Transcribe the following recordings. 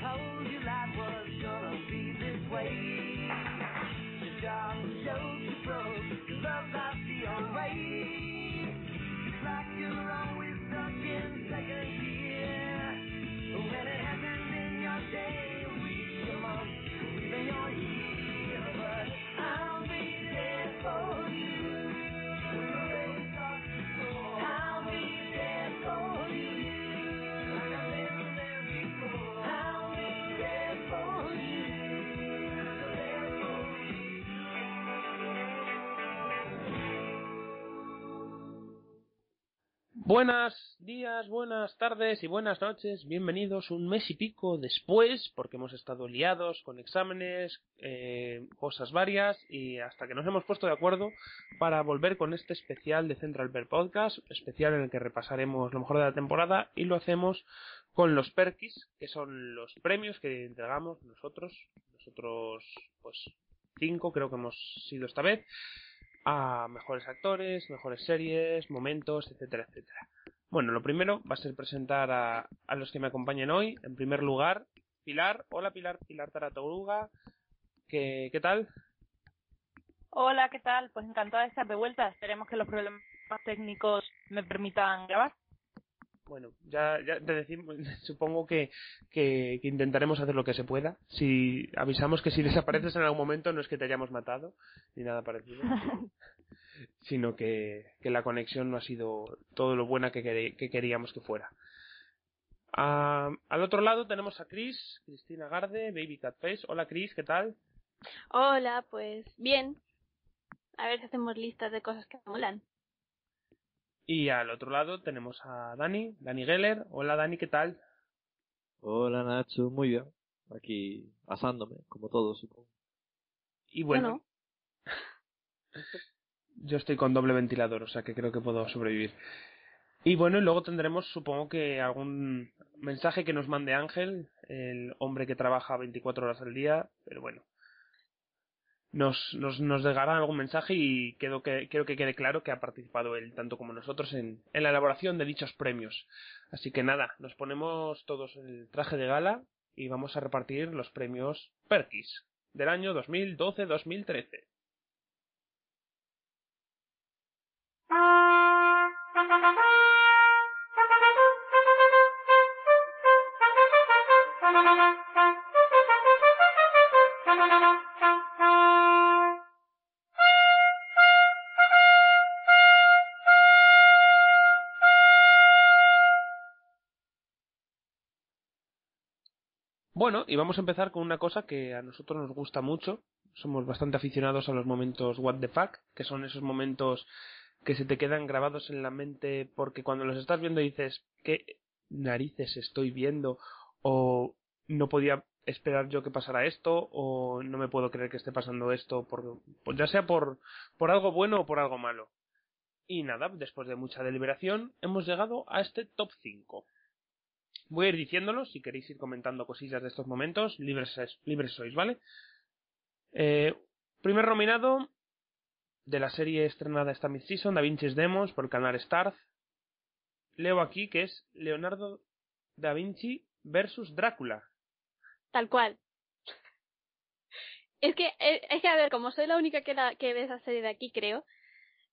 told you life was gonna be this way. Your job showed you broke, your love life Buenas días, buenas tardes y buenas noches. Bienvenidos un mes y pico después, porque hemos estado liados con exámenes, eh, cosas varias y hasta que nos hemos puesto de acuerdo para volver con este especial de Central Bear Podcast, especial en el que repasaremos lo mejor de la temporada y lo hacemos con los Perkis, que son los premios que entregamos nosotros, nosotros pues cinco creo que hemos sido esta vez a mejores actores, mejores series, momentos, etcétera, etcétera. Bueno, lo primero va a ser presentar a, a los que me acompañan hoy. En primer lugar, Pilar. Hola Pilar, Pilar Taratoruga. ¿Qué, ¿Qué tal? Hola, ¿qué tal? Pues encantada de estar de vuelta. Esperemos que los problemas técnicos me permitan grabar. Bueno, ya, ya te decimos, supongo que, que, que intentaremos hacer lo que se pueda. Si avisamos que si desapareces en algún momento no es que te hayamos matado ni nada parecido, sino que, que la conexión no ha sido todo lo buena que, queríamos que fuera. Ah, al otro lado tenemos a Chris, Cristina Garde, Baby Cat Face. Hola Chris, ¿qué tal? Hola, pues bien. A ver si hacemos listas de cosas que molan. Y al otro lado tenemos a Dani, Dani Geller. Hola Dani, ¿qué tal? Hola Nacho, muy bien. Aquí asándome, como todos, supongo. Y bueno, Bueno. yo estoy con doble ventilador, o sea que creo que puedo sobrevivir. Y bueno, y luego tendremos, supongo que algún mensaje que nos mande Ángel, el hombre que trabaja 24 horas al día, pero bueno. Nos, nos, nos dejará algún mensaje y quiero que, quiero que quede claro que ha participado él, tanto como nosotros, en, en la elaboración de dichos premios. Así que nada, nos ponemos todos el traje de gala y vamos a repartir los premios Perkis del año 2012-2013. Bueno, y vamos a empezar con una cosa que a nosotros nos gusta mucho. Somos bastante aficionados a los momentos what the fuck, que son esos momentos que se te quedan grabados en la mente porque cuando los estás viendo dices, ¿qué narices estoy viendo? O no podía esperar yo que pasara esto, o no me puedo creer que esté pasando esto, por, pues ya sea por, por algo bueno o por algo malo. Y nada, después de mucha deliberación, hemos llegado a este top 5. Voy a ir diciéndolo, si queréis ir comentando cosillas de estos momentos, libres, es- libres sois, ¿vale? Eh, primer nominado de la serie estrenada esta mid-season, Da Vinci's Demos, por el canal Starz. Leo aquí que es Leonardo da Vinci versus Drácula. Tal cual. Es que, eh, es que a ver, como soy la única que, la, que ve esa serie de aquí, creo,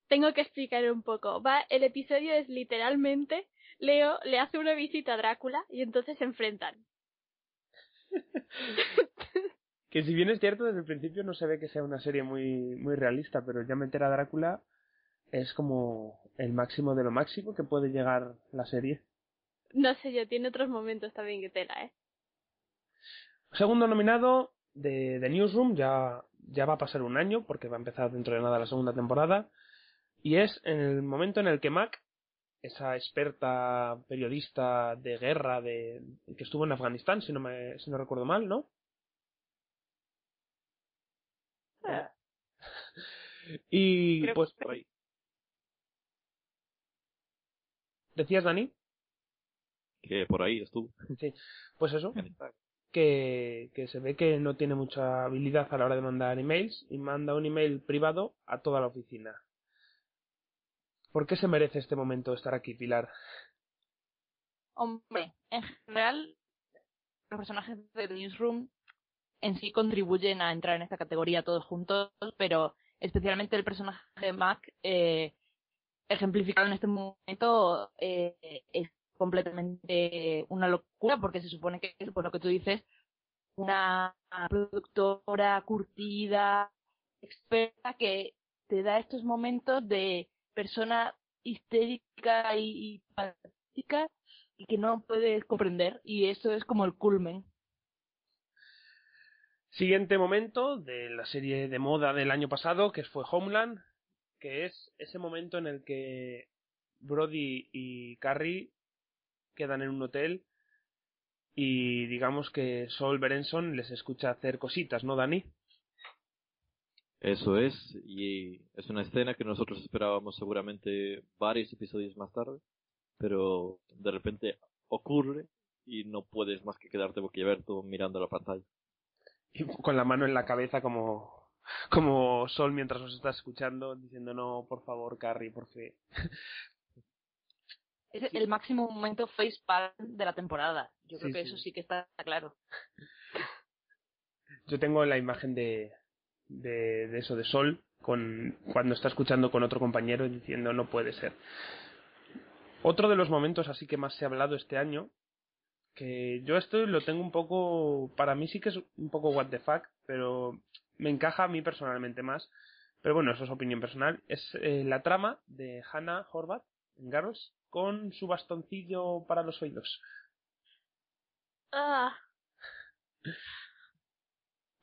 tengo que explicar un poco. Va, el episodio es literalmente, Leo le hace una visita a Drácula y entonces se enfrentan. Que si bien es cierto, desde el principio no se ve que sea una serie muy, muy realista, pero ya meter a Drácula es como el máximo de lo máximo que puede llegar la serie. No sé yo, tiene otros momentos también que tela, ¿eh? Segundo nominado de, de Newsroom, ya, ya va a pasar un año, porque va a empezar dentro de nada la segunda temporada, y es en el momento en el que Mac, esa experta periodista de guerra de, que estuvo en Afganistán, si no, me, si no recuerdo mal, ¿no? Eh, Y Creo pues, que- Por ahí. ¿decías, Dani? Que por ahí estuvo. Sí, pues eso, que, que se ve que no tiene mucha habilidad a la hora de mandar emails y manda un email privado a toda la oficina. ¿Por qué se merece este momento estar aquí, Pilar? Hombre, en general, los personajes de Newsroom en sí contribuyen a entrar en esta categoría todos juntos, pero especialmente el personaje Mac, eh, ejemplificado en este momento, eh, es completamente una locura porque se supone que por lo que tú dices, una productora curtida, experta que te da estos momentos de persona histérica y, y y que no puedes comprender y eso es como el culmen. Siguiente momento de la serie de moda del año pasado, que fue Homeland, que es ese momento en el que Brody y Carrie quedan en un hotel y digamos que Sol Berenson les escucha hacer cositas, ¿no, Dani? Eso es, y es una escena que nosotros esperábamos seguramente varios episodios más tarde, pero de repente ocurre y no puedes más que quedarte boquiabierto mirando la pantalla. Y con la mano en la cabeza como, como Sol mientras os está escuchando, diciendo no, por favor, Carrie, por fe. Es el máximo momento facepalm de la temporada. Yo creo que eso sí que está claro. Yo tengo la imagen de, de, de eso, de Sol, con, cuando está escuchando con otro compañero diciendo no puede ser. Otro de los momentos así que más se ha hablado este año, que yo esto lo tengo un poco, para mí sí que es un poco what the fuck, pero me encaja a mí personalmente más. Pero bueno, eso es opinión personal. Es eh, la trama de Hannah Horvath en Girls con su bastoncillo para los oídos. Ah.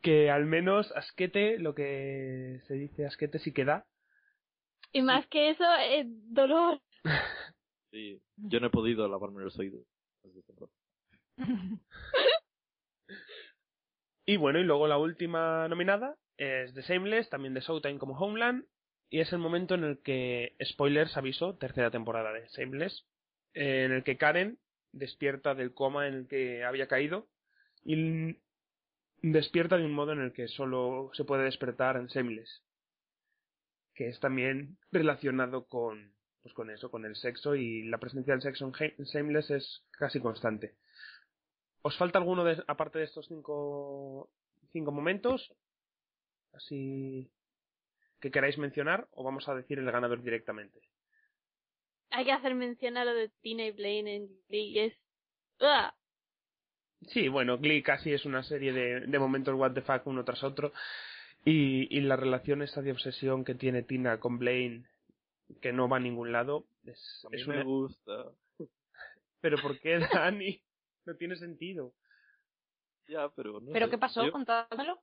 Que al menos asquete, lo que se dice asquete sí que da. Y más que eso, es dolor. Sí, yo no he podido lavarme los oídos. y bueno, y luego la última nominada es The Shameless, también de Showtime como Homeland, y es el momento en el que, spoilers aviso, tercera temporada de Shameless, en el que Karen despierta del coma en el que había caído y despierta de un modo en el que solo se puede despertar en Shameless, que es también relacionado con pues con eso, con el sexo y la presencia del sexo en Shameless es casi constante. ¿Os falta alguno de, aparte de estos cinco, cinco momentos? Así que queráis mencionar o vamos a decir el ganador directamente. Hay que hacer mención a lo de Tina y Blaine en Glee, es... Sí, bueno, Glee casi es una serie de, de momentos what the fuck uno tras otro y, y la relación esta de obsesión que tiene Tina con Blaine que no va a ningún lado. Es, a mí es me una... gusta. Pero ¿por qué, Dani? No tiene sentido. Ya, pero no ¿Pero sé. qué pasó? Yo- Contádmelo.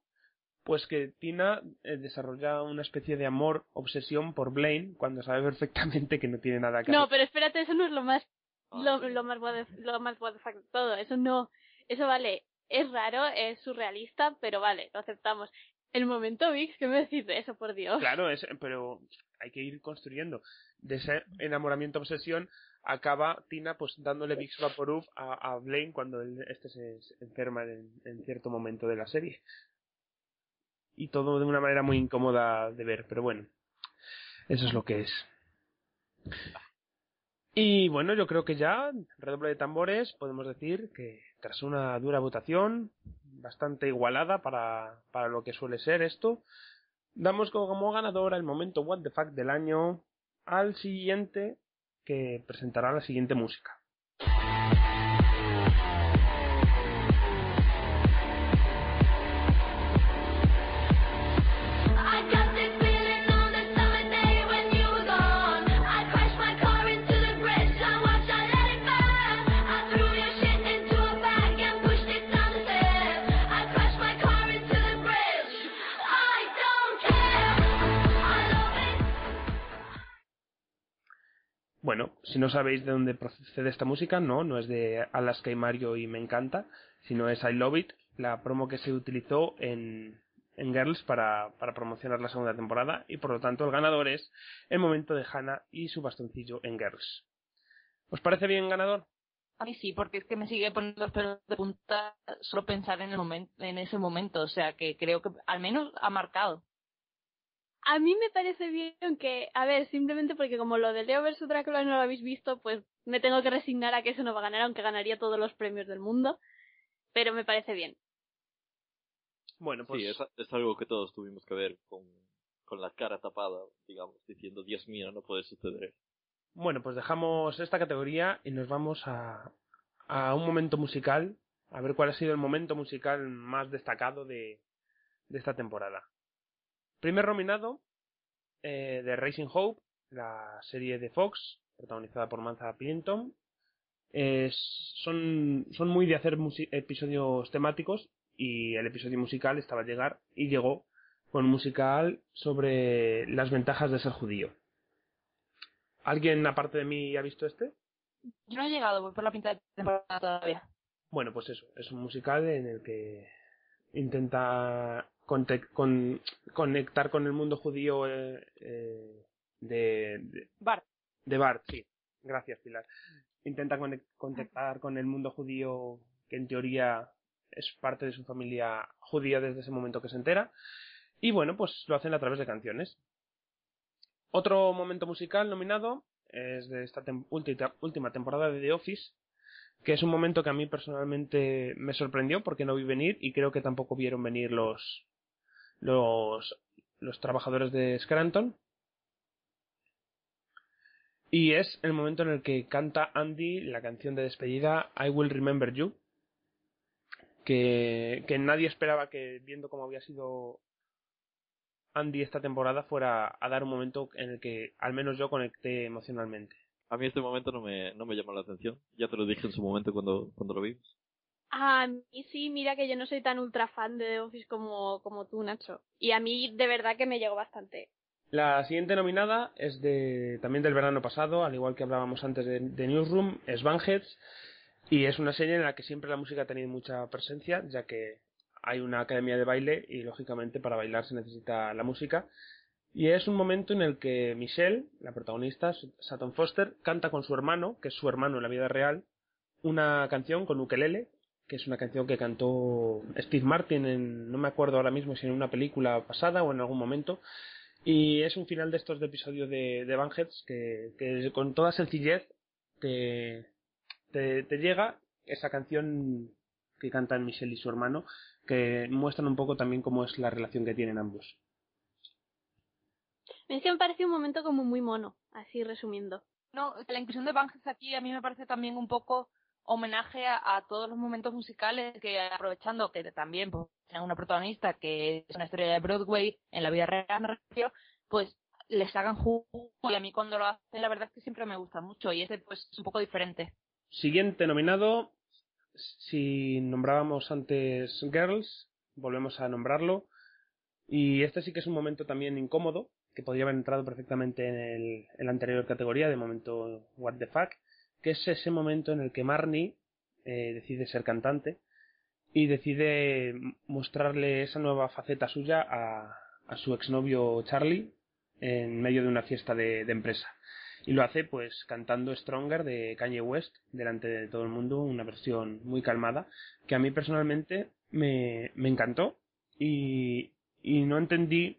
Pues que Tina eh, desarrolla una especie de amor, obsesión por Blaine, cuando sabe perfectamente que no tiene nada que No, hacer. pero espérate, eso no es lo más Ah, lo, sí. lo más what the- lo más what the fuck de todo. Eso no, eso vale, es raro, es surrealista, pero vale, lo aceptamos. El momento Vix, ¿qué me decís de eso, por Dios? Claro, es, pero hay que ir construyendo. De ese enamoramiento obsesión acaba Tina pues dándole Vicks Vaporub a, a Blaine cuando él, este se, enferma en, en cierto momento de la serie. Y todo de una manera muy incómoda de ver, pero bueno, eso es lo que es. Y bueno, yo creo que ya, redoble de tambores, podemos decir que tras una dura votación, bastante igualada para, para lo que suele ser esto, damos como ganador el momento What the del año al siguiente que presentará la siguiente música. Si no sabéis de dónde procede esta música, no, no es de Alaska y Mario y me encanta, sino es I Love It, la promo que se utilizó en, en Girls para, para promocionar la segunda temporada y por lo tanto el ganador es el momento de Hannah y su bastoncillo en Girls. ¿Os parece bien ganador? A mí sí, porque es que me sigue poniendo los pelos de punta solo pensar en el momento, en ese momento. O sea, que creo que al menos ha marcado. A mí me parece bien que, a ver, simplemente porque como lo de Leo vs Drácula no lo habéis visto, pues me tengo que resignar a que eso no va a ganar, aunque ganaría todos los premios del mundo. pero me parece bien. Bueno, pues Sí, es, es algo que todos tuvimos que ver con, con la cara tapada, digamos, diciendo, Dios mío, no puede suceder. Bueno, pues dejamos esta categoría y nos vamos a, a un momento musical, a ver cuál ha sido el momento musical más destacado de, de esta temporada. Primer nominado eh, de Racing Hope, la serie de Fox, protagonizada por Manza Clinton. Es, son, son muy de hacer episodios temáticos y el episodio musical estaba a llegar y llegó con un musical sobre las ventajas de ser judío. ¿Alguien aparte de mí ha visto este? Yo no he llegado, voy por la pinta de temporada todavía. Bueno, pues eso, es un musical en el que intenta con- conectar con el mundo judío eh, eh, de, de, Bart, de Bart, sí. Gracias, Pilar. Intenta contactar con el mundo judío que en teoría es parte de su familia judía desde ese momento que se entera. Y bueno, pues lo hacen a través de canciones. Otro momento musical nominado es de esta tem- última temporada de The Office, que es un momento que a mí personalmente me sorprendió porque no vi venir y creo que tampoco vieron venir los los los trabajadores de Scranton. Y es el momento en el que canta Andy la canción de despedida I Will Remember You, que, que nadie esperaba que viendo cómo había sido Andy esta temporada fuera a dar un momento en el que al menos yo conecté emocionalmente. A mí este momento no me, no me llamó la atención. Ya te lo dije en su momento cuando, cuando lo vimos. A mí sí, mira que yo no soy tan ultra fan de The Office como, como tú, Nacho. Y a mí de verdad que me llegó bastante. La siguiente nominada es de también del verano pasado, al igual que hablábamos antes de, Newsroom, es Banheads y es una serie en la que siempre la música ha tenido mucha presencia, ya que hay una academia de baile y lógicamente para bailar se necesita la música. Y es un momento en el que Michelle, la protagonista, Sutton Foster, canta con su hermano, que es su hermano en la vida real, una canción con ukelele, que es una canción que cantó Steve Martin en, no me acuerdo ahora mismo si en una película pasada o en algún momento, y es un final de estos de episodio de, de Banheads que, que con toda sencillez te, te, te llega esa canción que cantan Michelle y su hermano, que muestran un poco también cómo es la relación que tienen ambos. Es que me parece un momento como muy mono, así resumiendo. No, la inclusión de Banks aquí a mí me parece también un poco homenaje a, todos los momentos musicales que aprovechando que también pues, una protagonista que es una historia de Broadway en la vida real pues les hagan jugo y a mí cuando lo hacen la verdad es que siempre me gusta mucho y este pues es un poco diferente. Siguiente nominado, si nombrábamos antes Girls, volvemos a nombrarlo. Y este sí que es un momento también incómodo, que podría haber entrado perfectamente en, el, en la anterior categoría de momento What the Fuck, que es ese momento en el que Marnie eh, decide ser cantante y decide mostrarle esa nueva faceta suya a, su exnovio Charlie en medio de una fiesta de, de empresa. Y lo hace pues cantando Stronger de Kanye West delante de todo el mundo, una versión muy calmada, que a mí personalmente me, me encantó y, y no entendí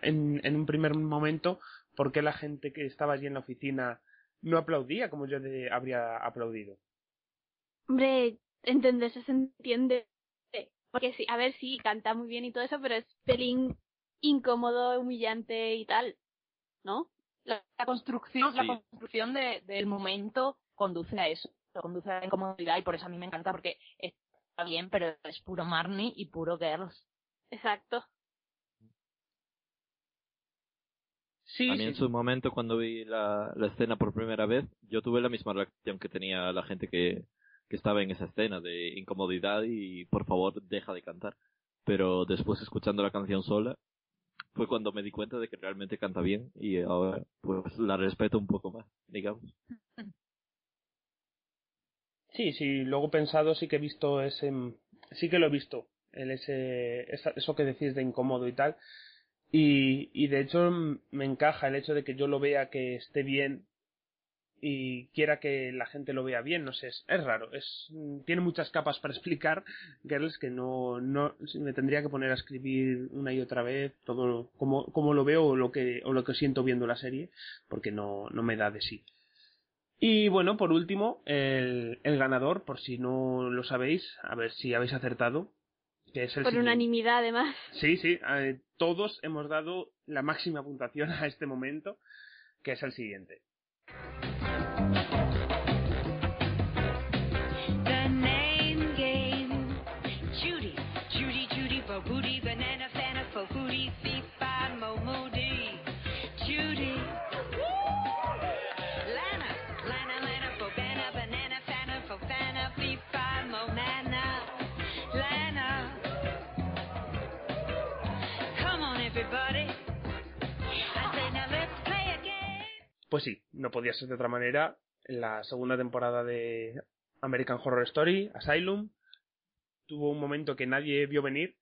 en, en un primer momento por qué la gente que estaba allí en la oficina no aplaudía como yo de- habría aplaudido. Hombre, entenderse se entiende. Porque sí, a ver, sí, canta muy bien y todo eso, pero es pelín incómodo, humillante y tal. ¿No? La, la construcción, Sí. la construcción de- del momento conduce a eso, conduce a la incomodidad y por eso a mí me encanta porque está bien, pero es puro Marnie y puro Girls. Exacto. Sí, a mí sí, en su momento, cuando vi la, la escena por primera vez, yo tuve la misma reacción que tenía la gente que, que estaba en esa escena, de incomodidad y por favor deja de cantar. Pero después escuchando la canción sola, fue cuando me di cuenta de que realmente canta bien y ahora pues la respeto un poco más, digamos. Sí, sí, luego pensado sí que he visto ese, sí que lo he visto, el ese, esa- eso que decís de incómodo y tal, y, y de hecho me encaja el hecho de que yo lo vea que esté bien y quiera que la gente lo vea bien, no sé, es, es raro, es, mm, tiene muchas capas para explicar, Girls, que no, no, me tendría que poner a escribir una y otra vez todo como, como lo veo o lo que, o lo que siento viendo la serie, porque no, no me da de sí. Y bueno, por último, el, el ganador, por si no lo sabéis, a ver si habéis acertado, que es el Por siguiente. unanimidad, además. Sí, sí, eh, todos hemos dado la máxima puntuación a este momento, que es el siguiente. Pues sí, no podía ser de otra manera. La segunda temporada de American Horror Story, Asylum, tuvo un momento que nadie vio venir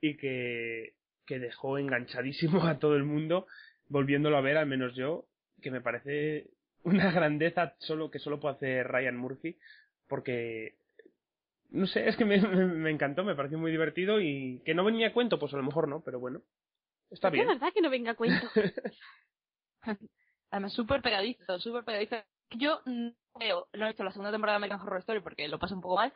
y que, que dejó enganchadísimo a todo el mundo, volviéndolo a ver, al menos yo, que me parece una grandeza solo que solo puede hacer Ryan Murphy, porque no sé, es que me, encantó, me pareció muy divertido y que no venía a cuento, pues a lo mejor no, pero bueno, está Es bien. verdad que no venga a cuento. Además, súper pegadizo, súper pegadizo. Yo no veo, no he visto la segunda temporada de American Horror Story porque lo paso un poco mal,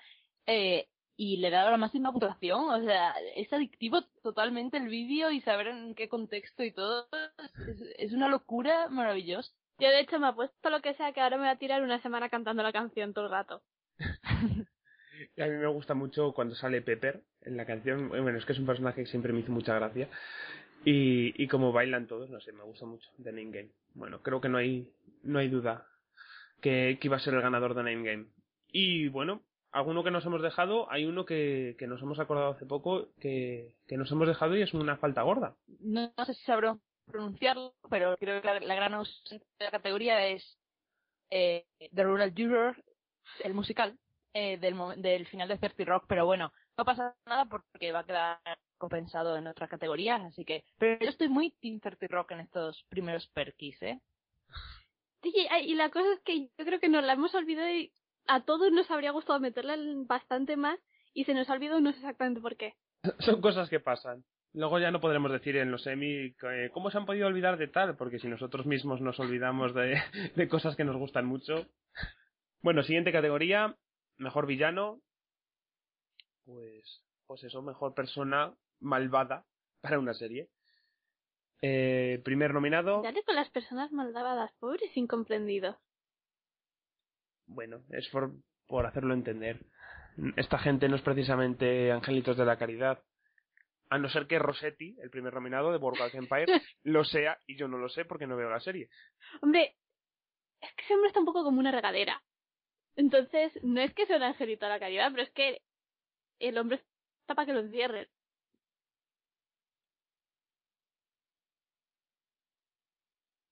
eh, y le he dado la máxima puntuación. O sea, es adictivo totalmente el vídeo y saber en qué contexto y todo. Es, es una locura maravillosa. Yo, de hecho, me apuesto lo que sea que ahora me voy a tirar una semana cantando la canción todo el rato. Y a mí me gusta mucho cuando sale Pepper en la canción. Bueno, es que es un personaje que siempre me hizo mucha gracia. Y, y como bailan todos, no sé, me gusta mucho The Name Game. Bueno, creo que no hay, no hay duda que, iba a ser el ganador de Name Game. Y bueno, alguno que nos hemos dejado, hay uno que, que nos hemos acordado hace poco que, que nos hemos dejado y es una falta gorda. No, sé si sabrán pronunciarlo, pero creo que la, gran ausente de la categoría es eh, The Rural Juror, el musical, eh, del, del final de 30 Rock, pero bueno, no pasa nada porque va a quedar compensado en otras categorías, así que... Pero yo estoy muy Team 30 Rock en estos primeros perkis, ¿eh? Sí, y la cosa es que yo creo que nos la hemos olvidado y a todos nos habría gustado meterla bastante más y se nos ha olvidado no sé exactamente por qué. Son cosas que pasan. Luego ya no podremos decir en los semi que, cómo se han podido olvidar de tal, porque si nosotros mismos nos olvidamos de, de cosas que nos gustan mucho. Bueno, siguiente categoría, mejor villano. Pues, pues eso, mejor persona malvada para una serie. Eh, primer nominado, Dale con las personas maldadas, pobres incomprendidos. bueno, es por, por hacerlo entender. Esta gente no es precisamente angelitos de la caridad. A no ser que Rossetti, el primer nominado de Boardwalk Empire, lo sea y yo no lo sé porque no veo la serie. Hombre, es que ese hombre está un poco como una regadera. Entonces, no es que sea un angelito a la caridad, pero es que el hombre está para que lo encierren.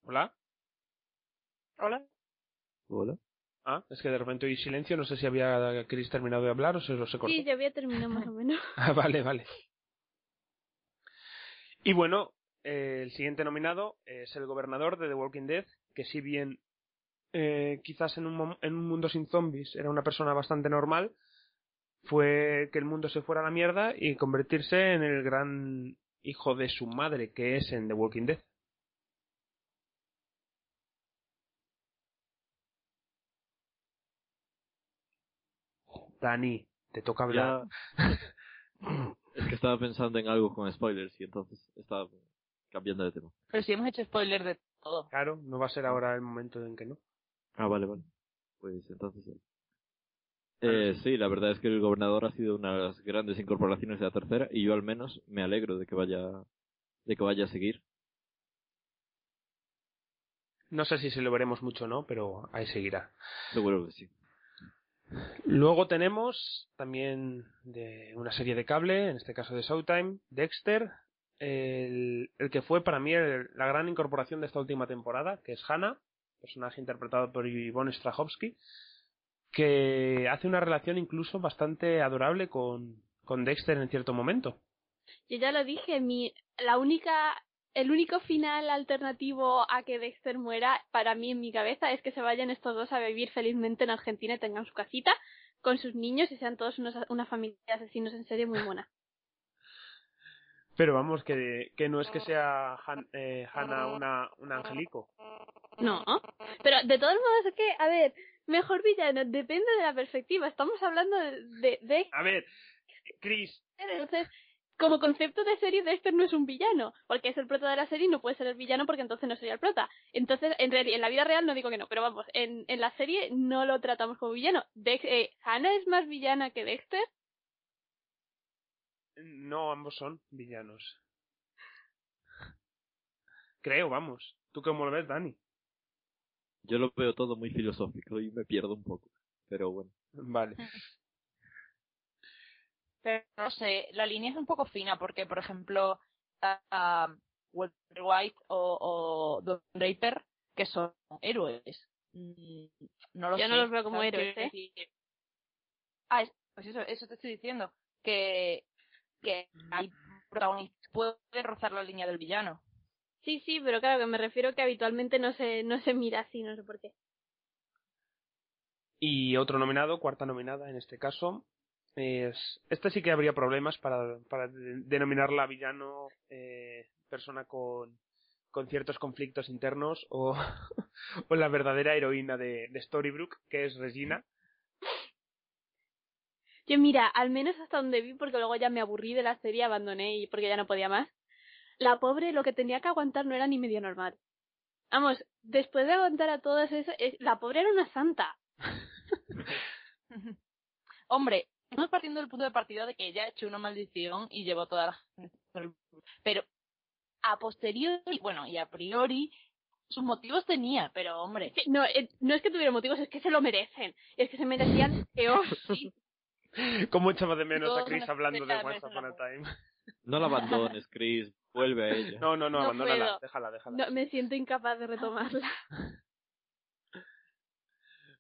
¿Hola? Hola. Hola. Ah, es que de repente oí silencio, no sé si había Chris terminado de hablar o se lo se cortó. Sí, yo había terminado más o menos. Ah, vale, vale. Y bueno, eh, el siguiente nominado es el gobernador de The Walking Dead, que si bien eh, quizás en un, en un mundo sin zombies era una persona bastante normal, fue que el mundo se fuera a la mierda y convertirse en el gran hijo de su madre que es en The Walking Dead. Dani, te toca hablar. Ya... es que estaba pensando en algo con spoilers y entonces estaba cambiando de tema. Pero si hemos hecho spoiler de todo. Claro, no va a ser ahora el momento en que no. Ah, vale, vale. Pues entonces... sí. Eh, sí, la verdad es que el gobernador ha sido una de las grandes incorporaciones de la tercera y yo al menos me alegro de que vaya de que vaya a seguir. No sé si se lo veremos mucho o no, pero ahí seguirá. Seguro que sí. Luego tenemos también de una serie de cable, en este caso de Showtime, Dexter, el, el que fue para mí el- la gran incorporación de esta última temporada, que es Hannah, personaje interpretado por Yvonne Strahovski, que hace una relación incluso bastante adorable con, con Dexter en cierto momento. Yo ya lo dije, mi, la única, el único final alternativo a que Dexter muera, para mí en mi cabeza, es que se vayan estos dos a vivir felizmente en Argentina y tengan su casita con sus niños y sean todos unos, una familia de asesinos en serie muy mona. Pero vamos, que, que no es que sea Han- eh, Hannah una, un angelico. No. Pero de todos modos es que, a ver, mejor villano, depende de la perspectiva. Estamos hablando de, de, de A ver, Chris, Entonces, como concepto de serie, Dexter no es un villano, porque es el prota de la serie y no puede ser el villano porque entonces no sería el prota. Entonces, en, reali- en la vida real no digo que no, pero vamos, en, en la serie no lo tratamos como villano. Dex- eh, ¿Hannah es más villana que Dexter? no ambos son villanos. Creo, vamos. ¿Tú cómo lo ves, Dani? Yo lo veo todo muy filosófico y me pierdo un poco. Pero bueno. Vale. Pero no sé, la línea es un poco fina porque, por ejemplo, a, a Walter White o, o Don Draper, que son héroes. Mm, No lo Yo sé. no los veo como ¿sabes qué héroes, ¿eh? Ah, es- pues eso, eso te estoy diciendo. Que, que hay protagonistas que pueden rozar la línea del villano. Sí, sí, pero claro que me refiero que habitualmente no se, no se mira así, no sé por qué. Y otro nominado, cuarta nominada en este caso, es... Este sí que habría problemas para, para de- denominarla villano, eh, persona con, con ciertos conflictos internos o, o la verdadera heroína de, de Storybrooke, que es Regina. Yo mira, al menos hasta donde vi, porque luego ya me aburrí de la serie, abandoné y porque ya no podía más. La pobre lo que tenía que aguantar no era ni medio normal. Vamos, después de aguantar a todas esas, la pobre era una santa. Hombre, estamos partiendo del punto de partida de que ella ha hecho una maldición y llevó toda la gente. Pero a posteriori, bueno, y a priori, sus motivos tenía, pero hombre. No, eh, no es que tuviera motivos, es que se lo merecen. Es que se merecían peor. Sí, Como echaba de menos a Chris hablando de Once Upon a Time. No la abandones, Chris. Vuelve a ella. No, no, no, No abandónala, puedo. déjala, déjala. No, me siento incapaz de retomarla.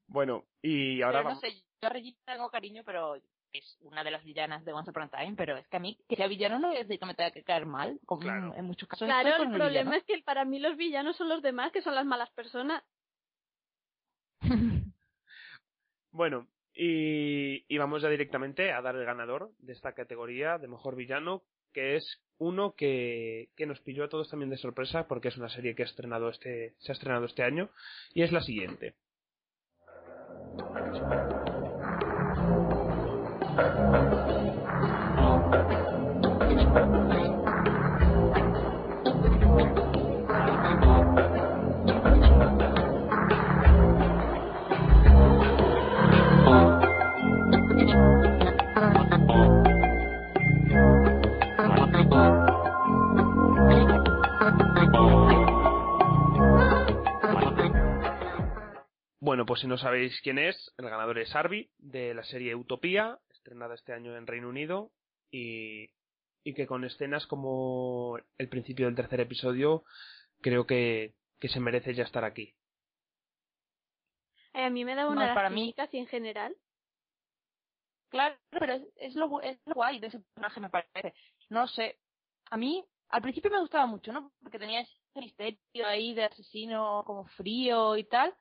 Bueno, y ahora pero no vamos... sé, yo a Regina tengo cariño, pero es una de las villanas de Once Upon a Time, pero es que a mí, que sea villano no es de que me tenga que caer mal, como Claro. en muchos casos. Claro, el problema villano. es que para mí los villanos son los demás, que son las malas personas. Bueno, y, y vamos ya directamente a dar el ganador de esta categoría de mejor villano, que es uno que, que nos pilló a todos también de sorpresa porque es una serie que este, se ha estrenado este año y es la siguiente. Bueno, pues si no sabéis quién es, el ganador es Arby, de la serie Utopía, estrenada este año en Reino Unido, y, y que con escenas como el principio del tercer episodio, creo que, que se merece ya estar aquí. Eh, a mí me da No, una para las mí- en general. Claro, pero es, es lo, es lo guay de ese personaje, me parece. No sé. A mí, al principio me gustaba mucho, ¿no? Porque tenía ese misterio ahí de asesino como frío y tal,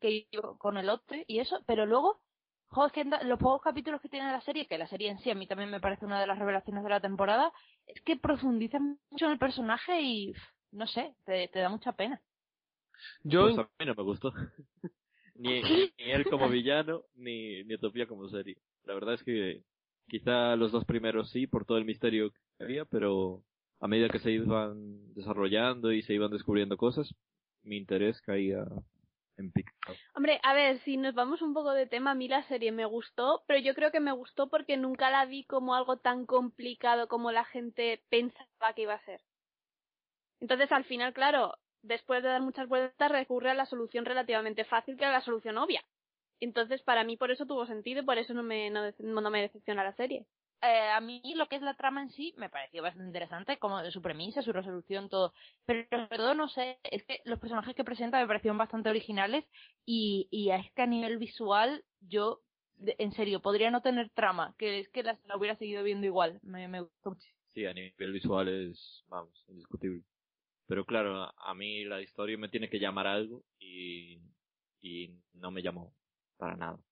que iba con el otro y eso, pero luego, joder, es que los pocos capítulos que tiene la serie, que la serie en sí a mí también me parece una de las revelaciones de la temporada, es que profundiza mucho en el personaje y, no sé, te, te da mucha pena. Yo, Pues a mí no me gustó. ni, ni él como villano, ni, ni Utopía como serie. La verdad es que quizá los dos primeros sí, por todo el misterio que había, pero a medida que se iban desarrollando y se iban descubriendo cosas, mi interés caía Hombre, a ver, si nos vamos un poco de tema, a mí la serie me gustó, pero yo creo que me gustó porque nunca la vi como algo tan complicado como la gente pensaba que iba a ser. Entonces, al final, claro, después de dar muchas vueltas, recurre a la solución relativamente fácil, que era la solución obvia. Entonces, para mí, por eso tuvo sentido y por eso no me, no, no me decepciona la serie. Eh, a mí lo que es la trama en sí me pareció bastante interesante, como su premisa, su resolución, todo. Pero sobre todo, no sé, es que los personajes que presenta me parecieron bastante originales y, y es que a nivel visual yo, en serio, podría no tener trama, que es que la, la hubiera seguido viendo igual. Me, me gustó mucho. Sí, a nivel visual es, vamos, indiscutible. Pero claro, a, a mí la historia me tiene que llamar algo y, y no me llamó para nada.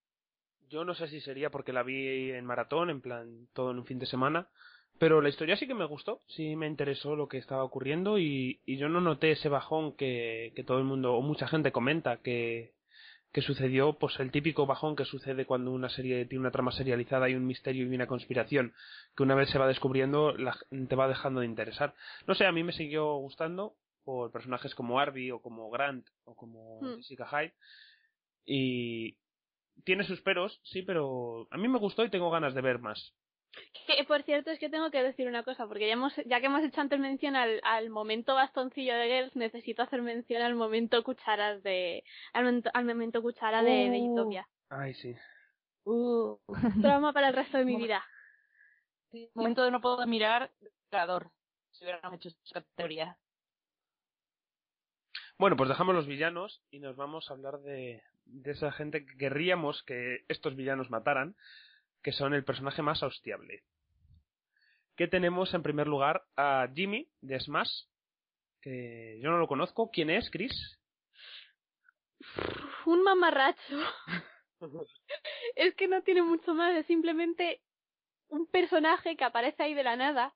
Yo no sé si sería porque la vi en maratón, en plan todo en un fin de semana, Pero la historia sí que me gustó, sí me interesó lo que estaba ocurriendo y, y yo no noté ese bajón que, que todo el mundo o mucha gente comenta que, que sucedió, pues el típico bajón que sucede cuando una serie tiene una trama serializada y un misterio y una conspiración que una vez se va descubriendo la, te va dejando de interesar. No sé, a mí me siguió gustando por personajes como Arby o como Grant o como Hmm. Jessica Hyde y tiene sus peros, sí, pero a mí me gustó y tengo ganas de ver más. Que, por cierto, es que tengo que decir una cosa, porque ya, hemos, ya que hemos hecho antes mención al, al momento bastoncillo de Girls, necesito hacer mención al momento cucharas de. al, momento- al momento cuchara de, de Uh. Utopia. Ay, sí. Uh, Trauma para el resto de mi vida. sí, momento de no poder mirar, creador. Si hubieran hecho esa categoría. Bueno, pues dejamos los villanos y nos vamos a hablar de, de esa gente que querríamos que estos villanos mataran, que son el personaje más hostiable. Que tenemos en primer lugar a Jimmy de Smash, que yo no lo conozco. ¿Quién es, Chris? Un mamarracho. es que no tiene mucho más, es simplemente un personaje que aparece ahí de la nada,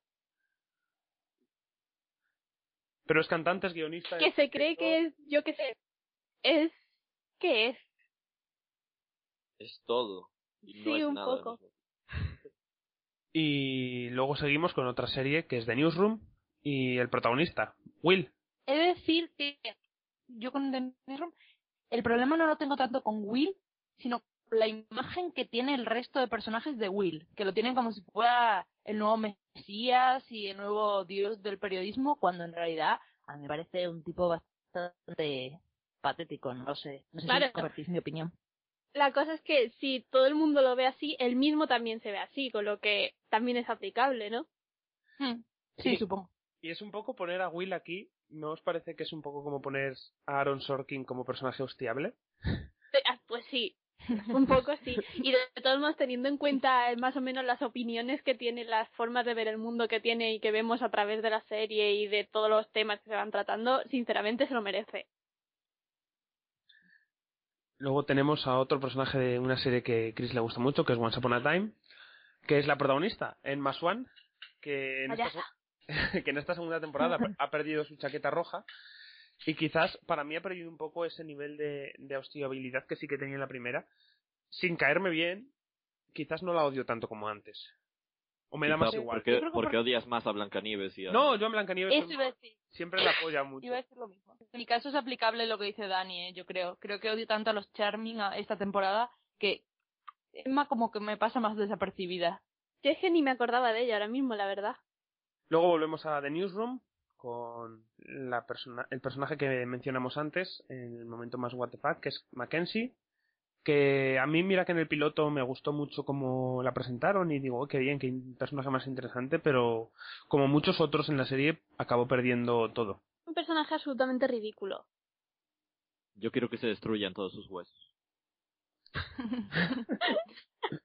Pero es cantante, es guionista. que se cree que es, yo qué sé, es. ¿Qué es? Es todo. Y no Sí, es un nada poco. Y luego seguimos con otra serie que es The Newsroom y el protagonista, Will. He de decir que yo con The Newsroom, el problema no lo tengo tanto con Will, sino con la imagen que tiene el resto de personajes de Will, que lo tienen como si fuera el nuevo Mesías y el nuevo dios del periodismo, cuando en realidad a mí me parece un tipo bastante patético, no lo sé. No sé Claro. si compartís mi opinión. La cosa es que si todo el mundo lo ve así, él mismo también se ve así, con lo que también es aplicable, ¿no? Hmm, Sí, Sí. supongo. Y es un poco poner a Will aquí, ¿no os parece que es un poco como poner a Aaron Sorkin como personaje hostiable? Eh, ah, Pues sí, un poco sí. Y de todos modos, teniendo en cuenta eh, más o menos las opiniones que tiene, las formas de ver el mundo que tiene y que vemos a través de la serie y de todos los temas que se van tratando, sinceramente se lo merece. Luego tenemos a otro personaje de una serie que Chris le gusta mucho, que es Once Upon a Time, que es la protagonista, en One, que en, esta, que en esta segunda temporada ha perdido su chaqueta roja y quizás para mí ha perdido un poco ese nivel de, de hostiabilidad que sí que tenía en la primera. Sin caerme bien, quizás no la odio tanto como antes. O me da más igual. Porque, porque por- odias más a Blancanieves y a... No, yo en Blancanieves Eso iba a decir. siempre la apoya mucho. Iba a decir lo mismo. En mi caso es aplicable lo que dice Dani, ¿eh? yo creo. Creo que odio tanto a los Charming a esta temporada que Emma como que me pasa más desapercibida. Yo es que ni me acordaba de ella ahora mismo, la verdad. Luego volvemos a The Newsroom con la persona, el personaje que mencionamos antes en el momento más what the fuck, que es Mackenzie, que a mí mira que en el piloto me gustó mucho como la presentaron y digo, "Oh, qué bien, qué personaje más interesante, pero como muchos otros en la serie acabó perdiendo todo. Un personaje absolutamente ridículo. Yo quiero que se destruyan todos sus huesos.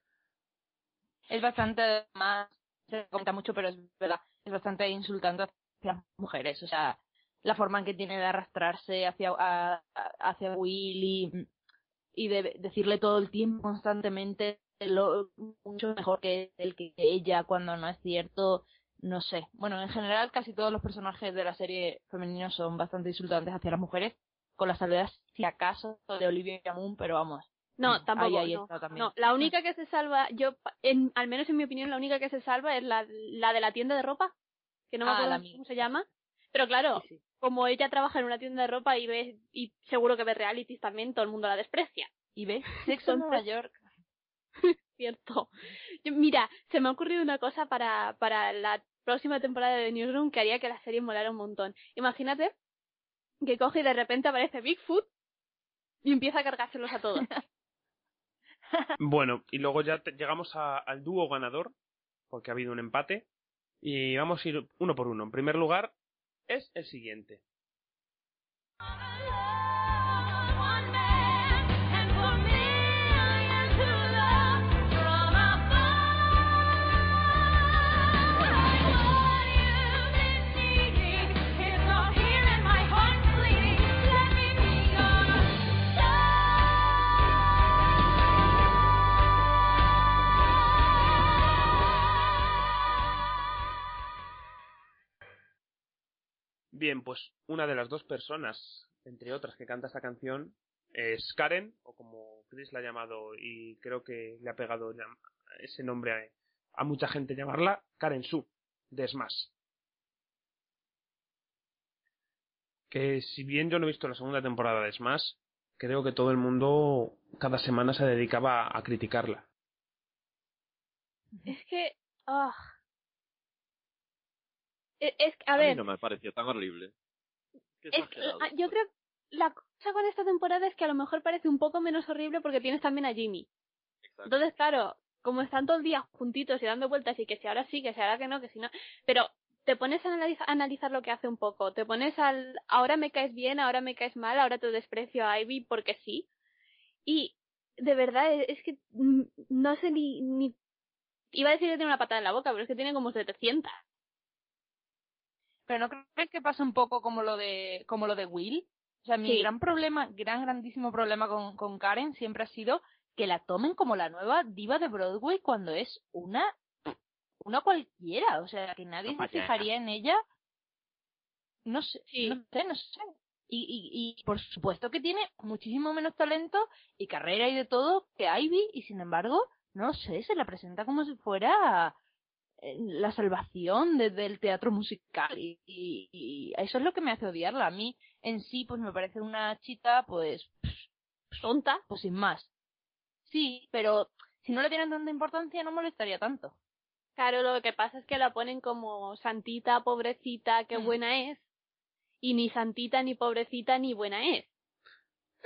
es bastante más, se comenta mucho, pero es verdad, es bastante insultante hacia las mujeres. O sea, la forma en que tiene de arrastrarse hacia, a- hacia Willy y de decirle todo el tiempo, constantemente, lo, mucho mejor que él que ella, cuando no es cierto. No sé. Bueno, en general, casi todos los personajes de la serie femeninos son bastante insultantes hacia las mujeres, con las salvedades, si acaso, de Olivia Moon, pero vamos. No, tampoco. Ahí, ahí no. también. No, la única que se salva, yo, en, al menos en mi opinión, la única que se salva es la, la de la tienda de ropa, que no me Ah, acuerdo cómo se llama. Pero claro, Sí, sí. Como ella trabaja en una tienda de ropa y ve, y seguro que ve realities también, todo el mundo la desprecia. Y ves, Sexo en Nueva York. Cierto. Mira, se me ha ocurrido una cosa para, para la próxima temporada de Newsroom que haría que la serie molara un montón. Imagínate que coge y de repente aparece Bigfoot y empieza a cargárselos a todos. Bueno, y luego ya te- llegamos al dúo ganador, porque ha habido un empate, y vamos a ir uno por uno. En primer lugar, es el siguiente. Bien, pues una de las dos personas, entre otras, que canta esta canción es Karen, o como Chris la ha llamado, y creo que le ha pegado ese nombre a, mucha gente llamarla, Karen Su, de Smash. Que si bien yo no he visto la segunda temporada de Smash, creo que todo el mundo cada semana se dedicaba a criticarla. Es que. ah. Es, es que, a A, ver, mí no me pareció tan horrible. Es ah, yo creo la cosa con esta temporada es que a lo mejor parece un poco menos horrible porque tienes también a Jimmy. Exacto. Entonces, claro, como están todo el día juntitos y dando vueltas y que si ahora sí, que si ahora que no, que si no. Pero te pones a analiza- analizar lo que hace un poco. Te pones al. Ahora me caes bien, ahora me caes mal, ahora te desprecio a Ivy porque sí. Y de verdad, es es que mm, no sé ni. ni Iba a decir que tiene una patada en la boca, pero es que tiene como 700. Pero no crees que pasa un poco como lo de, como lo de Will? O sea, mi Sí. gran problema, gran, grandísimo problema con, con Karen siempre ha sido que la tomen como la nueva diva de Broadway cuando es una, una cualquiera. O sea, que nadie se fijaría en ella. No sé, Sí. no sé, no sé. Y, y, y por supuesto que tiene muchísimo menos talento y carrera y de todo que Ivy, y sin embargo, no sé, se la presenta como si fuera la salvación desde el teatro musical y, y- y eso es lo que me hace odiarla. A mí en sí pues me parece una chica pues Tonta. pues sin más. Sí, pero si no le tienen tanta importancia no molestaría tanto. Claro, lo que pasa es que la ponen como santita, pobrecita, qué Mm. buena es. Y ni santita, ni pobrecita, ni buena es.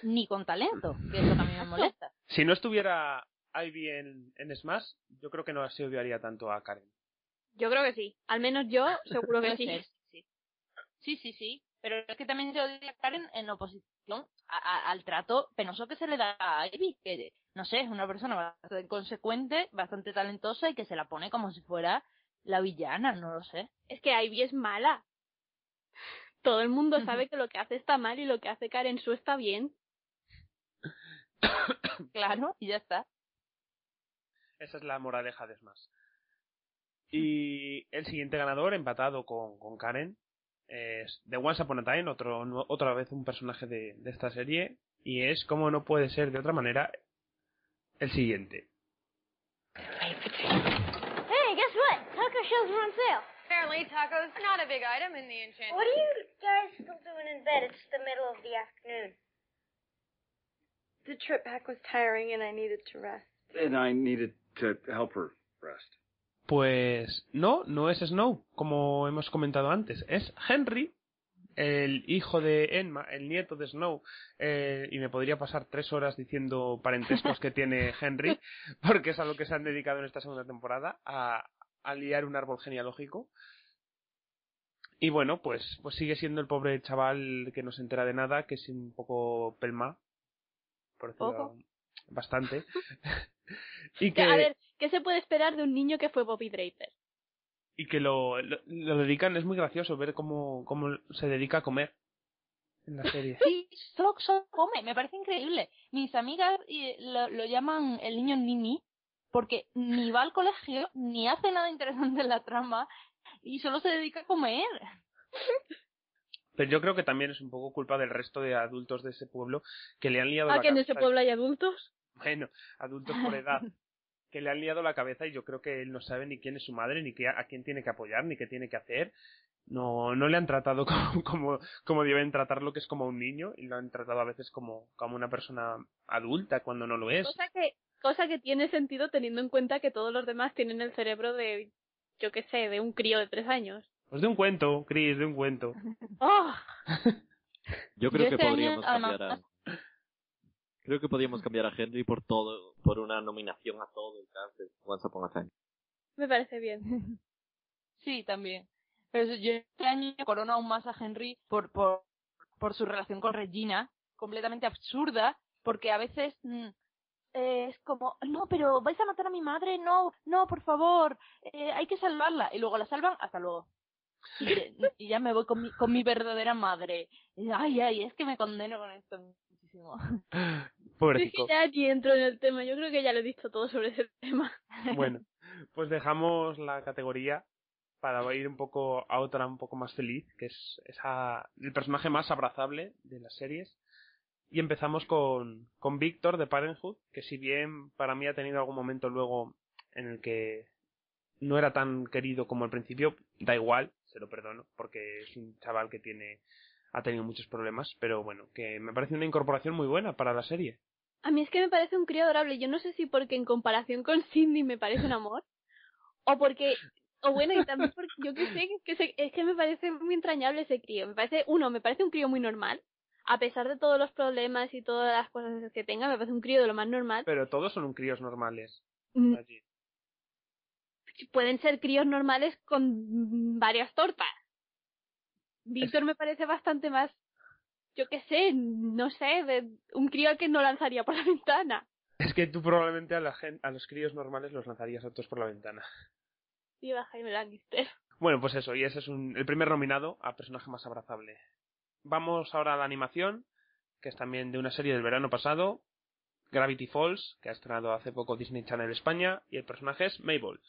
Ni con talento, que es lo que a mí me molesta. Si no estuviera Ivy en, en Smash, yo creo que no se odiaría tanto a Karen. Yo creo que sí. Al menos yo seguro que sí. ser, sí. Sí, sí, sí. Pero es que también se odia a Karen en oposición a- a- al trato penoso que se le da a Ivy, que no sé, es una persona bastante consecuente, bastante talentosa y que se la pone como si fuera la villana, no lo sé. Es que Ivy es mala. Todo el mundo sabe que lo que hace está mal y lo que hace Karen Su está bien. Claro, y ya está. Esa es la moraleja de Smash. Y el siguiente ganador, empatado con, con Karen, es The Once Upon a Time, otro, nu- otra vez un personaje de, de esta serie, y es, como no puede ser de otra manera, el siguiente. Hey, guess what? Taco shells are on sale. Apparently, tacos not a big item in the enchanted. What are you guys still doing in bed? It's the middle of the afternoon. The trip back was tiring, and I needed to rest. And I needed to help her rest. Pues no, no es Snow, como hemos comentado antes, es Henry, el hijo de Enma, el nieto de Snow, eh, y me podría pasar tres horas diciendo parentescos que tiene Henry, porque es a lo que se han dedicado en esta segunda temporada, a, a liar un árbol genealógico. Y bueno, pues, pues sigue siendo el pobre chaval que no se entera de nada, que es un poco pelma, por decirlo bastante. y que, A ver, ¿qué se puede esperar de un niño que fue Bobby Draper? y que lo, lo, lo dedican, es muy gracioso ver cómo, cómo se dedica a comer en la serie. Sí, solo, solo come, me parece increíble. Mis amigas lo, lo llaman el niño Nini porque ni va al colegio, ni hace nada interesante en la trama y solo se dedica a comer. Pero yo creo que también es un poco culpa del resto de adultos de ese pueblo que le han liado ¿A la que en ese pueblo hay adultos? Bueno, adultos por edad. que le han liado la cabeza y yo creo que él no sabe ni quién es su madre, ni qué, a quién tiene que apoyar, ni qué tiene que hacer. No, no le han tratado como, como, como deben tratarlo, que es como un niño, y lo han tratado a veces como, como una persona adulta cuando no lo es. Cosa que, cosa que tiene sentido teniendo en cuenta que todos los demás tienen el cerebro de, yo qué sé, de un crío de tres años. Pues de un cuento, Chris, de un cuento. ¡Oh! Yo creo Yo que este año, podríamos cambiar a... Creo que podríamos cambiar a Henry por todo, por una nominación a todo el cast de Once Upon a Time. Me parece bien. Sí, también. Pero eso- yo este año corono aún más a Henry por, por, por su relación con Regina, completamente absurda, porque a veces mm, eh, es como, no, pero vais a matar a mi madre, no, no, por favor, eh, hay que salvarla. Y luego la salvan, hasta luego. Y, y ya me voy con mi, con mi verdadera madre. Y, ay, ay, es que me condeno con esto muchísimo. Es Pobrecito. que ya ni entro en el tema, yo creo que ya lo he dicho todo sobre ese tema. Bueno, pues dejamos la categoría para ir un poco a otra un poco más feliz, que es esa, el personaje más abrazable de las series. Y empezamos con, con Víctor de Parenthood, que si bien para mí ha tenido algún momento luego en el que no era tan querido como al principio, da igual, se lo perdono, porque es un chaval que tiene, ha tenido muchos problemas, pero bueno, que me parece una incorporación muy buena para la serie. A mí es que me parece un crío adorable. Yo no sé si porque en comparación con Cindy me parece un amor. O porque. O bueno, y también porque yo que sé, que se- es que me parece muy entrañable ese crío. Me parece, uno, me parece un crío muy normal. A pesar de todos los problemas y todas las cosas que tenga, me parece un crío de lo más normal. Pero todos son un críos normales. Mm, allí. Pueden ser críos normales con varias tortas. Víctor me parece bastante más, yo qué sé, no sé, de un crío al que no lanzaría por la ventana. Es que tú probablemente a, la a los críos normales los lanzarías a todos por la ventana. Viva Jaime Lannister. Bueno, pues eso, y ese es un- el primer nominado a personaje más abrazable. Vamos ahora a la animación, que es también de una serie del verano pasado, Gravity Falls, que ha estrenado hace poco Disney Channel España, y el personaje es Mabel.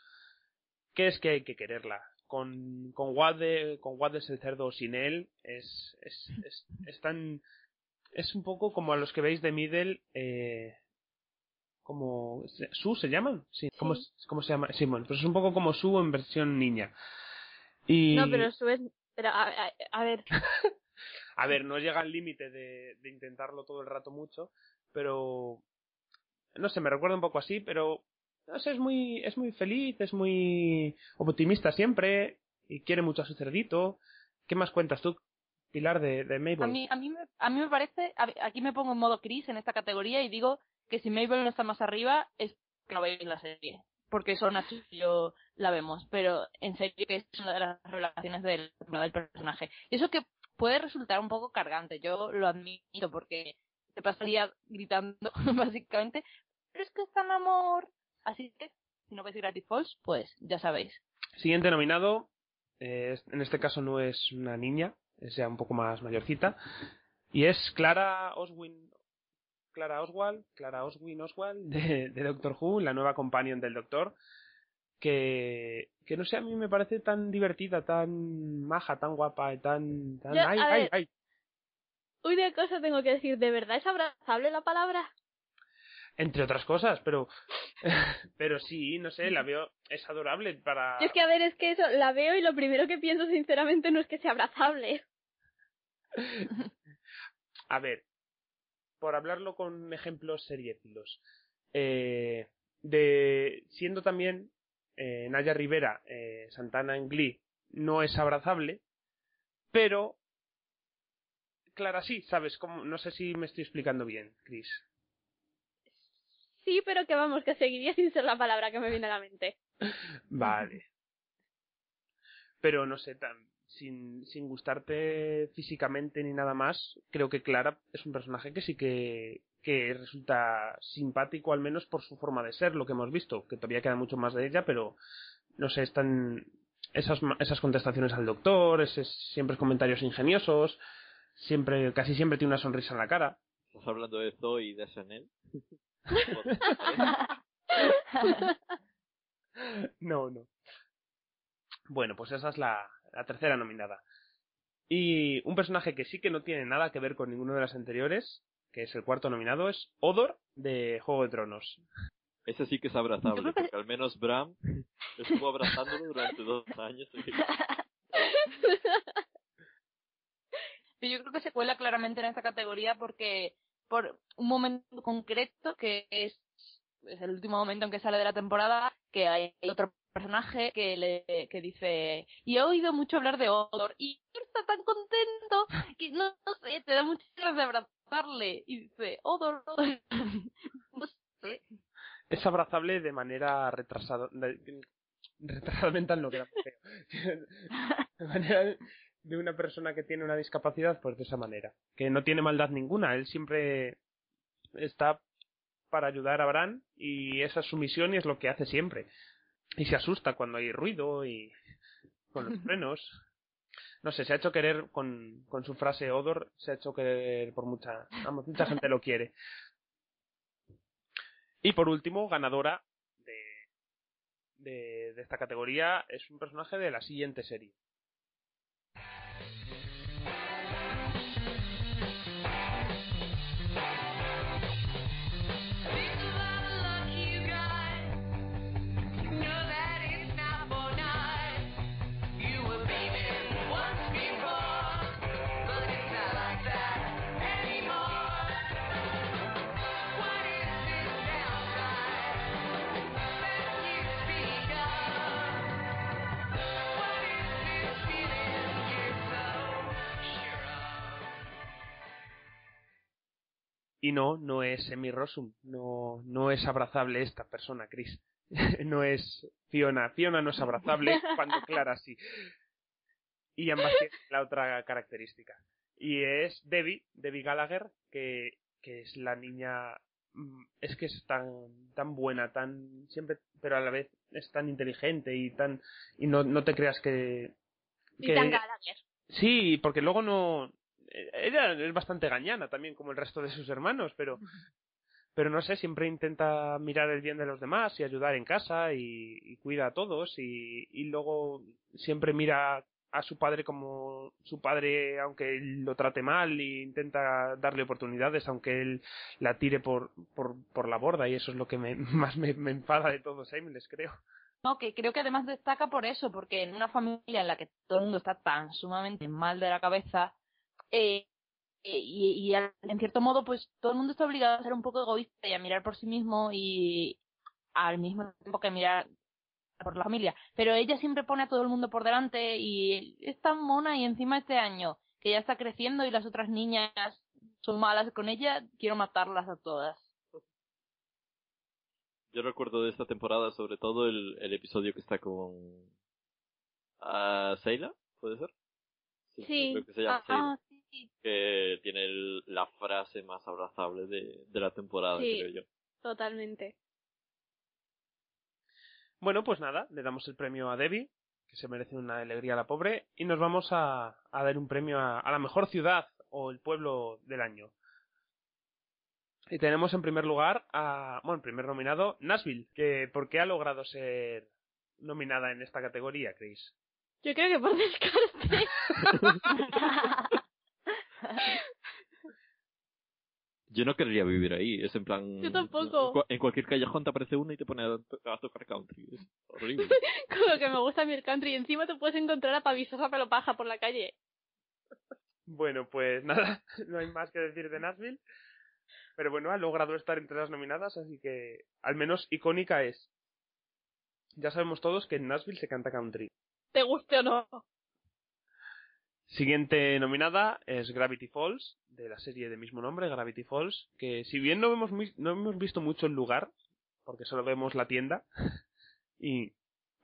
¿Qué es que hay que quererla? Con, con Wade, con Wade es el cerdo sin él, es, es, es, es tan, es un poco como a los que veis de Middle, eh, como, Su se llaman? Sí, ¿cómo, Sí. ¿cómo se llama? Sí, bueno, pues es un poco como Su en versión niña. Y... No, pero su es... Pero, a, a- a ver, A ver, no llega al límite de, de intentarlo todo el rato mucho, pero no sé, me recuerda un poco así, pero es muy, es muy feliz, es muy optimista siempre y quiere mucho a su cerdito. ¿Qué más cuentas tú, Pilar, de, de Mabel? A mí, a, mí a mí me parece, aquí me pongo en modo Chris en esta categoría y digo que si Mabel no está más arriba es que no veis la serie. Porque eso Nacho y yo la vemos, pero en serio que es una de las relaciones del, del personaje. Y eso que puede resultar un poco cargante, yo lo admito, porque te pasaría gritando, básicamente, pero es que es tan amor. Así que, si no veis Gravity Falls, pues ya sabéis. Siguiente nominado, eh, en este caso no es una niña, es ya un poco más mayorcita, y es Clara Oswin, Clara Oswald, Clara Oswin Oswald de, de Doctor Who, la nueva companion del Doctor, que, que no sé, a mí me parece tan divertida, tan maja, tan guapa, tan... tan Yo, ay, ay, ay. una cosa tengo que decir, ¿de verdad es abrazable la palabra? Entre otras cosas, pero... pero sí, no sé, la veo, es adorable para... Yo es que, a ver, es que eso, la veo y lo primero que pienso sinceramente no es que sea abrazable. A ver, por hablarlo con ejemplos seriéfilos, eh, de siendo también eh, Naya Rivera, eh, Santana en Glee, no es abrazable, pero Clara sí, ¿sabes? Como, no sé si me estoy explicando bien, Chris. Sí, pero que vamos, que seguiría sin ser la palabra que me viene a la mente. Vale. Pero no sé, tan, sin, sin gustarte físicamente ni nada más, creo que Clara es un personaje que sí que, que resulta simpático, al menos por su forma de ser, lo que hemos visto, que todavía queda mucho más de ella, pero no sé, están esas, ma- esas contestaciones al doctor, ese, siempre comentarios ingeniosos, siempre, casi siempre tiene una sonrisa en la cara. ¿Estás hablando de Zoe y de Chanel? No, no. Bueno, pues esa es la, la tercera nominada. Y un personaje que sí que no tiene nada que ver con ninguno de las anteriores, que es el cuarto nominado, es Odor de Juego de Tronos. Ese sí que es abrazable, porque al menos Bram estuvo abrazándolo durante dos años. Yo creo que se cuela claramente en esta categoría porque por un momento concreto que es, es el último momento en que sale de la temporada que hay otro personaje que le que dice y he oído mucho hablar de Odor y está tan contento que no, no sé te da muchas ganas de abrazarle y dice Odor, Odor". no sé Es abrazable de manera retrasada. de- retrasada mental no queda. De manera de una persona que tiene una discapacidad, pues de esa manera. Que no tiene maldad ninguna. Él siempre está para ayudar a Bran y esa es su misión y es lo que hace siempre. Y se asusta cuando hay ruido y con los frenos. No sé, se ha hecho querer con, con su frase Odor, se ha hecho querer por mucha, vamos, mucha gente lo quiere. Y por último, ganadora de, de, de esta categoría es un personaje de la siguiente serie. Y no, no es Emmy Rossum, no, no es abrazable esta persona, Chris. no es Fiona. Fiona no es abrazable cuando Clara sí. Y ambas tienen la otra característica. Y es Debbie, Debbie Gallagher, que, que es la niña mm, es que es tan tan buena tan siempre pero a la vez es tan inteligente y tan y no, no te creas que, Y que- tan Gallagher. Sí, porque luego no. Ella es bastante gañana también, como el resto de sus hermanos, pero. Pero no sé, siempre intenta mirar el bien de los demás y ayudar en casa y, y cuida a todos y, y luego siempre mira a su padre como su padre, aunque él lo trate mal, e intenta darle oportunidades, aunque él la tire por, por, por la borda y eso es lo que me, más me, me enfada de todos Shameless, creo. No, que creo que además destaca por eso, porque en una familia en la que todo el mundo está tan sumamente mal de la cabeza, eh, y, en cierto modo, pues todo el mundo está obligado a ser un poco egoísta y a mirar por sí mismo y al mismo tiempo que mirar por la familia. Pero ella siempre pone a todo el mundo por delante y es tan mona y encima este año que ya está creciendo y las otras niñas son malas con ella, quiero matarlas a todas. Yo recuerdo de esta temporada sobre todo el, el episodio que está con ah, Seila, ¿puede ser? Sí. creo que se llama Ah, sí. Que tiene el- la frase más abrazable de, de la temporada, Sí. creo yo. Totalmente. Bueno, pues nada, le damos el premio a Debbie, que se merece una alegría a la pobre, y nos vamos a, a dar un premio a, a la mejor ciudad o el pueblo del año. Y tenemos en primer lugar a, bueno, en primer nominado, Nashville, que ¿por qué ha logrado ser nominada en esta categoría, Chris? Yo creo que por descarte. Yo no querría vivir ahí, es en plan... Yo tampoco. En, cua- en cualquier callejón te aparece una y te pone a, to- a tocar country, es horrible. Con lo que me gusta a mí el country. Y encima te puedes encontrar a Pavisosa pelo paja por la calle. Bueno, pues nada, no hay más que decir de Nashville. Pero bueno, ha logrado estar entre las nominadas, así que al menos icónica es. Ya sabemos todos que en Nashville se canta country. Te guste o no. Siguiente nominada es Gravity Falls, de la serie de mismo nombre, Gravity Falls, que si bien no hemos, no hemos visto mucho el lugar, porque solo vemos la tienda y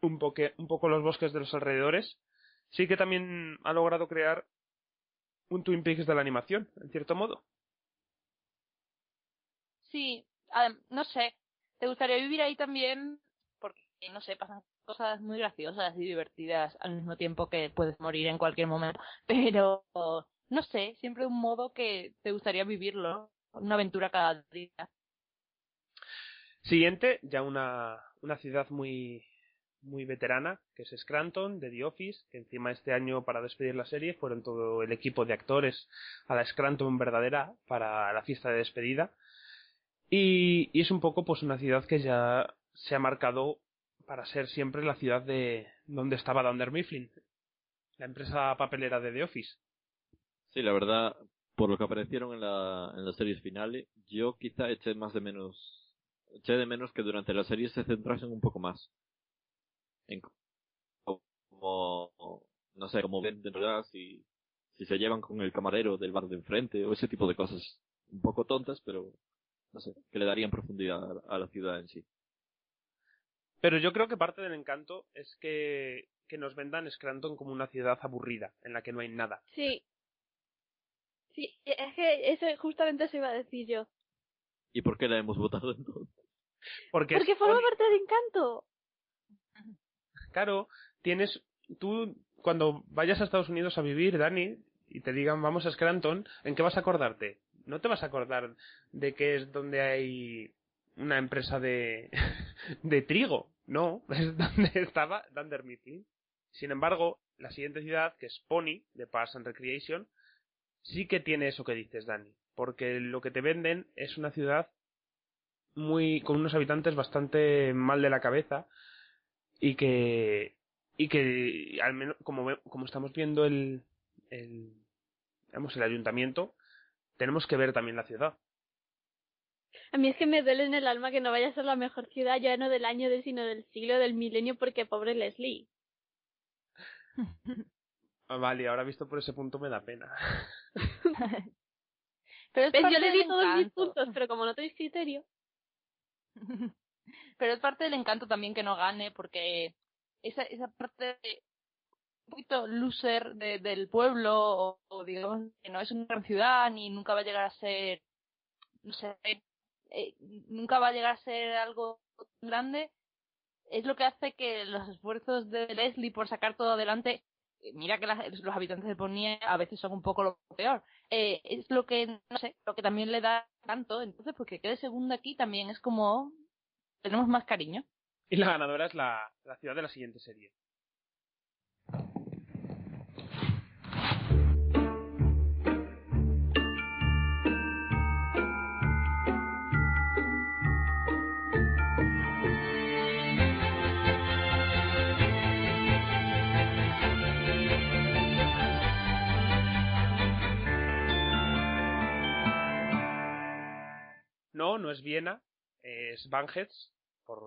un, poque- un poco los bosques de los alrededores, sí que también ha logrado crear un Twin Peaks de la animación, en cierto modo. Sí, no sé, ¿te gustaría vivir ahí también? Porque, no sé, pasan cosas muy graciosas y divertidas al mismo tiempo que puedes morir en cualquier momento. Pero, no sé, siempre un modo que te gustaría vivirlo, una aventura cada día. Siguiente, ya una, una ciudad muy, muy veterana, que es Scranton, de The Office, que encima este año para despedir la serie fueron todo el equipo de actores a la Scranton verdadera para la fiesta de despedida. Y, y es un poco pues una ciudad que ya se ha marcado para ser siempre la ciudad de donde estaba Dunder Mifflin, la empresa papelera de The Office. Sí, la verdad, por lo que aparecieron en la, en las series finales, yo quizá eché más de menos, eché de menos que durante la serie se centrasen un poco más en como, no sé, venden ¿verdad? si, si se llevan con el camarero del bar de enfrente o ese tipo de cosas un poco tontas, pero no sé, que le darían profundidad a, a la ciudad en sí. Pero yo creo que parte del encanto es que, que nos vendan Scranton como una ciudad aburrida, en la que no hay nada. Sí. Sí, es que eso justamente eso iba a decir yo. ¿Y por qué la hemos votado entonces? Porque, Porque forma parte del encanto. Claro, tienes. Tú, cuando vayas a Estados Unidos a vivir, Dani, y te digan vamos a Scranton, ¿en qué vas a acordarte? No te vas a acordar de que es donde hay una empresa de, de trigo. No, es donde estaba Dunder Mifflin. Sin embargo, la siguiente ciudad, que es Pony, de Parks and Recreation, sí que tiene eso que dices, Dani. Porque lo que te venden es una ciudad muy con unos habitantes bastante mal de la cabeza y que y que al menos como como estamos viendo el el el ayuntamiento tenemos que ver también la ciudad A mí es que me duele en el alma que no vaya a ser la mejor ciudad ya no del año, de, sino del siglo, del milenio, porque pobre Leslie. Ah, vale ahora visto por ese punto me da pena Pero es ¿Ves? Yo parte le di del todos mis encanto. puntos, pero como no tenéis criterio. Pero es parte del encanto también que no gane, porque esa, esa parte un poquito loser de- del pueblo, o, o digamos que no es una gran ciudad, ni nunca va a llegar a ser, no sé, eh, nunca va a llegar a ser algo grande, es lo que hace que los esfuerzos de Leslie por sacar todo adelante, eh, mira que los habitantes de Ponía a veces son un poco lo peor, eh, es lo que, no sé, lo que también le da tanto, entonces pues que quede segunda aquí también es como, tenemos más cariño. y la ganadora es la, la ciudad de la siguiente serie no no es Viena es Banheads por,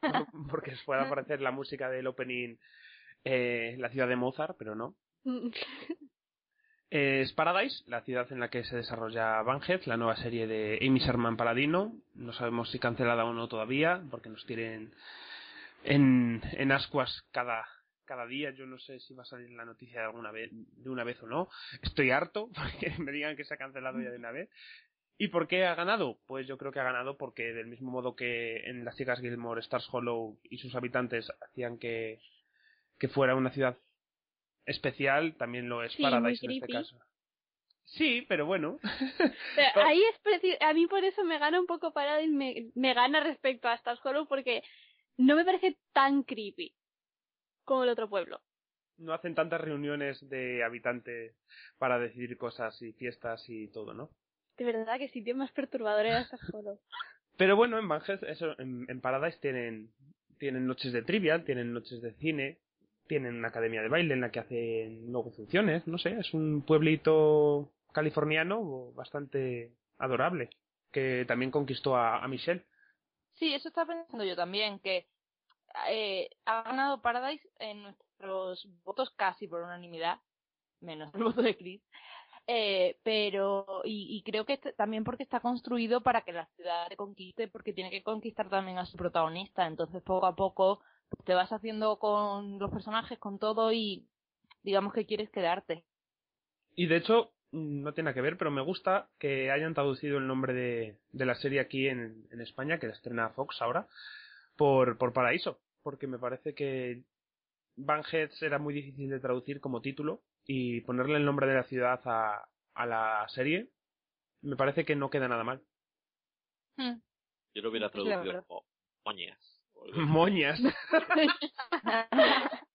por- porque pueda aparecer la música del opening eh, la ciudad de Mozart pero no Es Paradise, la ciudad en la que se desarrolla Banhead, la nueva serie de Amy Sherman Paladino. No sabemos si cancelada o no todavía, porque nos tienen en, en ascuas cada, cada día. Yo no sé si va a salir la noticia de alguna vez, de una vez o no. Estoy harto porque me digan que se ha cancelado ya de una vez. ¿Y por qué ha ganado? Pues yo creo que ha ganado porque del mismo modo que en las chicas Gilmore, Stars Hollow y sus habitantes hacían que, que fuera una ciudad especial, también lo es Sí, Paradise en este caso. Sí, pero bueno. Pero ahí es preci- a mí por eso me gana un poco Paradise, me, me gana respecto a Stars Hollow porque no me parece tan creepy como el otro pueblo. no hacen tantas reuniones de habitantes para decidir cosas y fiestas y todo, ¿no? De verdad que sitio más perturbador era Hollow. Pero bueno, en Banhead, eso, en, en Paradise tienen, tienen noches de trivia, tienen noches de cine, tienen una academia de baile en la que hacen luego funciones, no sé, es un pueblito californiano bastante adorable, que también conquistó a, a Michelle. Sí, eso estaba pensando yo también, que eh, ha ganado Paradise en nuestros votos casi por unanimidad, menos el voto de Chris. Eh, pero, y, creo que este- también porque está construido para que la ciudad te conquiste, porque tiene que conquistar también a su protagonista. Entonces, poco a poco te vas haciendo con los personajes, con todo, y digamos que quieres quedarte. Y de hecho, mm, no tiene nada que ver, pero me gusta que hayan traducido el nombre de, de la serie aquí en, en España, que la estrena Fox ahora, por, por Paraíso, porque me parece que Banheads era muy difícil de traducir como título y ponerle el nombre de la ciudad a, a la serie me parece que no queda nada mal. Hmm. Yo lo hubiera traducido como moñas. Moñas.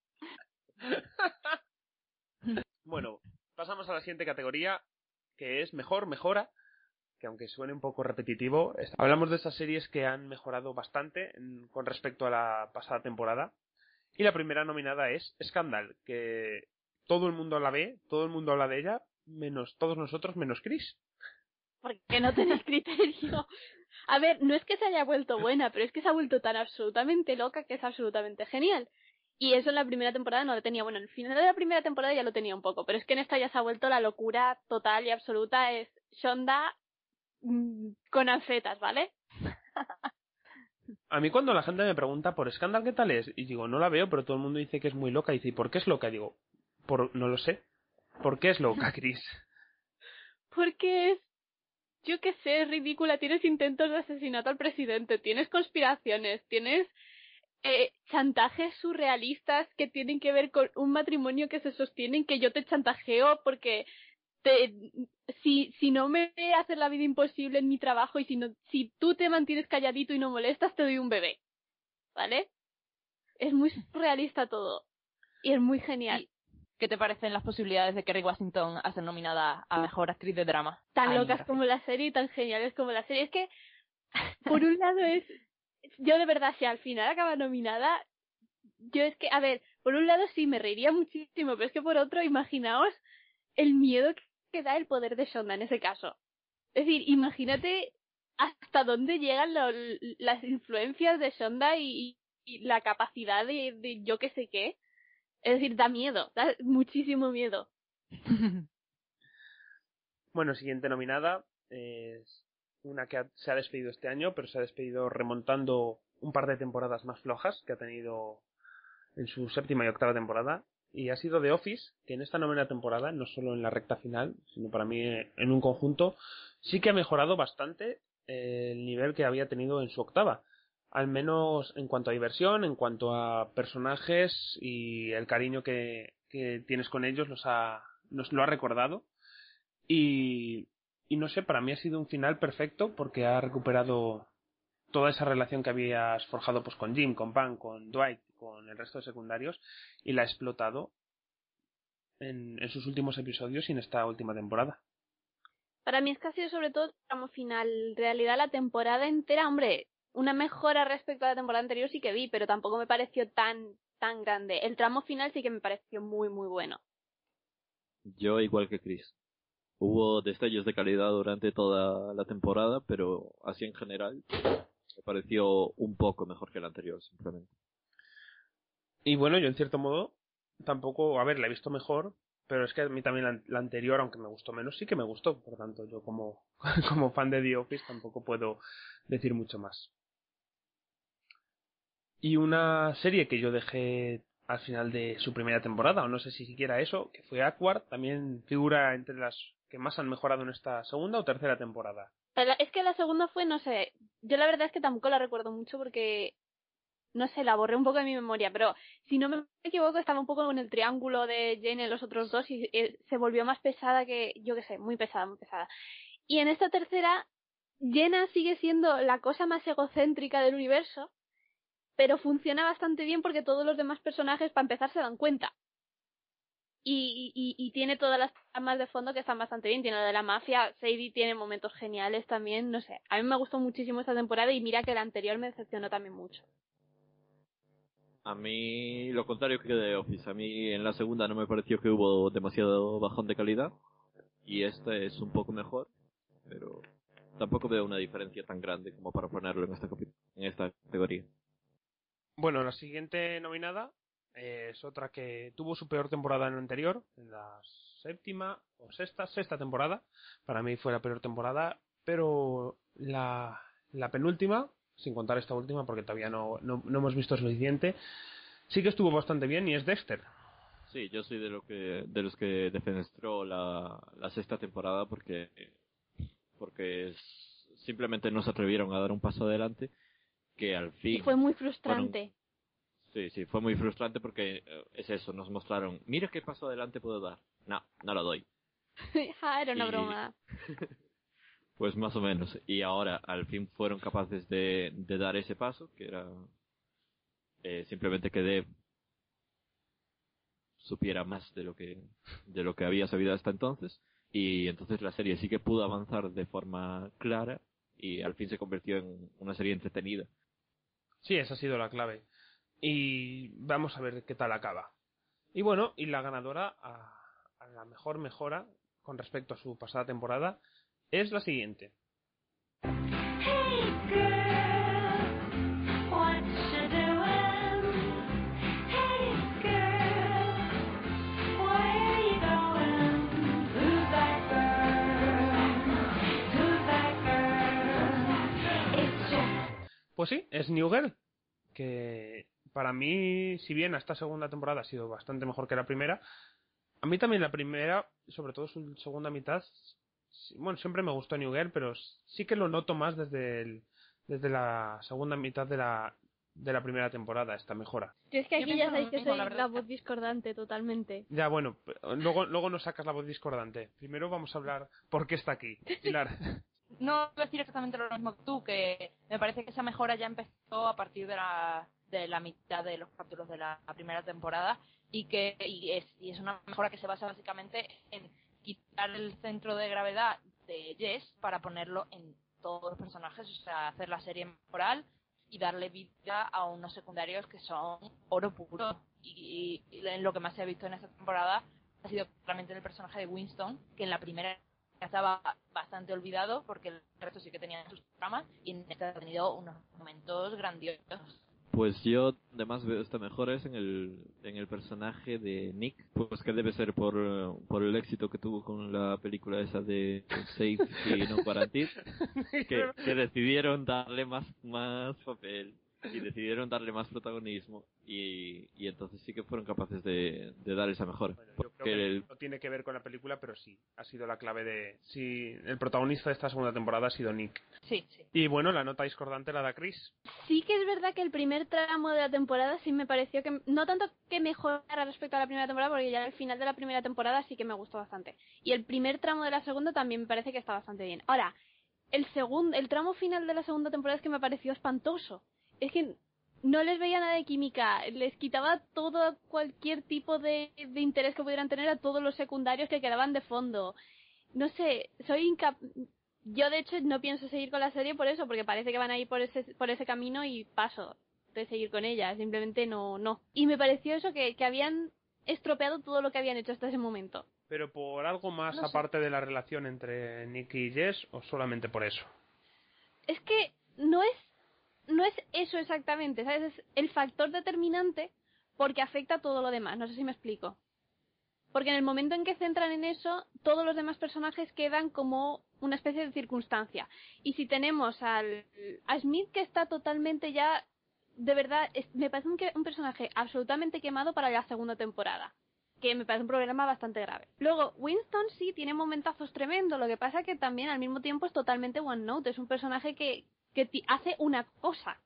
bueno, pasamos a la siguiente categoría, que es mejor, mejora, que aunque suene un poco repetitivo, hablamos de esas series que han mejorado bastante en- con respecto a la pasada temporada. Y la primera nominada es Scandal, que todo el mundo la ve, todo el mundo habla de ella, menos todos nosotros, menos Chris. Porque no tenéis criterio. A ver, no es que se haya vuelto buena, pero es que se ha vuelto tan absolutamente loca que es absolutamente genial. Y eso en la primera temporada no lo tenía. Bueno, en el final de la primera temporada ya lo tenía un poco, pero es que en esta ya se ha vuelto la locura total y absoluta. Es Shonda mm, con anfetas, ¿vale? A mí cuando la gente me pregunta por Scandal qué tal es, y digo, no la veo, pero todo el mundo dice que es muy loca, y dice, ¿y por qué es loca? Y digo, por, no lo sé. ¿Por qué es loca, Chris? Porque es, yo qué sé, es ridícula. Tienes intentos de asesinato al presidente, tienes conspiraciones, tienes eh, chantajes surrealistas que tienen que ver con un matrimonio que se sostienen que yo te chantajeo porque te, si, si no me haces la vida imposible en mi trabajo y si, no, si tú te mantienes calladito y no molestas, te doy un bebé. ¿Vale? Es muy realista todo. Y es muy genial. ¿Y ¿Qué te parecen las posibilidades de Kerry Washington a ser nominada a Mejor Actriz de Drama? tan locas como la serie y tan geniales como la serie. Es que, por un lado es, yo de verdad, si al final acaba nominada, yo es que, a ver, por un lado sí me reiría muchísimo, pero es que por otro, imaginaos el miedo que da el poder de Shonda en ese caso. Es decir, imagínate hasta dónde llegan lo- las influencias de Shonda y, y la capacidad de, de yo que sé qué. Es decir, da miedo, da muchísimo miedo. Bueno, siguiente nominada es una que se ha despedido este año, pero se ha despedido remontando un par de temporadas más flojas que ha tenido en su séptima y octava temporada. Y ha sido The Office, que en esta novena temporada, no solo en la recta final, sino para mí en un conjunto, sí que ha mejorado bastante el nivel que había tenido en su octava. Al menos en cuanto a diversión, en cuanto a personajes y el cariño que, tienes con ellos los ha, nos lo ha recordado. Y, no sé, para mí ha sido un final perfecto porque ha recuperado toda esa relación que habías forjado pues con Jim, con Pam, con Dwight, con el resto de secundarios y la ha explotado en, en sus últimos episodios y en esta última temporada. Para mí es que ha sido sobre todo tramo final. En realidad la temporada entera, hombre, una mejora respecto a la temporada anterior sí que vi, pero tampoco me pareció tan tan grande. El tramo final sí que me pareció muy muy bueno. Yo igual que Chris. Hubo destellos de calidad durante toda la temporada, pero así en general me pareció un poco mejor que el anterior, simplemente. Y bueno, yo en cierto modo tampoco, a ver, la he visto mejor, pero es que a mí también la, la anterior, aunque me gustó menos, sí que me gustó. Por tanto, yo como, como fan de The Office tampoco puedo decir mucho más. Y una serie que yo dejé al final de su primera temporada, o no sé si siquiera eso, que fue Aquard, también figura entre las que más han mejorado en esta segunda o tercera temporada. La- Es que la segunda fue, no sé, yo la verdad es que tampoco la recuerdo mucho porque, no sé, la borré un poco de mi memoria, pero si no me equivoco estaba un poco con el triángulo de Jane en los otros dos y eh, se volvió más pesada que, yo qué sé, muy pesada, muy pesada. Y en esta tercera, Jenna sigue siendo la cosa más egocéntrica del universo, pero funciona bastante bien porque todos los demás personajes, para empezar, se dan cuenta. Y, y, y tiene todas las tramas de fondo que están bastante bien. Tiene la de la mafia, Sadie tiene momentos geniales también, no sé. A mí me gustó muchísimo esta temporada y mira que la anterior me decepcionó también mucho. A mí, lo contrario que The Office. A mí en la segunda no me pareció que hubo demasiado bajón de calidad. Y esta es un poco mejor. Pero tampoco veo una diferencia tan grande como para ponerlo en esta, en esta categoría. Bueno, la siguiente nominada es otra que tuvo su peor temporada en la anterior, en la séptima o sexta, sexta temporada. Para mí fue la peor temporada, pero la, la penúltima, sin contar esta última porque todavía no, no, no hemos visto suficiente, sí que estuvo bastante bien y es Dexter. Sí, yo soy de, lo que, de los que defenestró la, la sexta temporada porque, porque simplemente no se atrevieron a dar un paso adelante que al fin... Y fue muy frustrante. Sí, sí, fue muy frustrante porque eh, es eso, nos mostraron, mira qué paso adelante puedo dar. No, no lo doy. Ah, Era una Y- broma. Pues más o menos. Y ahora al fin fueron capaces de, de dar ese paso, que era eh, simplemente que Deb supiera más de lo que de lo que había sabido hasta entonces. Y entonces la serie sí que pudo avanzar de forma clara y al fin se convirtió en una serie entretenida. Sí, esa ha sido la clave. Y vamos a ver qué tal acaba. Y bueno, y la ganadora a, a la mejor mejora con respecto a su pasada temporada es la siguiente. Pues sí, es New Girl, que para mí, si bien esta segunda temporada ha sido bastante mejor que la primera, a mí también la primera, sobre todo su segunda mitad, bueno, siempre me gustó New Girl, pero sí que lo noto más desde el, desde la segunda mitad de la de la primera temporada esta mejora. Yo es que aquí ya sabéis que mismo, soy la voz discordante totalmente. Ya bueno, luego luego nos sacas la voz discordante. Primero vamos a hablar por qué está aquí. Pilar. No voy a decir exactamente lo mismo que tú, que me parece que esa mejora ya empezó a partir de la, de la mitad de los capítulos de la, primera temporada y que y es, y es una mejora que se basa básicamente en quitar el centro de gravedad de Jess para ponerlo en todos los personajes, o sea, hacer la serie moral y darle vida a unos secundarios que son oro puro. Y, y en lo que más se ha visto en esta temporada ha sido claramente el personaje de Winston, que en la primera estaba bastante olvidado porque el resto sí que tenía sus tramas y en esta ha tenido unos momentos grandiosos. Pues yo además veo esta mejora es en el, en el personaje de Nick, pues que debe ser por, por el éxito que tuvo con la película esa de Safe y No Quarantine, que, que decidieron darle más, más papel y decidieron darle más protagonismo y, y entonces sí que fueron capaces de, de dar esa mejora. Bueno, yo creo que el, no tiene que ver con la película, pero sí, ha sido la clave de... Sí, el protagonista de esta segunda temporada ha sido Nick. Sí, sí. Y bueno, la nota discordante la da Chris. Sí que es verdad que el primer tramo de la temporada sí me pareció que, no tanto que mejorara respecto a la primera temporada, porque ya al final de la primera temporada sí que me gustó bastante. Y el primer tramo de la segunda también me parece que está bastante bien. Ahora, el segundo, el tramo final de la segunda temporada es que me pareció espantoso. Es que no les veía nada de química, les quitaba todo cualquier tipo de, de interés que pudieran tener a todos los secundarios que quedaban de fondo. No sé, soy incap yo de hecho no pienso seguir con la serie por eso, porque parece que van a ir por ese, por ese camino y paso de seguir con ella, simplemente no, no. Y me pareció eso que, que habían estropeado todo lo que habían hecho hasta ese momento. Pero por algo más No sé. aparte de la relación entre Nick y Jess, o solamente por eso. Es que no es, no es eso exactamente, ¿sabes? Es el factor determinante porque afecta a todo lo demás, no sé si me explico. Porque en el momento en que centran en eso, todos los demás personajes quedan como una especie de circunstancia. Y si tenemos al, a Smith que está totalmente ya, de verdad, me parece un, un personaje absolutamente quemado para la segunda temporada. Que me parece un problema bastante grave. Luego, Winston sí tiene momentazos tremendos, lo que pasa que también al mismo tiempo es totalmente one note, es un personaje que, que ti- hace una cosa.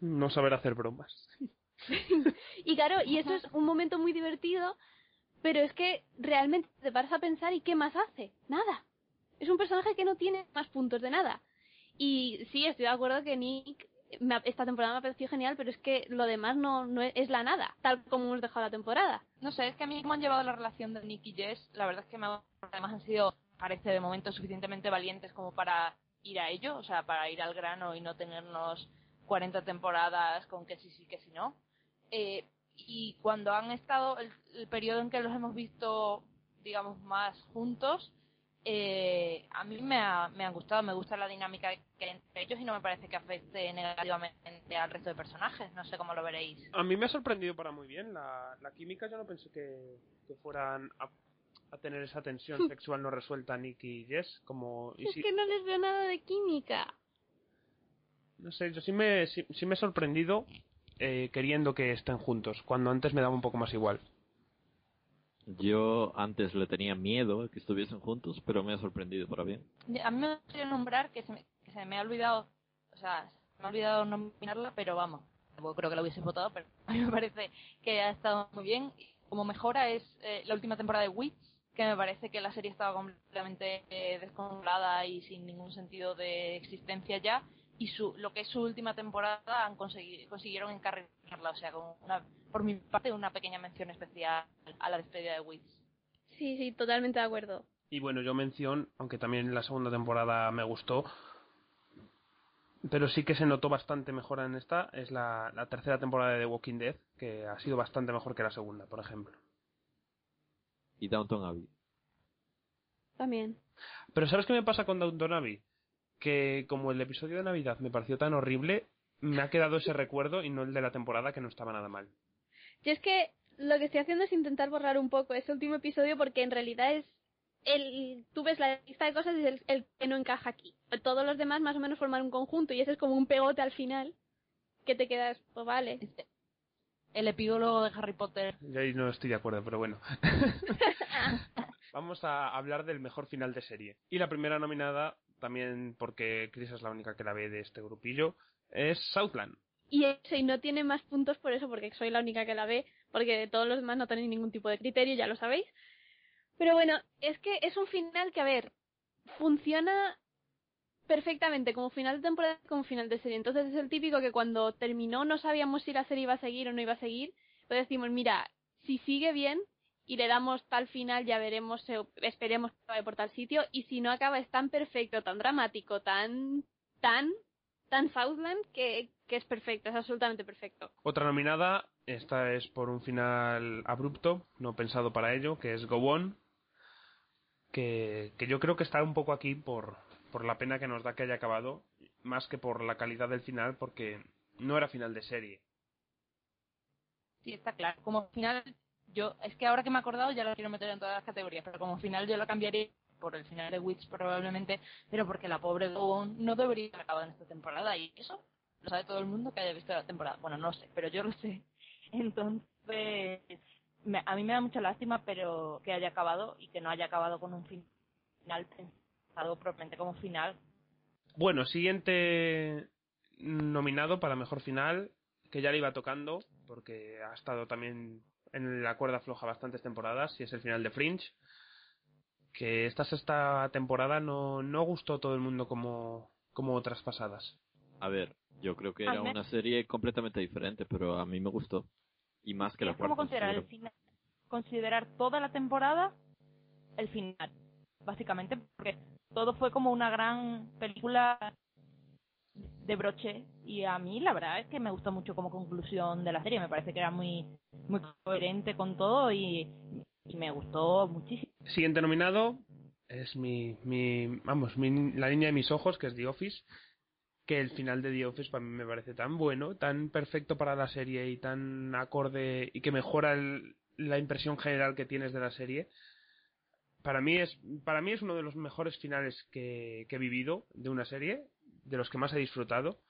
No saber hacer bromas. Y claro, y eso es un momento muy divertido, pero es que realmente te paras a pensar y ¿qué más hace? Nada. Es un personaje que no tiene más puntos de nada. Y sí, estoy de acuerdo que Nick me ha- esta temporada me ha parecido genial, pero es que lo demás no, no es, es la nada, tal como hemos dejado la temporada. No sé, es que a mí me han llevado la relación de Nick y Jess, la verdad es que me, además han sido, parece de momento, suficientemente valientes como para ir a ello, o sea, para ir al grano y no tenernos 40 temporadas con que sí, sí, que sí, no. Eh, y cuando han estado, el, el periodo en que los hemos visto, digamos, más juntos, eh, a mí me, ha, me han gustado, me gusta la dinámica que hay entre ellos y no me parece que afecte negativamente al resto de personajes, no sé cómo lo veréis. A mí me ha sorprendido para muy bien la, la química. Yo no pensé que, fueran a tener esa tensión sexual no resuelta Nick y Jess. Como, y Es que no les veo nada de química. no sé, yo sí me, sí, sí me he sorprendido eh, queriendo que estén juntos, cuando antes me daba un poco más igual. yo antes le tenía miedo a que estuviesen juntos, pero me ha sorprendido para bien. A mí me gustaría nombrar que se me, que se me ha olvidado, o sea, se me ha olvidado nominarla, pero vamos, creo que la hubiese votado, pero a mí me parece que ha estado muy bien. Como mejora es eh, la última temporada de Wits, que me parece que la serie estaba completamente eh, descontrolada y sin ningún sentido de existencia ya, y su, lo que es su última temporada han conseguido, consiguieron encarrilarla, o sea, con una, por mi parte una pequeña mención especial a la despedida de Wits. Sí, sí, totalmente de acuerdo. Y bueno, yo mención, aunque también la segunda temporada me gustó, pero sí que se notó bastante mejora en esta, es la, la tercera temporada de The Walking Dead, que ha sido bastante mejor que la segunda, por ejemplo. Y Downton Abbey. También. Pero ¿sabes qué me pasa con Downton Abbey? Que como el episodio de Navidad me pareció tan horrible, me ha quedado ese recuerdo y no el de la temporada que no estaba nada mal. Yo es que lo que estoy haciendo es intentar borrar un poco ese último episodio porque en realidad es el tú ves la lista de cosas y es el, el que no encaja aquí. Todos los demás más o menos forman un conjunto y ese es como un pegote al final que te quedas, pues vale. El epílogo de Harry Potter Yo ahí no estoy de acuerdo, pero bueno. Vamos a hablar del mejor final de serie. Y la primera nominada, también porque Chris es la única que la ve de este grupillo, es Southland. Y eso, y no tiene más puntos por eso, porque soy la única que la ve, porque todos los demás no tenéis ningún tipo de criterio, ya lo sabéis. Pero bueno, es que es un final que, a ver, funciona perfectamente como final de temporada como final de serie. Entonces es el típico que cuando terminó no sabíamos si la serie iba a seguir o no iba a seguir. Pues decimos, mira, si sigue bien y le damos tal final, ya veremos, eh, esperemos que vaya por tal sitio. Y si no acaba, es tan perfecto, tan dramático, tan, tan, tan Southland que, que es perfecto, es absolutamente perfecto. Otra nominada, esta es por un final abrupto, no pensado para ello, que es Go On, que, que yo creo que está un poco aquí por, por la pena que nos da que haya acabado, más que por la calidad del final, porque no era final de serie. Sí, está claro. Como final, yo, es que ahora que me he acordado ya lo quiero meter en todas las categorías, pero como final yo lo cambiaría por el final de Witch probablemente, pero porque la pobre Gowon no debería haber acabado en esta temporada y eso lo sabe todo el mundo que haya visto la temporada. Bueno, no sé, pero yo lo sé. Entonces, me- a mí me da mucha lástima pero que haya acabado y que no haya acabado con un final pensado propiamente como final. Bueno, siguiente nominado para mejor final, que ya le iba tocando, porque ha estado también en la cuerda floja bastantes temporadas, y es el final de Fringe. Que esta sexta temporada no, no gustó a todo el mundo como, como otras pasadas. A ver, yo creo que era una serie completamente diferente, pero a mí me gustó. Y más que la cuarta. considerar el final, considerar toda la temporada el final, básicamente, porque todo fue como una gran película de broche y a mí la verdad es que me gustó mucho como conclusión de la serie, me parece que era muy muy coherente con todo y, me gustó muchísimo. Siguiente nominado es mi, mi vamos, mi- la niña de mis ojos, que es The Office. Que el final de The Office para mí me parece tan bueno, tan perfecto para la serie y tan acorde y que mejora el- la impresión general que tienes de la serie. Para mí es, para mí es uno de los mejores finales que, he vivido de una serie, de los que más he disfrutado,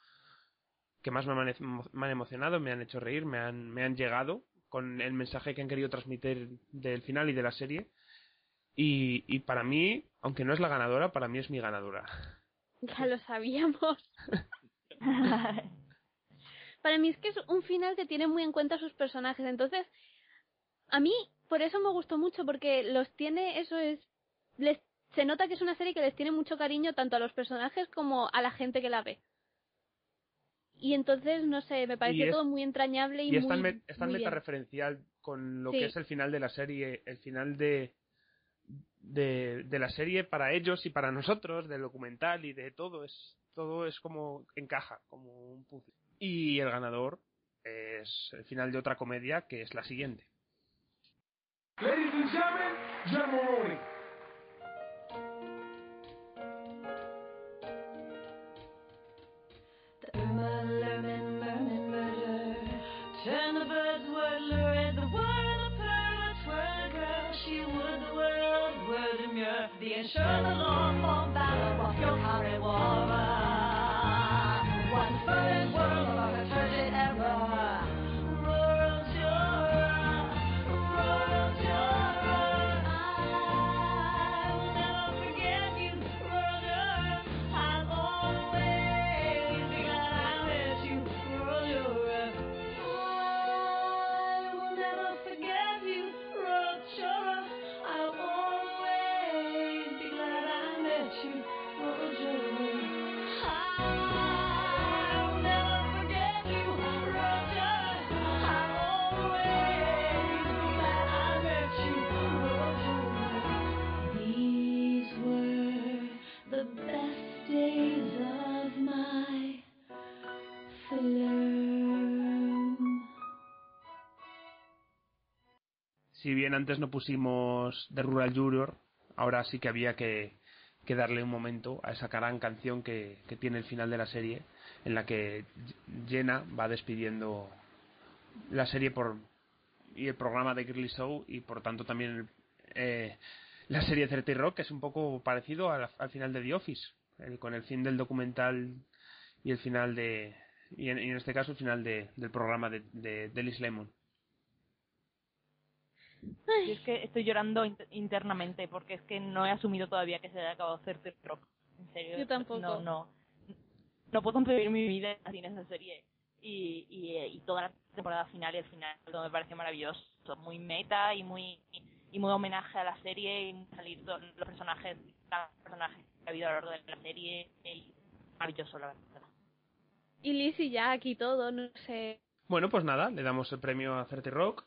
que más me han, emocionado, me han hecho reír, me han, me han llegado con el mensaje que han querido transmitir del final y de la serie. Y, y para mí, aunque no es la ganadora, para mí es mi ganadora. Ya lo sabíamos. Para mí es que es un final que tiene muy en cuenta sus personajes. Entonces, a mí por eso me gustó mucho, porque los tiene, eso es, les, se nota que es una serie que les tiene mucho cariño tanto a los personajes como a la gente que la ve. Y entonces, no sé, me pareció es- todo muy entrañable y, Y es tan, muy, met- es tan muy bien. metareferencial con lo Sí. que es el final de la serie, el final de, de, de la serie para ellos y para nosotros, del documental y de todo, es todo es como encaja, como un puzzle. Y el ganador es el final de otra comedia que es la siguiente. Ladies and gentlemen, John Maroney. The Irma Lerman Merman murder. Turn the birds word lurid, the word of pearl, twirl girl. She would the world, word demure. The ensure the law Si bien antes no pusimos The Rural Junior, ahora sí que había que, darle un momento a esa gran canción que, que tiene el final de la serie, en la que Jenna va despidiendo la serie por y el programa de Girly Show y por tanto también eh, la serie 30 Rock, que es un poco parecido al, al final de The Office, el- con el fin del documental y el final de y en, y en este caso el final de- del programa de, de, de Liz Lemon. Y es que estoy llorando in- internamente porque es que no he asumido todavía que se haya acabado hacer rock. En serio. Yo tampoco. No, no. No puedo concebir mi vida sin esa serie. Y, y, y toda la temporada final y el final todo me pareció maravilloso. Muy meta y muy y muy homenaje a la serie y salir todos los personajes, los personajes que ha habido a lo largo de la serie y maravilloso la verdad. Y Lizzie ya aquí todo, no sé. Bueno, pues nada, le damos el premio a 30 Rock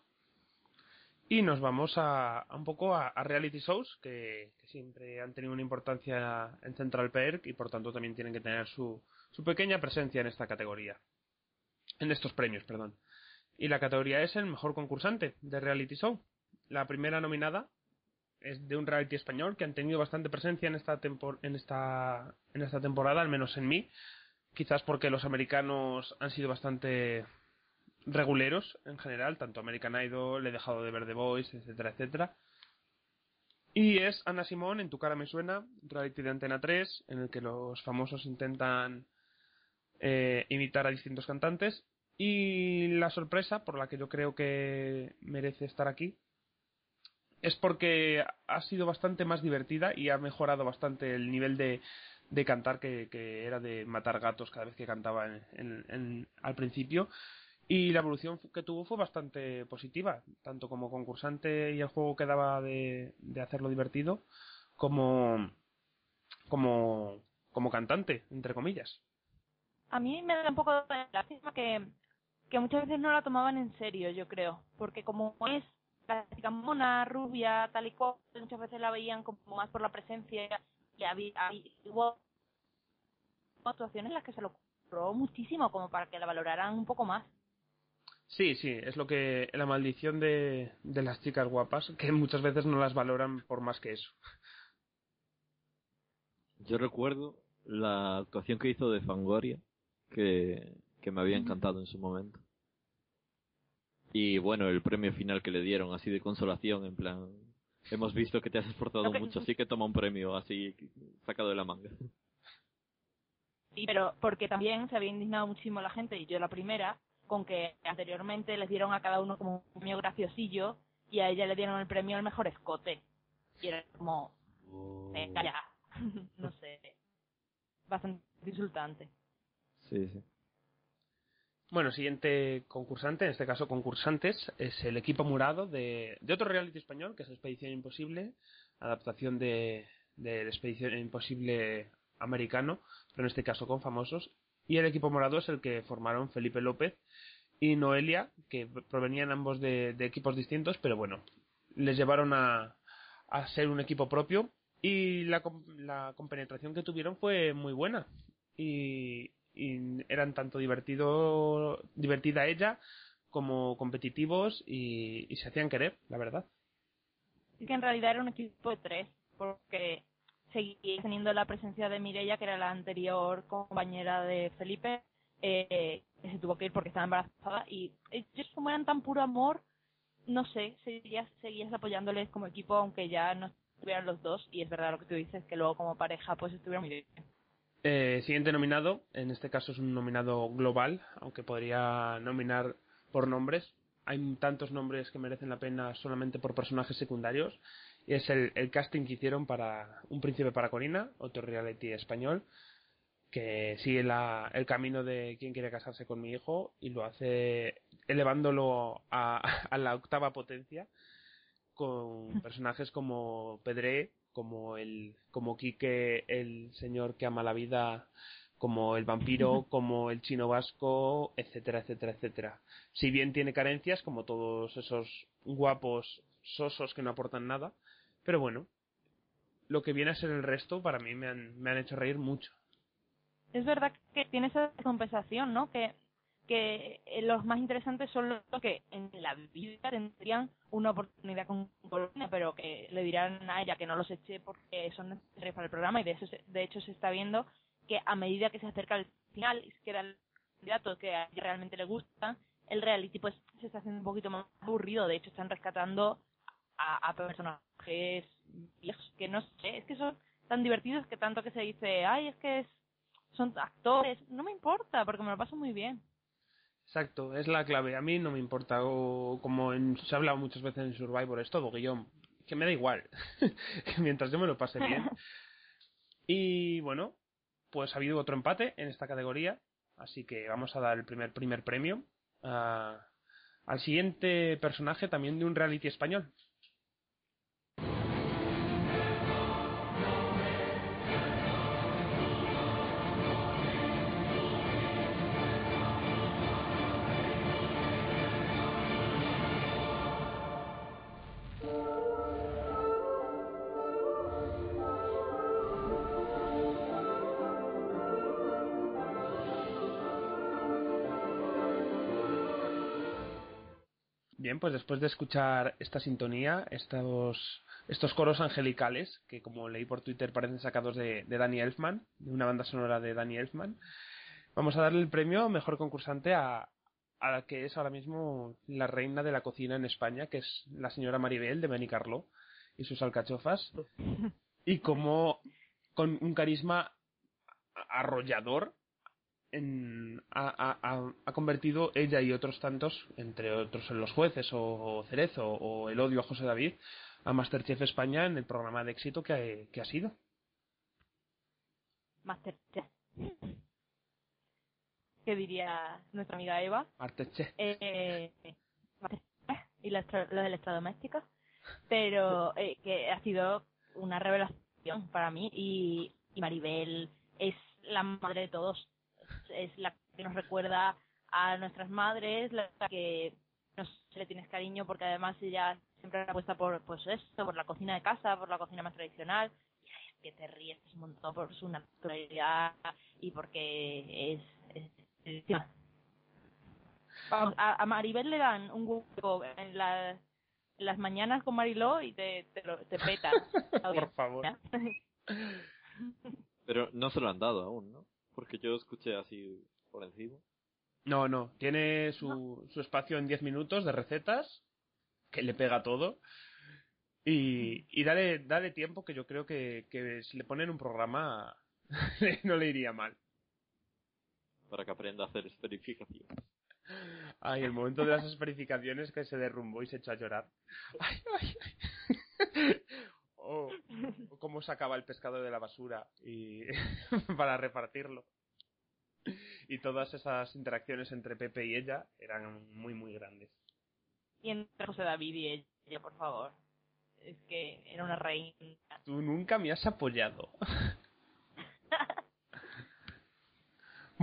y nos vamos a, un poco a, reality shows que, que siempre han tenido una importancia en Central Perk y por tanto también tienen que tener su, su pequeña presencia en esta categoría. En estos premios, perdón. Y la categoría es el mejor concursante de reality show. La primera nominada es de un reality español que han tenido bastante presencia en esta, tempor- en esta, en esta temporada, al menos en mí. Quizás porque los americanos han sido bastante reguleros en general, tanto American Idol, he dejado de ver The Voice, etcétera, etcétera. Y es Ana Simón, en tu cara me suena, reality de Antena 3, en el que los famosos intentan eh, imitar a distintos cantantes. Y la sorpresa, por la que yo creo que merece estar aquí, es porque ha sido bastante más divertida y ha mejorado bastante el nivel de, de cantar que, que era de matar gatos cada vez que cantaba en- al principio. Y la evolución que tuvo fue bastante positiva, tanto como concursante y el juego que daba de, hacerlo divertido, como, como, como cantante, entre comillas. A mí me da un poco de lástima que, que muchas veces no la tomaban en serio, yo creo. Porque como es la chica mona, rubia, tal y cual, muchas veces la veían como más por la presencia y había, hubo actuaciones en las que se lo curró muchísimo como para que la valoraran un poco más. Sí, sí, es lo que la maldición de, de las chicas guapas, que muchas veces no las valoran por más que eso. Yo recuerdo la actuación que hizo de Fangoria, que, que me había encantado en su momento. Y bueno, el premio final que le dieron, así de consolación, en plan, hemos visto que te has esforzado mucho, así que toma un premio así sacado de la manga. Sí, pero porque también se había indignado muchísimo la gente, y yo la primera, con que anteriormente les dieron a cada uno como un premio graciosillo y a ella le dieron el premio al mejor escote. Y era como, venga ya, no sé, bastante insultante. Sí, sí. Bueno, siguiente concursante, en este caso concursantes, es el equipo morado de, de otro reality español, que es Expedición Imposible, adaptación de, de Expedición Imposible americano, pero en este caso con famosos. Y el equipo morado es el que formaron Felipe López y Noelia, que provenían ambos de, equipos distintos, pero bueno, les llevaron a, a ser un equipo propio y la, la compenetración que tuvieron fue muy buena. Y, eran tanto divertido, divertida ella como competitivos y, y se hacían querer, la verdad. Es que en realidad era un equipo de tres, porque seguía teniendo la presencia de Mireia, que era la anterior compañera de Felipe, eh, que se tuvo que ir porque estaba embarazada, y ellos como eran tan puro amor, no sé, seguías, seguías apoyándoles como equipo, aunque ya no estuvieran los dos, y es verdad lo que tú dices, que luego como pareja pues estuvieron muy bien. Eh, siguiente nominado, en este caso es un nominado global, aunque podría nominar por nombres. Hay tantos nombres que merecen la pena solamente por personajes secundarios. Y es el, el casting que hicieron para Un Príncipe para Corina, otro reality español, que sigue la- el camino de quien quiere casarse con mi hijo y lo hace elevándolo a, a la octava potencia con personajes como Pedré, como el como Quique, el señor que ama la vida, como el vampiro, como el chino vasco, etcétera, etcétera, etcétera. Si bien tiene carencias, como todos esos guapos sosos que no aportan nada, pero bueno, lo que viene a ser el resto para mí me han, me han hecho reír mucho. Es verdad que tiene esa compensación, ¿no? Que, que eh, los más interesantes son los que en la vida tendrían una oportunidad con Colonia, pero que le dirán a ella que no los eche porque son necesarios para el programa y de, eso se- de hecho se está viendo que a medida que se acerca el final y se queda el candidato que a ella realmente le gusta, el reality pues se está haciendo un poquito más aburrido. De hecho están rescatando a, a personajes viejos que no sé, es que son tan divertidos que tanto que se dice, ay, es que es, son actores, no me importa porque me lo paso muy bien. Exacto, es la clave. A mí no me importa, o como en- se ha hablado muchas veces en Survivor, es todo guion, que me da igual, mientras yo me lo pase bien. Y bueno, pues ha habido otro empate en esta categoría, así que vamos a dar el primer primer premio a- al siguiente personaje también de un reality español. Pues después de escuchar esta sintonía, estos, estos coros angelicales, que como leí por Twitter parecen sacados de, de Danny Elfman, de una banda sonora de Danny Elfman, vamos a darle el premio mejor concursante a, a la que es ahora mismo la reina de la cocina en España, que es la señora Maribel de Benicarló y sus alcachofas, y como con un carisma arrollador en- ha, ha- ha- convertido ella y otros tantos, entre otros en los jueces o, Cerezo o el odio a José David, a Masterchef España en el programa de éxito que, que ha sido. Masterchef. ¿Qué diría nuestra amiga Eva? Masterchef. Eh, Masterchef y los los electrodomésticos. Pero eh, que ha sido una revelación para mí y, y Maribel es la madre de todos. Es, la que nos recuerda a nuestras madres, la que nos le tienes cariño porque además ella siempre apuesta por pues esto, por la cocina de casa, por la cocina más tradicional y es que te ríes un montón por su naturalidad y porque es, es, es- Vamos, a, a Maribel le dan un hueco en, la- en las mañanas con Mariló y te, te, lo- te peta. Por favor. Pero no se lo han dado aún, ¿no? Porque yo escuché así por encima. No, no, tiene su, su espacio en 10 minutos de recetas, que le pega todo. Y, y dale, dale tiempo que yo creo que, que si le ponen un programa no le iría mal. Para que aprenda a hacer esferificación. Ay, el momento de las esferificaciones que se derrumbó y se echó a llorar. Ay, ay, ay. O, o cómo sacaba el pescado de la basura y para repartirlo. Y todas esas interacciones entre Pepe y ella eran muy, muy grandes. Y entre José David y ella, por favor. Es que era una reina. Tú nunca me has apoyado.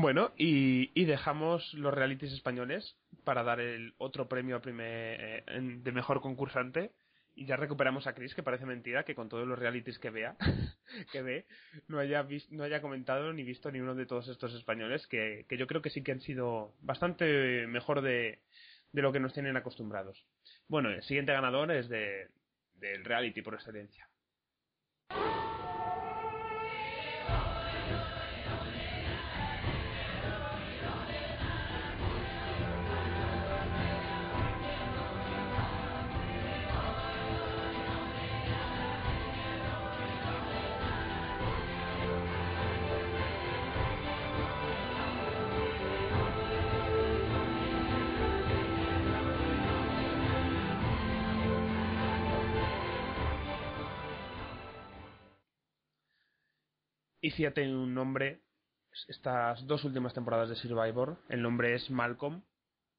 Bueno, y, y dejamos los realities españoles para dar el otro premio a primer, eh, de mejor concursante. Y ya recuperamos a Chris, que parece mentira que con todos los realities que vea, que ve, no haya, no haya comentado ni visto ni uno de todos estos españoles, que, que yo creo que sí que han sido bastante mejor de, de lo que nos tienen acostumbrados. Bueno, el siguiente ganador es de, del reality por excelencia. En un nombre, estas dos últimas temporadas de Survivor, el nombre es Malcolm,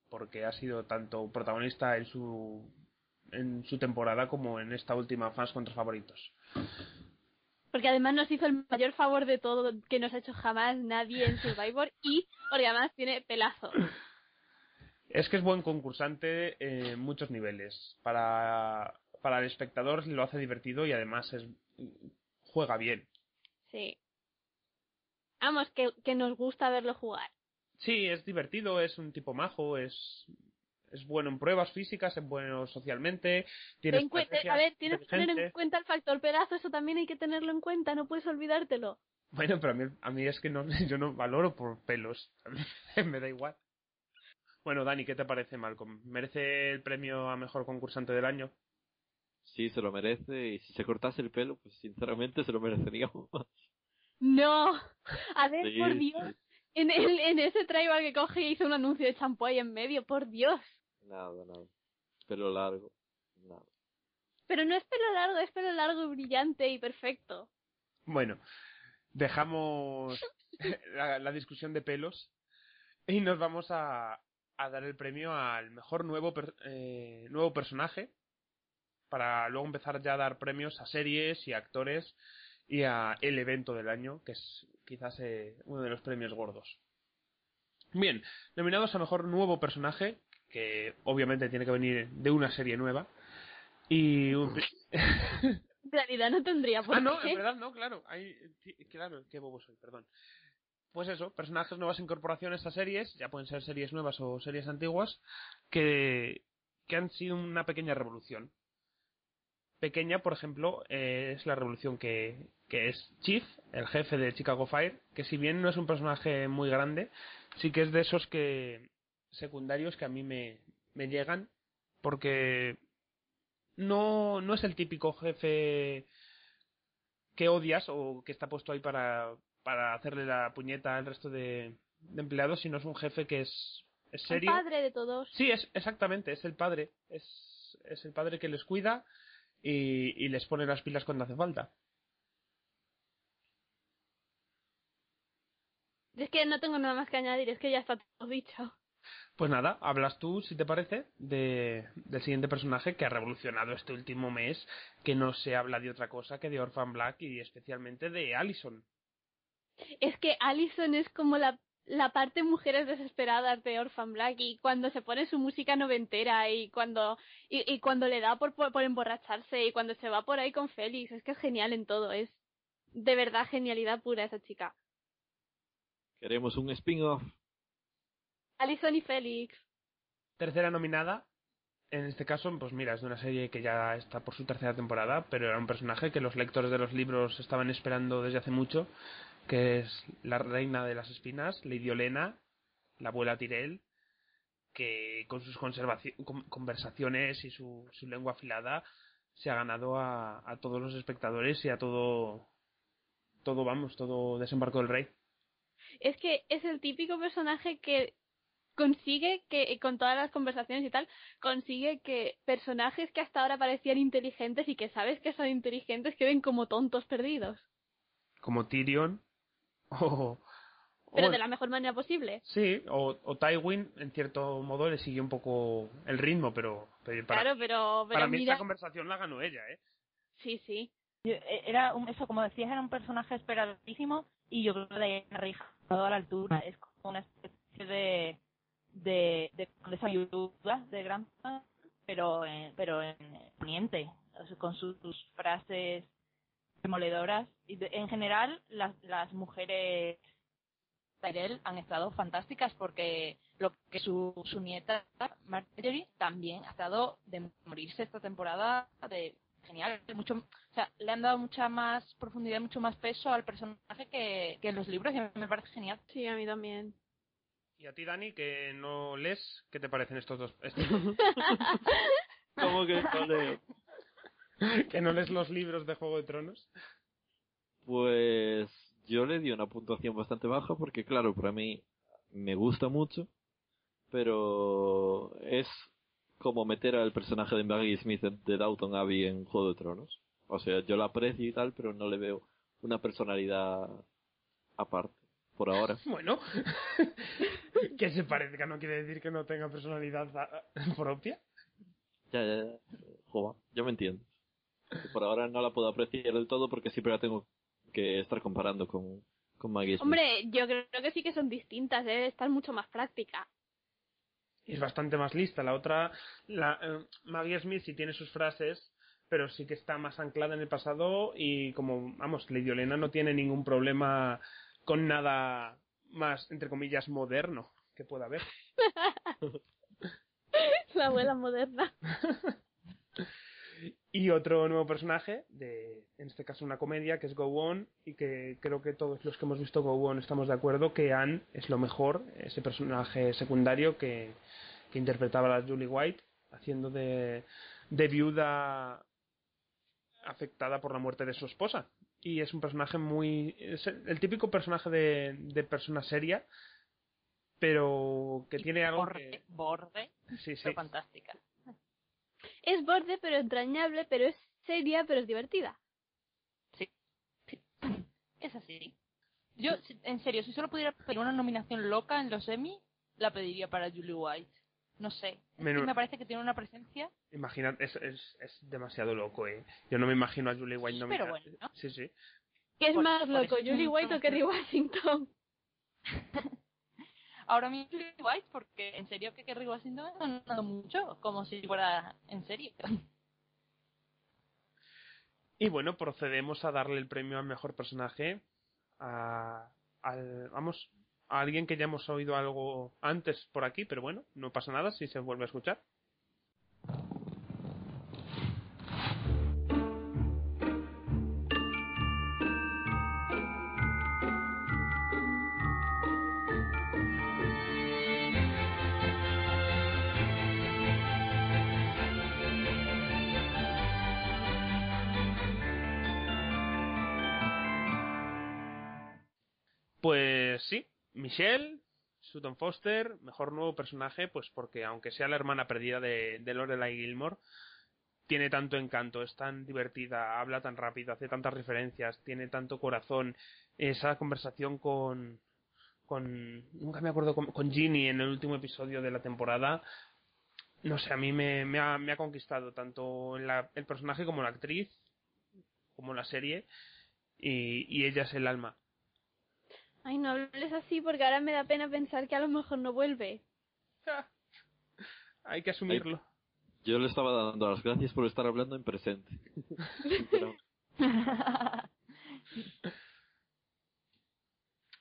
porque ha sido tanto protagonista en su en su temporada como en esta última Fans contra Favoritos. Porque además nos hizo el mayor favor de todo que nos ha hecho jamás nadie en Survivor y porque además tiene pelazo. Es que es buen concursante en muchos niveles. Para, para el espectador lo hace divertido y además es juega bien. Sí. Vamos, que, que nos gusta verlo jugar. Sí, es divertido, es un tipo majo, es es bueno en pruebas físicas, es bueno socialmente, tiene Ten cuen- estrategias, a ver, tienes que tener en cuenta el factor pelazo, eso también hay que tenerlo en cuenta, no puedes olvidártelo. Bueno, pero a mí, a mí es que no, yo no valoro por pelos. Me da igual. Bueno, Dani, ¿qué te parece Malcolm? ¿Merece el premio a mejor concursante del año? Sí, se lo merece. Y si se cortase el pelo, pues sinceramente se lo merecería más. No, a ver, Sí, por Dios, sí. en, el, en ese trailer que coge y hizo un anuncio de champú ahí en medio, por Dios. Nada, nada. Pelo largo. Nada. Pero no es pelo largo, es pelo largo y brillante y perfecto. Bueno, dejamos la, la discusión de pelos y nos vamos a, a dar el premio al mejor nuevo, per- eh, nuevo personaje para luego empezar ya a dar premios a series y actores y a el evento del año, que es quizás eh, uno de los premios gordos. Bien, nominados a mejor nuevo personaje, que obviamente tiene que venir de una serie nueva. Y un... En realidad no tendría por Ah, no, qué. en verdad no, claro. Hay, claro, qué bobo soy, perdón. Pues eso, personajes, nuevas incorporaciones a series, ya pueden ser series nuevas o series antiguas, que, que han sido una pequeña revolución. Pequeña, por ejemplo, eh, es la revolución que, que es Chief, el jefe de Chicago Fire, que si bien no es un personaje muy grande, sí que es de esos que secundarios que a mí me, me llegan, porque no, no es el típico jefe que odias o que está puesto ahí para, para hacerle la puñeta al resto de, de empleados, sino es un jefe que es, es El serio. padre de todos. Sí, es exactamente, es el padre. Es, es el padre que les cuida y, y les pone las pilas cuando hace falta. Es que no tengo nada más que añadir, es que ya está todo dicho. Pues nada, hablas tú, si te parece, de, del siguiente personaje que ha revolucionado este último mes, que no se habla de otra cosa que de Orphan Black y especialmente de Allison. Es que Allison es como la, la parte mujeres desesperadas de Orphan Black y cuando se pone su música noventera y cuando y, y cuando le da por, por, por emborracharse y cuando se va por ahí con Félix, es que es genial en todo, es de verdad genialidad pura esa chica. Queremos un spin-off. Allison y Félix. Tercera nominada, en este caso, pues mira, es de una serie que ya está por su tercera temporada, pero era un personaje que los lectores de los libros estaban esperando desde hace mucho, que es la reina de las espinas, Lady Olena, la abuela Tyrell, que con sus conversaciones y su, su lengua afilada se ha ganado a, a todos los espectadores y a todo, todo vamos, todo desembarco del rey. Es que es el típico personaje que consigue que, con todas las conversaciones y tal, consigue que personajes que hasta ahora parecían inteligentes y que sabes que son inteligentes queden como tontos perdidos. Como Tyrion, o, Pero o- de la mejor manera posible. Sí, o, o Tywin, en cierto modo, le sigue un poco el ritmo, pero, pero para, claro, pero, pero para mí mira. esta conversación la ganó ella, ¿eh? Sí, sí. Yo- eh, Era un, eso, como decías, era un personaje esperadísimo y yo creo que Diana a la altura. Es como una especie de de, de condesa viuda de gran pero en, pero en poniente, o sea, con sus, sus frases demoledoras y de- en general las las mujeres Tyrell han estado fantásticas porque lo que su, su nieta Marjorie también ha estado de morirse esta temporada de genial mucho o sea le han dado mucha más profundidad mucho más peso al personaje que, que en los libros y me parece genial Sí, a mí también. Y a ti, Dani, que no lees, ¿qué te parecen estos dos? estos- ¿Cómo que no leo? que no lees los libros de Juego de Tronos. Pues yo le di una puntuación bastante baja porque, claro, para mí me gusta mucho, pero es como meter al personaje de Maggie Smith de Downton Abbey en Juego de Tronos. O sea, yo la aprecio y tal, pero no le veo una personalidad aparte, por ahora. Bueno, que se parezca no quiere decir que no tenga personalidad ah, propia. Ya, ya, ya. Joder, ya me entiendes. Que por ahora no la puedo apreciar del todo porque siempre la tengo que estar comparando con, con Maggie Smith. Hombre, yo creo que sí que son distintas, debe estar mucho más práctica. Y es bastante más lista. La otra, la, eh, Maggie Smith sí tiene sus frases, pero sí que está más anclada en el pasado y como, vamos, Lady Olena no tiene ningún problema con nada más, entre comillas, moderno que pueda haber. La abuela moderna. Y otro nuevo personaje, de, en este caso una comedia, que es Go On, y que creo que todos los que hemos visto Go On estamos de acuerdo que Anne es lo mejor, ese personaje secundario que, que interpretaba a la Julie White, haciendo de, de viuda afectada por la muerte de su esposa. Y es un personaje muy... es el, el típico personaje de, de persona seria, pero que Y tiene algo borde que... borde Sí, sí. pero fantástica Es borde, pero entrañable, pero es seria, pero es divertida. sí, es así yo en serio si solo pudiera pedir una nominación loca en los Emmy la pediría para Julie White no sé Menú- me parece que tiene una presencia Imagina, es, es, es demasiado loco, eh. Yo no me imagino a Julie White Sí, nominada. pero bueno, ¿no? Sí, sí. ¿Qué es Por- más por loco, Julie White o Kerry Washington? ahora mismo White porque en serio que Kerry Washington está ganando mucho como si fuera en serio Y bueno, procedemos a darle el premio al mejor personaje a, al, vamos, a alguien que ya hemos oído algo antes por aquí, pero bueno, no pasa nada si se vuelve a escuchar. Michelle, Sutton Foster, mejor nuevo personaje, pues porque aunque sea la hermana perdida de, Lorelai Gilmore, tiene tanto encanto, es tan divertida, habla tan rápido, hace tantas referencias, tiene tanto corazón, esa conversación con con nunca me acuerdo con, con Ginny en el último episodio de la temporada no sé, a mí me, me, ha, me ha conquistado tanto el personaje como la actriz, como la serie, y ella es el alma. Ay, no hables así porque ahora me da pena pensar que a lo mejor no vuelve. Hay que asumirlo. Yo le estaba dando las gracias por estar hablando en presente. Pero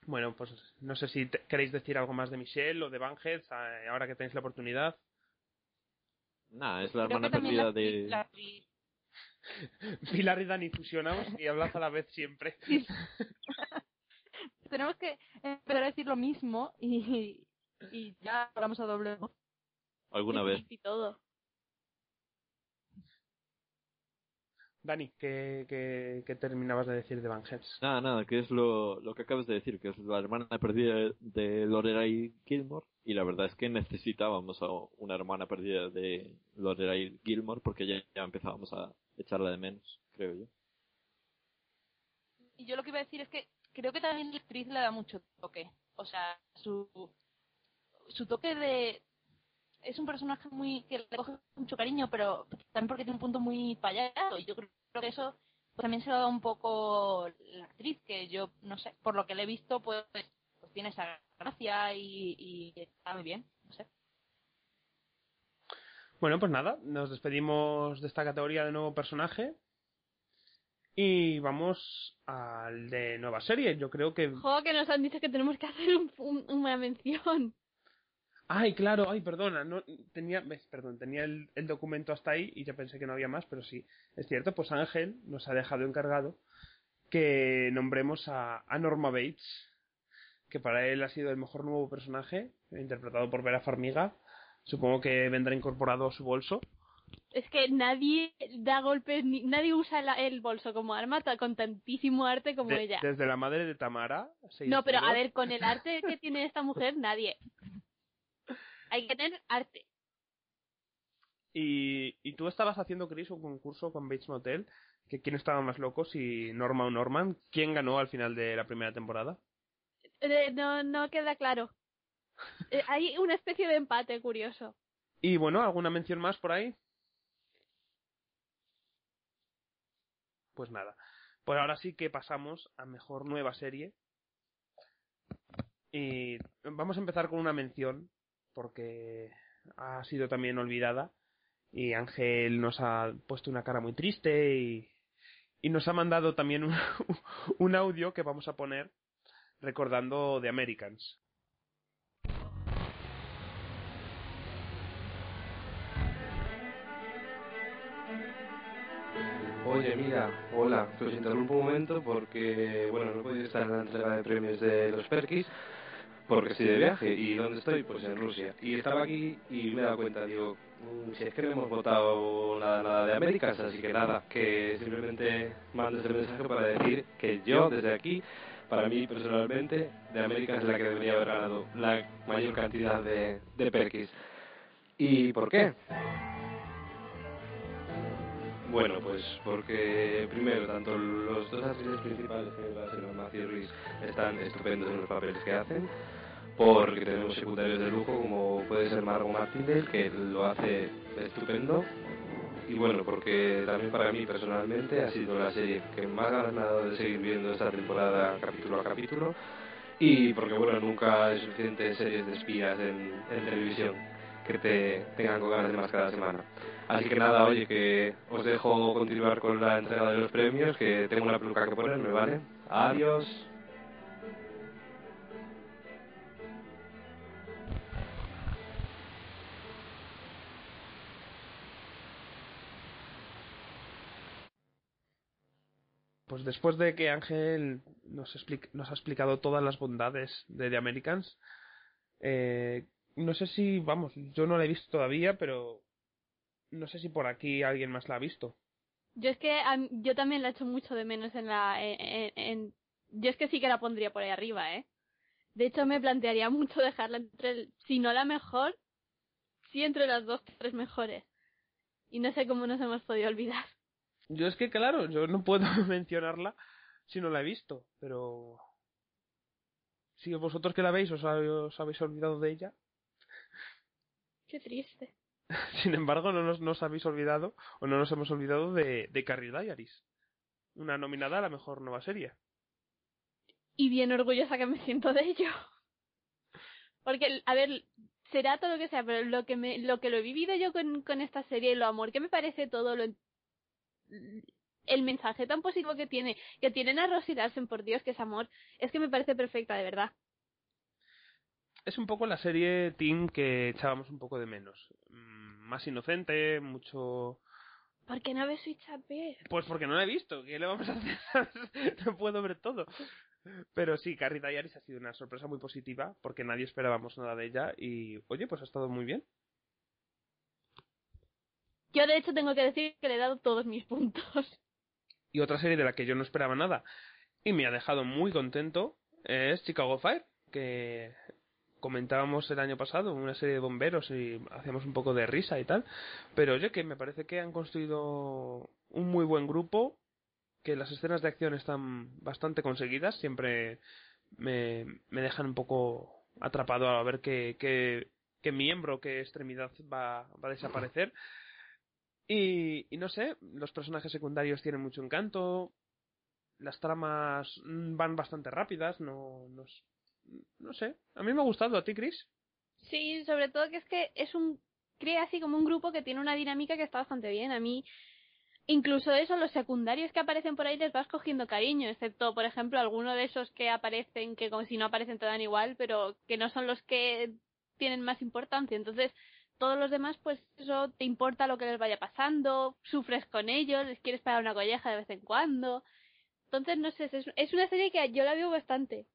Bueno, pues no sé si te- queréis decir algo más de Michelle o de Vanhead eh, ahora que tenéis la oportunidad. nada, es la Creo hermana la perdida de... la actriz- Pilar y Dani fusionamos y hablas a la vez siempre. Tenemos que empezar a decir lo mismo y, y ya hablamos a doble voz. alguna vez. Y todo. Dani, ¿qué, qué, qué terminabas de decir de Vanhead? Nada, nada, que es lo, lo que acabas de decir, que es la hermana perdida de Lorelai Gilmore. Y la verdad es que necesitábamos a una hermana perdida de Lorelai Gilmore porque ya, ya empezábamos a echarla de menos, creo yo. Y yo lo que iba a decir es que creo que también la actriz le da mucho toque. O sea, su, su toque de... Es un personaje muy que le coge mucho cariño, pero también porque tiene un punto muy payaso. Y yo creo que eso pues, también se lo da un poco la actriz, que yo, no sé, por lo que le he visto, pues, pues tiene esa gracia y, y está muy bien. No sé. Bueno, pues nada, nos despedimos de esta categoría de nuevo personaje. Y vamos al de nueva serie. Yo creo que. Juego que nos han dicho que tenemos que hacer un- un- una mención. Ay, claro, ay, perdona, no tenía, perdón, tenía el, el documento hasta ahí y ya pensé que no había más, pero sí, es cierto, pues Ángel nos ha dejado encargado que nombremos a, a Norma Bates, que para él ha sido el mejor nuevo personaje, interpretado por Vera Farmiga. Supongo que vendrá incorporado a su bolso. Es que nadie da golpes, ni, nadie usa la- el bolso como arma con tantísimo arte como De- ella. desde la madre de Tamara. No, pero a ver, con el arte que tiene esta mujer, nadie. Hay que tener arte. Y, y tú estabas haciendo, Chris, un concurso con Bates Motel, que quién estaba más loco, si Norma o Norman. ¿Quién ganó al final de la primera temporada? Eh, no, no queda claro. Eh, hay una especie de empate curioso. Y bueno, ¿alguna mención más por ahí? Pues nada. Pues ahora sí que pasamos a mejor nueva serie. Y vamos a empezar con una mención, porque ha sido también olvidada. Y Ángel nos ha puesto una cara muy triste y, y nos ha mandado también un, un audio que vamos a poner recordando The Americans. Oye, mira, hola, os interrumpo un momento porque, bueno, no he podido estar en la entrega de premios de los Perkis porque estoy de viaje. ¿Y dónde estoy? Pues en Rusia. Y estaba aquí y me he dado cuenta, digo, mm, si es que no hemos votado nada, de Américas, así que nada, que simplemente mando este mensaje para decir que yo, desde aquí, para mí personalmente, de Américas es la que debería haber ganado la mayor cantidad de, de Perkis. ¿Y por qué? Bueno, pues porque primero, tanto los dos actrices principales, que va a ser Matthew Rhys, están estupendos en los papeles que hacen, porque tenemos secundarios de lujo como puede ser Margot Martindale, que lo hace estupendo, y bueno, porque también para mí personalmente ha sido la serie que más ganas me ha dado de seguir viendo esta temporada capítulo a capítulo, y porque bueno, nunca hay suficientes series de espías en televisión que te tengan con ganas de más cada semana. Así que nada, oye, que os dejo continuar con la entrega de los premios, que tengo una peluca que ponerme, ¿vale? Adiós. Pues después de que Ángel nos, explic- nos ha explicado todas las bondades de The Americans, eh, no sé si, vamos, yo no la he visto todavía, pero no sé si por aquí alguien más la ha visto. Yo es que yo también la echo mucho de menos en la en, en- en- yo es que sí que la pondría por ahí arriba, ¿eh? De hecho, me plantearía mucho dejarla entre, el- si no la mejor, sí entre las dos, tres mejores. Y no sé cómo nos hemos podido olvidar. Yo es que, claro, yo no puedo mencionarla si no la he visto, pero... Si vosotros que la veis os habéis olvidado de ella, Qué triste. sin embargo no nos, no os habéis olvidado o no nos hemos olvidado de, de Carrie Diaries, una nominada a la mejor nueva serie. Y bien orgullosa que me siento de ello. Porque, a ver, será todo lo que sea, pero lo que me, lo que lo he vivido yo con, con esta serie, lo amor que me parece todo, lo, el mensaje tan positivo que tiene, que tienen a Rosie Larsen, por Dios, que es amor, es que me parece perfecta, de verdad. Es un poco la serie Teen que echábamos un poco de menos. Mm, Más inocente, mucho... ¿Por qué no ves Switch Up Pues porque no la he visto, ¿qué le vamos a hacer? no puedo ver todo. Pero sí, Carrie Diaries ha sido una sorpresa muy positiva porque nadie esperábamos nada de ella y, oye, pues ha estado muy bien. Yo, de hecho, tengo que decir que le he dado todos mis puntos. Y otra serie de la que yo no esperaba nada y me ha dejado muy contento es Chicago Fire, que comentábamos el año pasado, una serie de bomberos y hacíamos un poco de risa y tal. Pero oye, que me parece que han construido un muy buen grupo, que las escenas de acción están bastante conseguidas, siempre me, me dejan un poco atrapado a ver qué, qué, qué miembro, qué extremidad va, va a desaparecer. Y, y no sé, los personajes secundarios tienen mucho encanto, las tramas mm, van bastante rápidas, no, no, no sé. A mí me ha gustado, ¿a ti, Chris? Sí, sobre todo que es que es un crea así como un grupo que tiene una dinámica que está bastante bien. A mí incluso eso los secundarios que aparecen por ahí les vas cogiendo cariño, excepto por ejemplo alguno de esos que aparecen que como si no aparecen te dan igual, pero que no son los que tienen más importancia. Entonces, todos los demás pues eso te importa lo que les vaya pasando, sufres con ellos, les quieres pagar una colleja de vez en cuando. Entonces, no sé, es, es una serie que yo la veo bastante.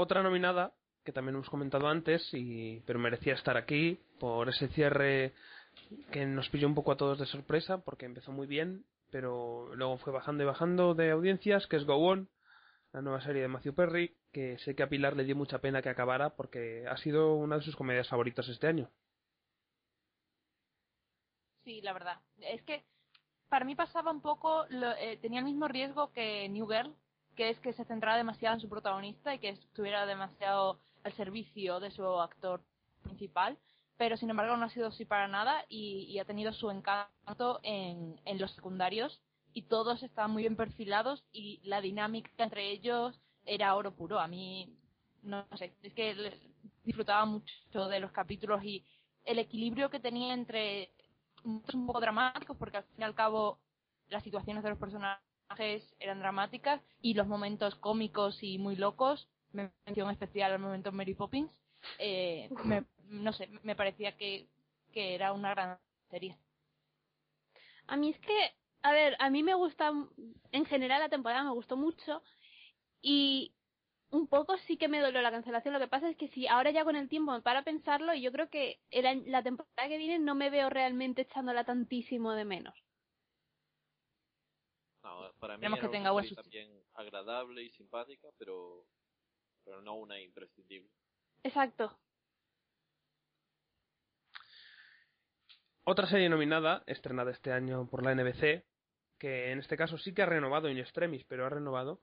Otra nominada, que también hemos comentado antes, y, pero merecía estar aquí por ese cierre que nos pilló un poco a todos de sorpresa, porque empezó muy bien, pero luego fue bajando y bajando de audiencias, que es Go On, la nueva serie de Matthew Perry, que sé que a Pilar le dio mucha pena que acabara, porque ha sido una de sus comedias favoritas este año. Sí, la verdad. Es que para mí pasaba un poco, lo- eh, tenía el mismo riesgo que New Girl, que es que se centraba demasiado en su protagonista y que estuviera demasiado al servicio de su actor principal, pero sin embargo no ha sido así para nada y, ha tenido su encanto en, en los secundarios y todos estaban muy bien perfilados y la dinámica entre ellos era oro puro. A mí, no sé, es que disfrutaba mucho de los capítulos y el equilibrio que tenía entre momentos un poco dramáticos, porque al fin y al cabo las situaciones de los personajes eran dramáticas y los momentos cómicos y muy locos, me mención especial al momento Mary Poppins, eh, me- no sé, me parecía que, que era una gran serie. A mí es que, a ver, a mí me gusta, en general la temporada me gustó mucho y un poco sí que me dolió la cancelación. Lo que pasa es que si ahora ya con el tiempo me para a pensarlo, yo creo que el la temporada que viene no me veo realmente echándola tantísimo de menos. No, para mí Esperemos era que una tenga también agradable y simpática, pero, pero no una imprescindible. Exacto. Otra serie nominada, estrenada este año por la NBC, que en este caso sí que ha renovado in extremis, pero ha renovado,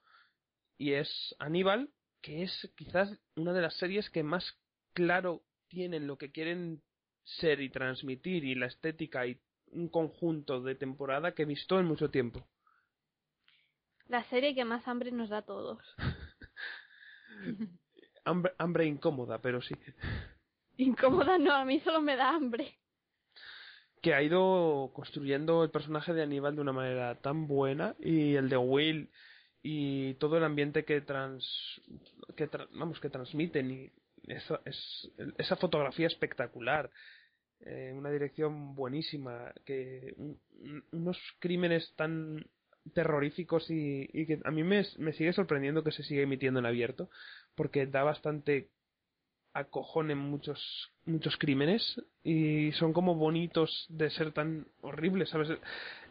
y es Aníbal, que es quizás una de las series que más claro tienen lo que quieren ser y transmitir y la estética y un conjunto de temporada que he visto en mucho tiempo. La serie que más hambre nos da a todos. Hambre, hambre incómoda, pero sí. Incómoda no, a mí solo me da hambre. que ha ido construyendo el personaje de Aníbal de una manera tan buena y el de Will y todo el ambiente que trans que tra- vamos que transmiten y esa, es, esa fotografía espectacular eh, una dirección buenísima que un- un- unos crímenes tan terroríficos y, y que a mí me, me sigue sorprendiendo que se siga emitiendo en abierto porque da bastante acojonen muchos muchos crímenes y son como bonitos de ser tan horribles, ¿sabes?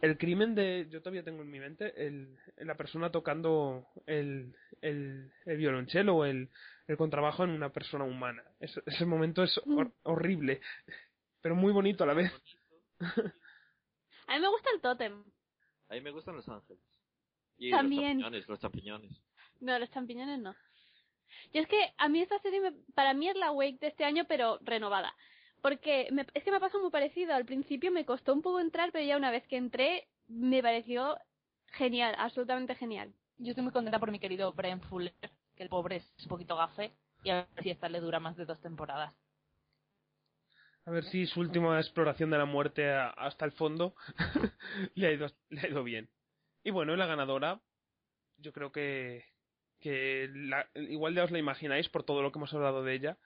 El crimen de yo todavía tengo en mi mente el, la persona tocando el, el, el violonchelo o el, el contrabajo en una persona humana. Ese, ese momento es hor- horrible, pero muy bonito a la vez. A mí me gusta el tótem. A mí me gustan los ángeles. Y También. los champiñones, los champiñones. No, los champiñones no. Y es que a mí esta serie, me- para mí es la Wake de este año, pero renovada. Porque me- es que me ha pasado muy parecido. Al principio me costó un poco entrar, pero ya una vez que entré, me pareció genial, absolutamente genial. Yo estoy muy contenta por mi querido Brent Fuller, que el pobre es un poquito gafe, y a ver si esta le dura más de dos temporadas. A ver si su última exploración de la muerte hasta el fondo le, ha ido, le ha ido bien. Y bueno, la ganadora, yo creo que, que la- igual ya os la imagináis por todo lo que hemos hablado de ella,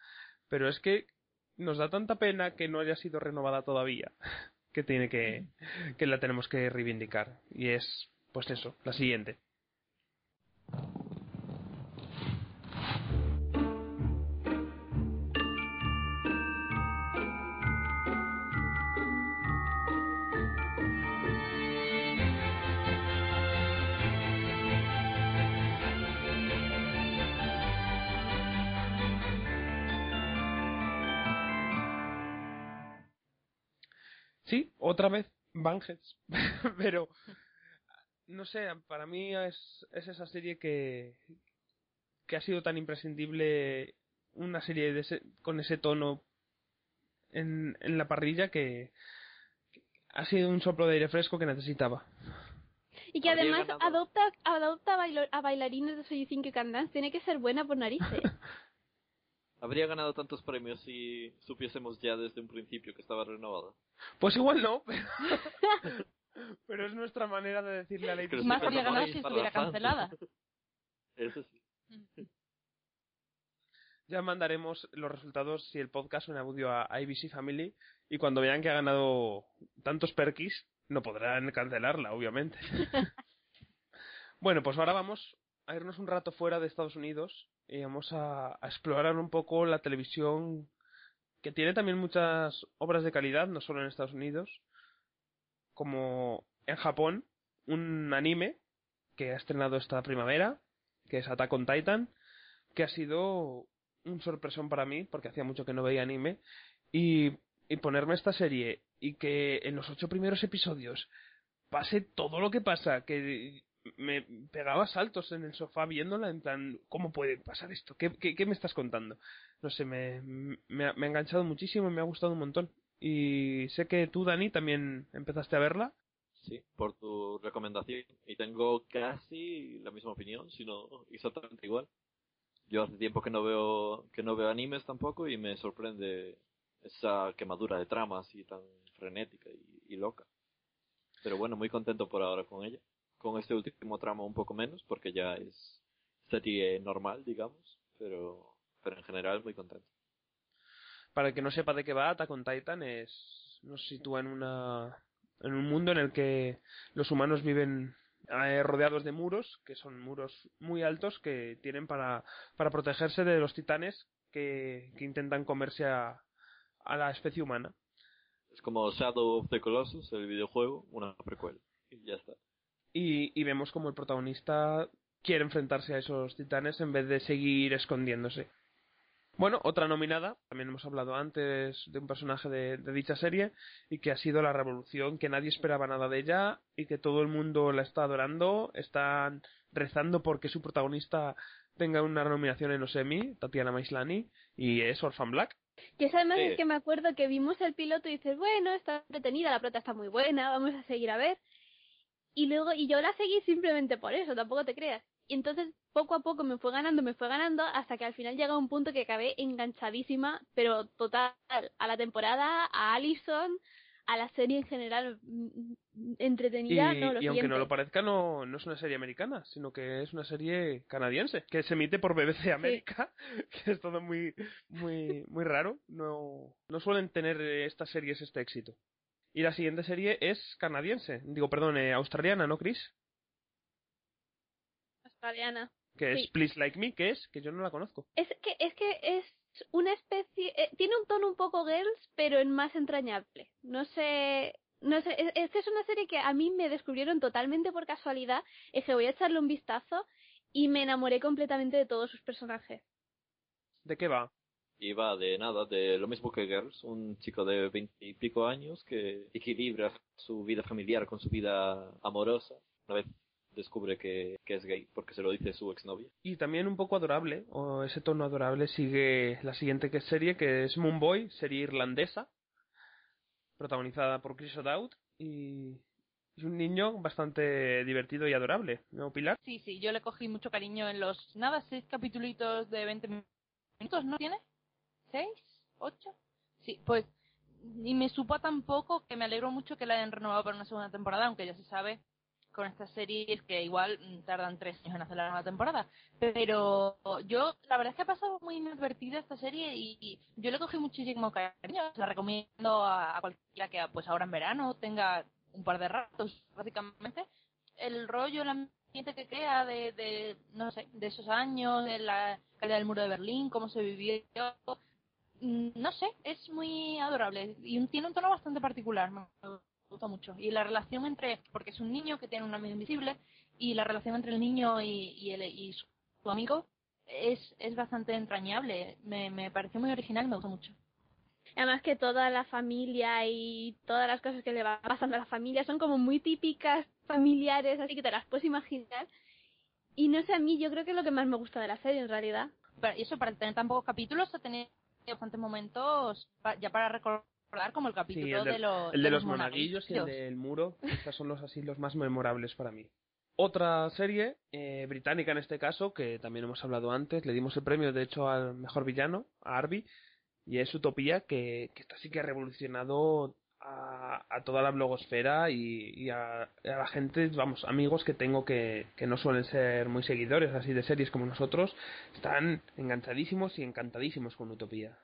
pero es que nos da tanta pena que no haya sido renovada todavía, que tiene que, que la tenemos que reivindicar. Y es, pues eso, la siguiente. Otra vez Banheads, pero no sé, para mí es, es esa serie que, que ha sido tan imprescindible, una serie de ese- con ese tono en, en la parrilla que, que ha sido un soplo de aire fresco que necesitaba. Y que además adopta, adopta bailo- a bailarines de Soy 5 and Dance. Tiene que ser buena por narices. Habría ganado tantos premios si supiésemos ya desde un principio que estaba renovada. Pues igual no, pero, pero es nuestra manera de decirle a Lady Pero Más habría ganado si estuviera cancelada. Eso sí. Ya mandaremos los resultados si el podcast en audio a ABC Family y cuando vean que ha ganado tantos perkis no podrán cancelarla, obviamente. bueno, pues ahora vamos a irnos un rato fuera de Estados Unidos y vamos a, explorar un poco la televisión que tiene también muchas obras de calidad, no solo en Estados Unidos, como en Japón, un anime que ha estrenado esta primavera, que es Attack on Titan, que ha sido un sorpresón para mí, porque hacía mucho que no veía anime, y, y ponerme esta serie y que en los ocho primeros episodios pase todo lo que pasa, que me pegaba saltos en el sofá viéndola en plan, ¿cómo puede pasar esto? ¿Qué, qué, me estás contando? No sé, me, me, ha, me ha enganchado muchísimo y me ha gustado un montón. Y sé que tú, Dani, también empezaste a verla. Sí, por tu recomendación. Y tengo casi la misma opinión, si no exactamente igual. Yo hace tiempo que no veo que no veo animes tampoco y me sorprende esa quemadura de trama así tan frenética y, y loca. Pero bueno, muy contento por ahora con ella. Con este último tramo un poco menos, porque ya es serie normal, digamos. Pero, pero en general muy contento. Para el que no sepa de qué va, Attack on Titan es, nos sitúa en una, en un mundo en el que los humanos viven eh, rodeados de muros, que son muros muy altos que tienen para, para protegerse de los titanes que, que intentan comerse a, a la especie humana. Es como Shadow of the Colossus, el videojuego, una precuela. Y ya está. Y, y vemos como el protagonista quiere enfrentarse a esos titanes en vez de seguir escondiéndose. Bueno, otra nominada, también hemos hablado antes de un personaje de, de, dicha serie y que ha sido la revolución, que nadie esperaba nada de ella y que todo el mundo la está adorando, están rezando porque su protagonista tenga una nominación en los Emmy, Tatiana Maislani, y es Orphan Black. Y eso además es que me acuerdo que vimos el piloto y dices, bueno, está entretenida, la prota está muy buena, vamos a seguir a ver. Y luego, y yo la seguí simplemente por eso, tampoco te creas. Y entonces, poco a poco me fue ganando, me fue ganando, hasta que al final llega un punto que acabé enganchadísima, pero total, a la temporada, a Allison, a la serie en general, mm, entretenida, y, no lo y aunque no lo parezca, no, no es una serie americana, sino que es una serie canadiense, que se emite por BBC América, que es todo muy, muy, muy raro. No, no suelen tener estas series este éxito. Y la siguiente serie es canadiense, digo, perdón, eh, australiana, ¿no, Chris? Australiana. Que es. Please Like Me, que es, que yo no la conozco. Es que, es que es, una especie, eh, tiene un tono un poco girls, pero en más entrañable. No sé, no sé, es- esta es una serie que a mí me descubrieron totalmente por casualidad, que voy a echarle un vistazo y me enamoré completamente de todos sus personajes. ¿De qué va? Y va de nada, de lo mismo que Girls, un chico de veintipico años que equilibra su vida familiar con su vida amorosa. Una vez descubre que, que es gay porque se lo dice su exnovia. Y también un poco adorable, o ese tono adorable sigue la siguiente que serie, que es Moonboy, serie irlandesa, protagonizada por Chris O'Dowd, y es un niño bastante divertido y adorable, ¿no, Pilar? Sí, sí, yo le cogí mucho cariño en los, nada, seis capítulos de 20 minutos, ¿no tiene? ¿Seis? ¿Ocho? Sí, pues, y me supo tan poco que me alegro mucho que la hayan renovado para una segunda temporada, aunque ya se sabe con estas series que igual mm, tardan tres años en hacer la nueva temporada. Pero yo, la verdad es que ha pasado muy inadvertida esta serie y, yo le cogí muchísimo cariño. La recomiendo a, cualquiera que, pues ahora en verano, tenga un par de ratos, básicamente. El rollo, el ambiente que crea de, de no sé, de esos años, de la caída del muro de Berlín, cómo se vivió. Mm, No sé, es muy adorable y tiene un tono bastante particular. Me gusta mucho. Y la relación entre, porque es un niño que tiene un amigo invisible, y la relación entre el niño y, y, el, y su, amigo es, es bastante entrañable. Me, me pareció muy original y me gustó mucho. Además que toda la familia y todas las cosas que le van pasando a la familia son como muy típicas familiares, así que te las puedes imaginar. Y no sé, a mí yo creo que es lo que más me gusta de la serie en realidad. Pero- y eso para tener tan pocos capítulos, ha tenido bastantes momentos pa- ya para recordar como el capítulo Sí, el de, de, lo- el de los monaguillos monaguillos y el del muro, estos son los así los más memorables para mí. Otra serie, eh, británica en este caso, que también hemos hablado antes, le dimos el premio de hecho al mejor villano, a Arby, y es Utopía, que, que esta sí que ha revolucionado a, a toda la blogosfera y, y a, a la gente, vamos, amigos que tengo que, que no suelen ser muy seguidores así de series como nosotros, están enganchadísimos y encantadísimos con Utopía.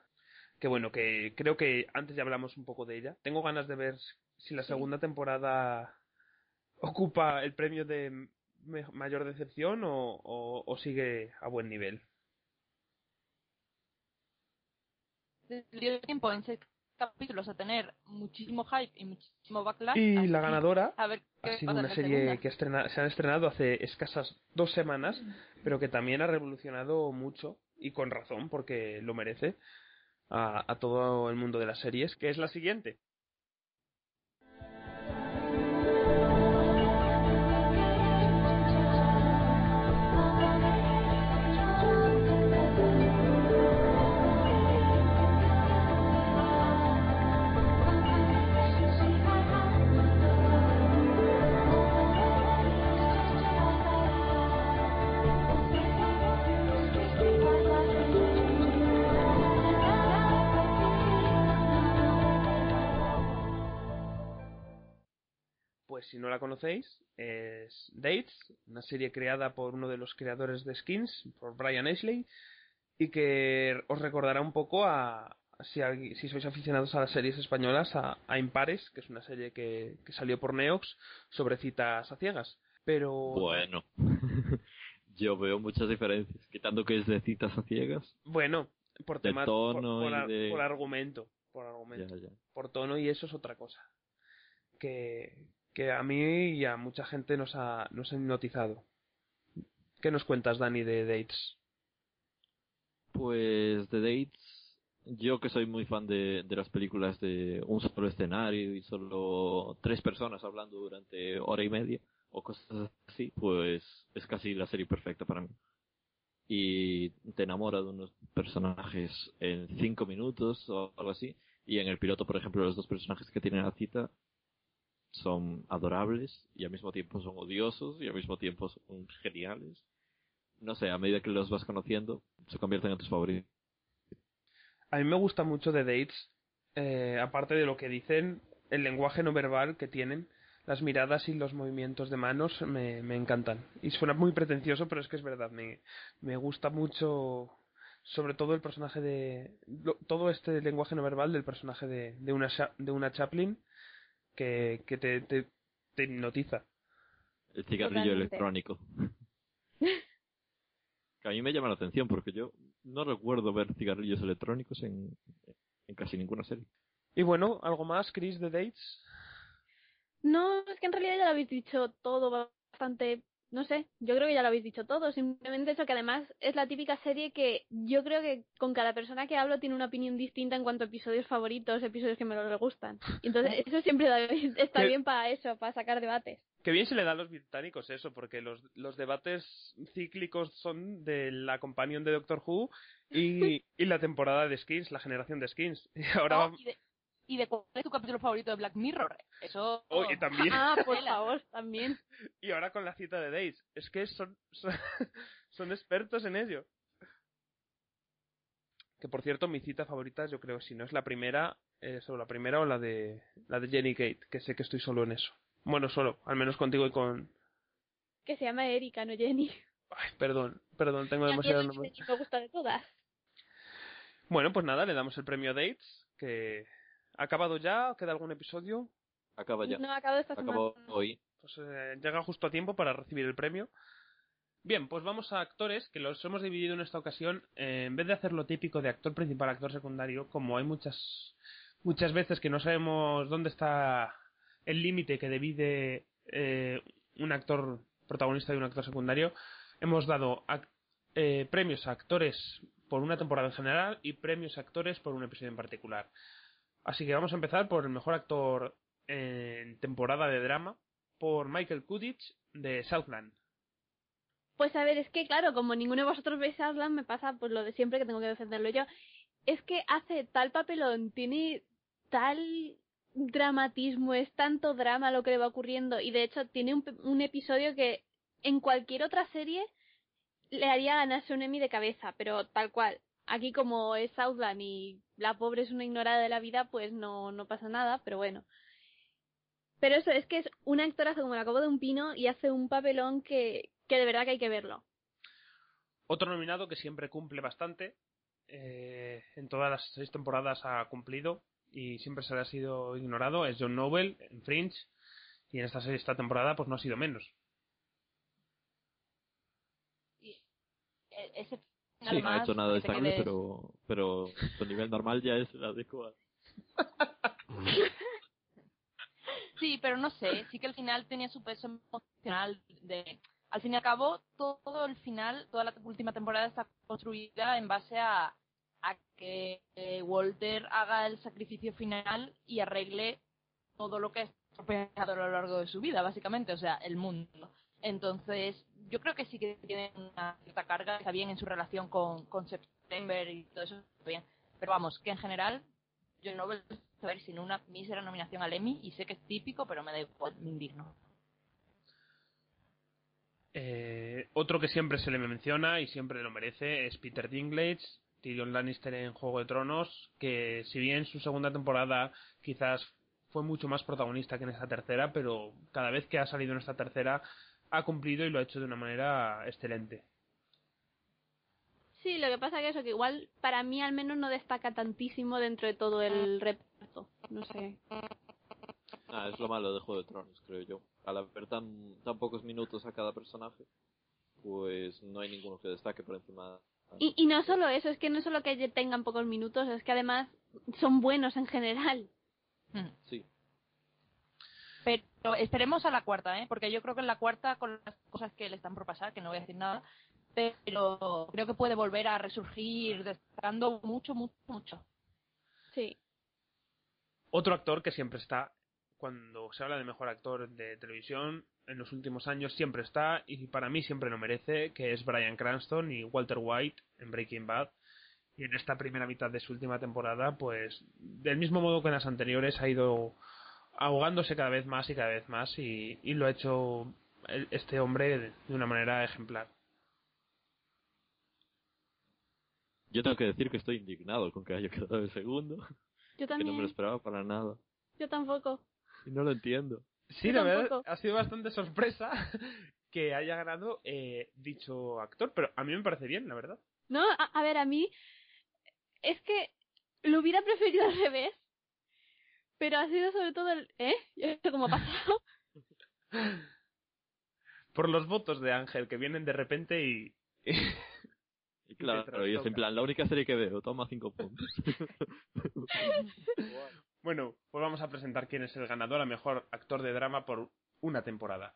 Que bueno, que creo que antes ya hablamos un poco de ella. Tengo ganas de ver si la segunda temporada ocupa el premio de mayor decepción o, o- o sigue a buen nivel. dio tiempo en capítulos a tener muchísimo hype y muchísimo backlash. Y así la ganadora a ver qué ha sido una serie segunda. que estrena- se han estrenado hace escasas dos semanas, pero que también ha revolucionado mucho y con razón porque lo merece a, a todo el mundo de las series, que es la siguiente. No la conocéis, es Dates, una serie creada por uno de los creadores de Skins, por Brian Ashley, y que os recordará un poco a, si, si sois aficionados a las series españolas, a, a Impares, que es una serie que, que salió por Neox sobre citas a ciegas. Pero Bueno, yo veo muchas diferencias, quitando que es de citas a ciegas. bueno, por tema tono por, por y ar- de- por argumento, por argumento. Ya, ya. por tono y eso es otra cosa que, que a mí y a mucha gente nos ha, nos ha hipnotizado. ¿Qué nos cuentas, Dani, de Dates? Pues The Dates, yo que soy muy fan de, de las películas de un solo escenario y solo tres personas hablando durante hora y media o cosas así, pues es casi la serie perfecta para mí. Y te enamora de unos personajes en cinco minutos o algo así. Y en el piloto, por ejemplo, los dos personajes que tienen la cita son adorables y al mismo tiempo son odiosos y al mismo tiempo son geniales. No sé, a medida que los vas conociendo, se convierten en tus favoritos. A mí me gusta mucho de Dates, eh, aparte de lo que dicen, el lenguaje no verbal que tienen, las miradas y los movimientos de manos me, me encantan. Y suena muy pretencioso, pero es que es verdad, me, me gusta mucho, sobre todo el personaje de. todo este lenguaje no verbal del personaje de, de, una, de una Chaplin que, que te, te, te hipnotiza. El cigarrillo Totalmente. electrónico. que a mí me llama la atención porque yo No recuerdo ver cigarrillos electrónicos en, en casi ninguna serie. Y bueno, ¿algo más, Chris, de Dates? No, es que en realidad ya lo habéis dicho todo bastante, no sé, yo creo que ya lo habéis dicho todo, simplemente eso que además es la típica serie que yo creo que con cada persona que hablo tiene una opinión distinta en cuanto a episodios favoritos, episodios que me le gustan. Entonces eso siempre está Que- bien para eso, para sacar debates. Qué bien se le da a los británicos eso, porque los, los debates cíclicos son de la companion de Doctor Who y, y la temporada de Skins, la generación de Skins. Y ahora No, vamos... y, de, y de cuál es tu capítulo favorito de Black Mirror. Eso. Oye, también. Ah, por favor, también. Y ahora con la cita de Days. Es que son, son, son expertos en ello. Que por cierto, mi cita favorita, yo creo, si no es la primera, es o la primera o la de la de Jenny Kate, que sé que estoy solo en eso. Bueno, solo, al menos contigo y con. Que se llama Erika, no Jenny. Ay, perdón, perdón, tengo demasiados es la nombres. que me gusta de todas. Bueno, pues nada, le damos el premio Dates, que ha acabado ya, queda algún episodio, Acaba ya. No ha acabado esta Acabó semana. hoy. pues eh, llega justo a tiempo para recibir el premio. Bien, pues vamos a actores, que los hemos dividido en esta ocasión, eh, en vez de hacer lo típico de actor principal, actor secundario, como hay muchas muchas veces que no sabemos dónde está el límite que divide eh, un actor protagonista y un actor secundario, hemos dado eh, premios a actores por una temporada en general y premios a actores por un episodio en particular. Así que vamos a empezar por el mejor actor en temporada de drama, por Michael Kudich de Southland. Pues a ver, es que claro, como ninguno de vosotros veis Aslan, me pasa pues lo de siempre que tengo que defenderlo yo. Es que hace tal papelón, tiene tal dramatismo, es tanto drama lo que le va ocurriendo y de hecho tiene un, un episodio que en cualquier otra serie le haría ganarse un Emmy de cabeza, pero tal cual. Aquí como es Southland y la pobre es una ignorada de la vida, pues no, no pasa nada, pero bueno. Pero eso es que es un actorazo como la copa de un pino y hace un papelón que, que de verdad que hay que verlo. Otro nominado que siempre cumple bastante, eh, en todas las seis temporadas ha cumplido y siempre se le ha sido ignorado, es John Noble en Fringe y en esta sexta temporada pues no ha sido menos. Y, eh, ese Sí, no ha hecho nada destacable, quedes- pero, pero su nivel normal ya es adecuado. Sí, pero no sé, sí que al final tenía su peso emocional de... Al fin y al cabo, todo el final, toda la última temporada está construida en base a, a que eh, Walter haga el sacrificio final y arregle todo lo que ha estropeado a lo largo de su vida, básicamente, o sea, el mundo. Entonces, yo creo que sí que tiene una cierta carga, está bien en su relación con, con September y todo eso, está bien. Pero vamos, que en general, yo no voy a ver sin una mísera nominación al Emmy y sé que es típico, pero me da igual, me indigno. Eh, otro que siempre se le menciona y siempre lo merece es Peter Dinklage, Tyrion Lannister en Juego de Tronos, que si bien su segunda temporada quizás fue mucho más protagonista que en esta tercera, pero cada vez que ha salido en esta tercera ha cumplido y lo ha hecho de una manera excelente. Sí, lo que pasa que eso, que igual para mí al menos no destaca tantísimo dentro de todo el reparto. No sé. Ah, es lo malo de Juego de Tronos, creo yo. Al haber tan, tan pocos minutos a cada personaje, pues no hay ninguno que destaque por encima. Y, y no solo eso, es que no solo que tengan pocos minutos, es que además son buenos en general. Sí. Pero esperemos a la cuarta, ¿eh? Porque yo creo que en la cuarta, con las cosas que le están por pasar, que no voy a decir nada, pero creo que puede volver a resurgir destacando mucho, mucho, mucho. Sí. Otro actor que siempre está, cuando se habla de mejor actor de televisión, en los últimos años siempre está, y para mí siempre lo merece, que es Brian Cranston y Walter White en Breaking Bad. Y en esta primera mitad de su última temporada, pues, del mismo modo que en las anteriores, ha ido ahogándose cada vez más y cada vez más, y, y lo ha hecho el- este hombre de de una manera ejemplar. Yo tengo que decir que estoy indignado con que haya quedado el segundo, Yo que no me lo también. esperaba para nada. Yo tampoco. Y no lo entiendo. Sí, Yo la verdad, ha sido bastante sorpresa que haya ganado eh, dicho actor, pero a mí me parece bien, la verdad. No, a, a ver, a mí es que lo hubiera preferido al revés. Pero ha sido sobre todo el... ¿Eh? ¿Esto cómo ha pasado? Por los votos de Ángel que vienen de repente y, Y claro, y es en plan, la única serie que veo, toma cinco puntos. Bueno, pues vamos a presentar quién es el ganador a mejor actor de drama por una temporada.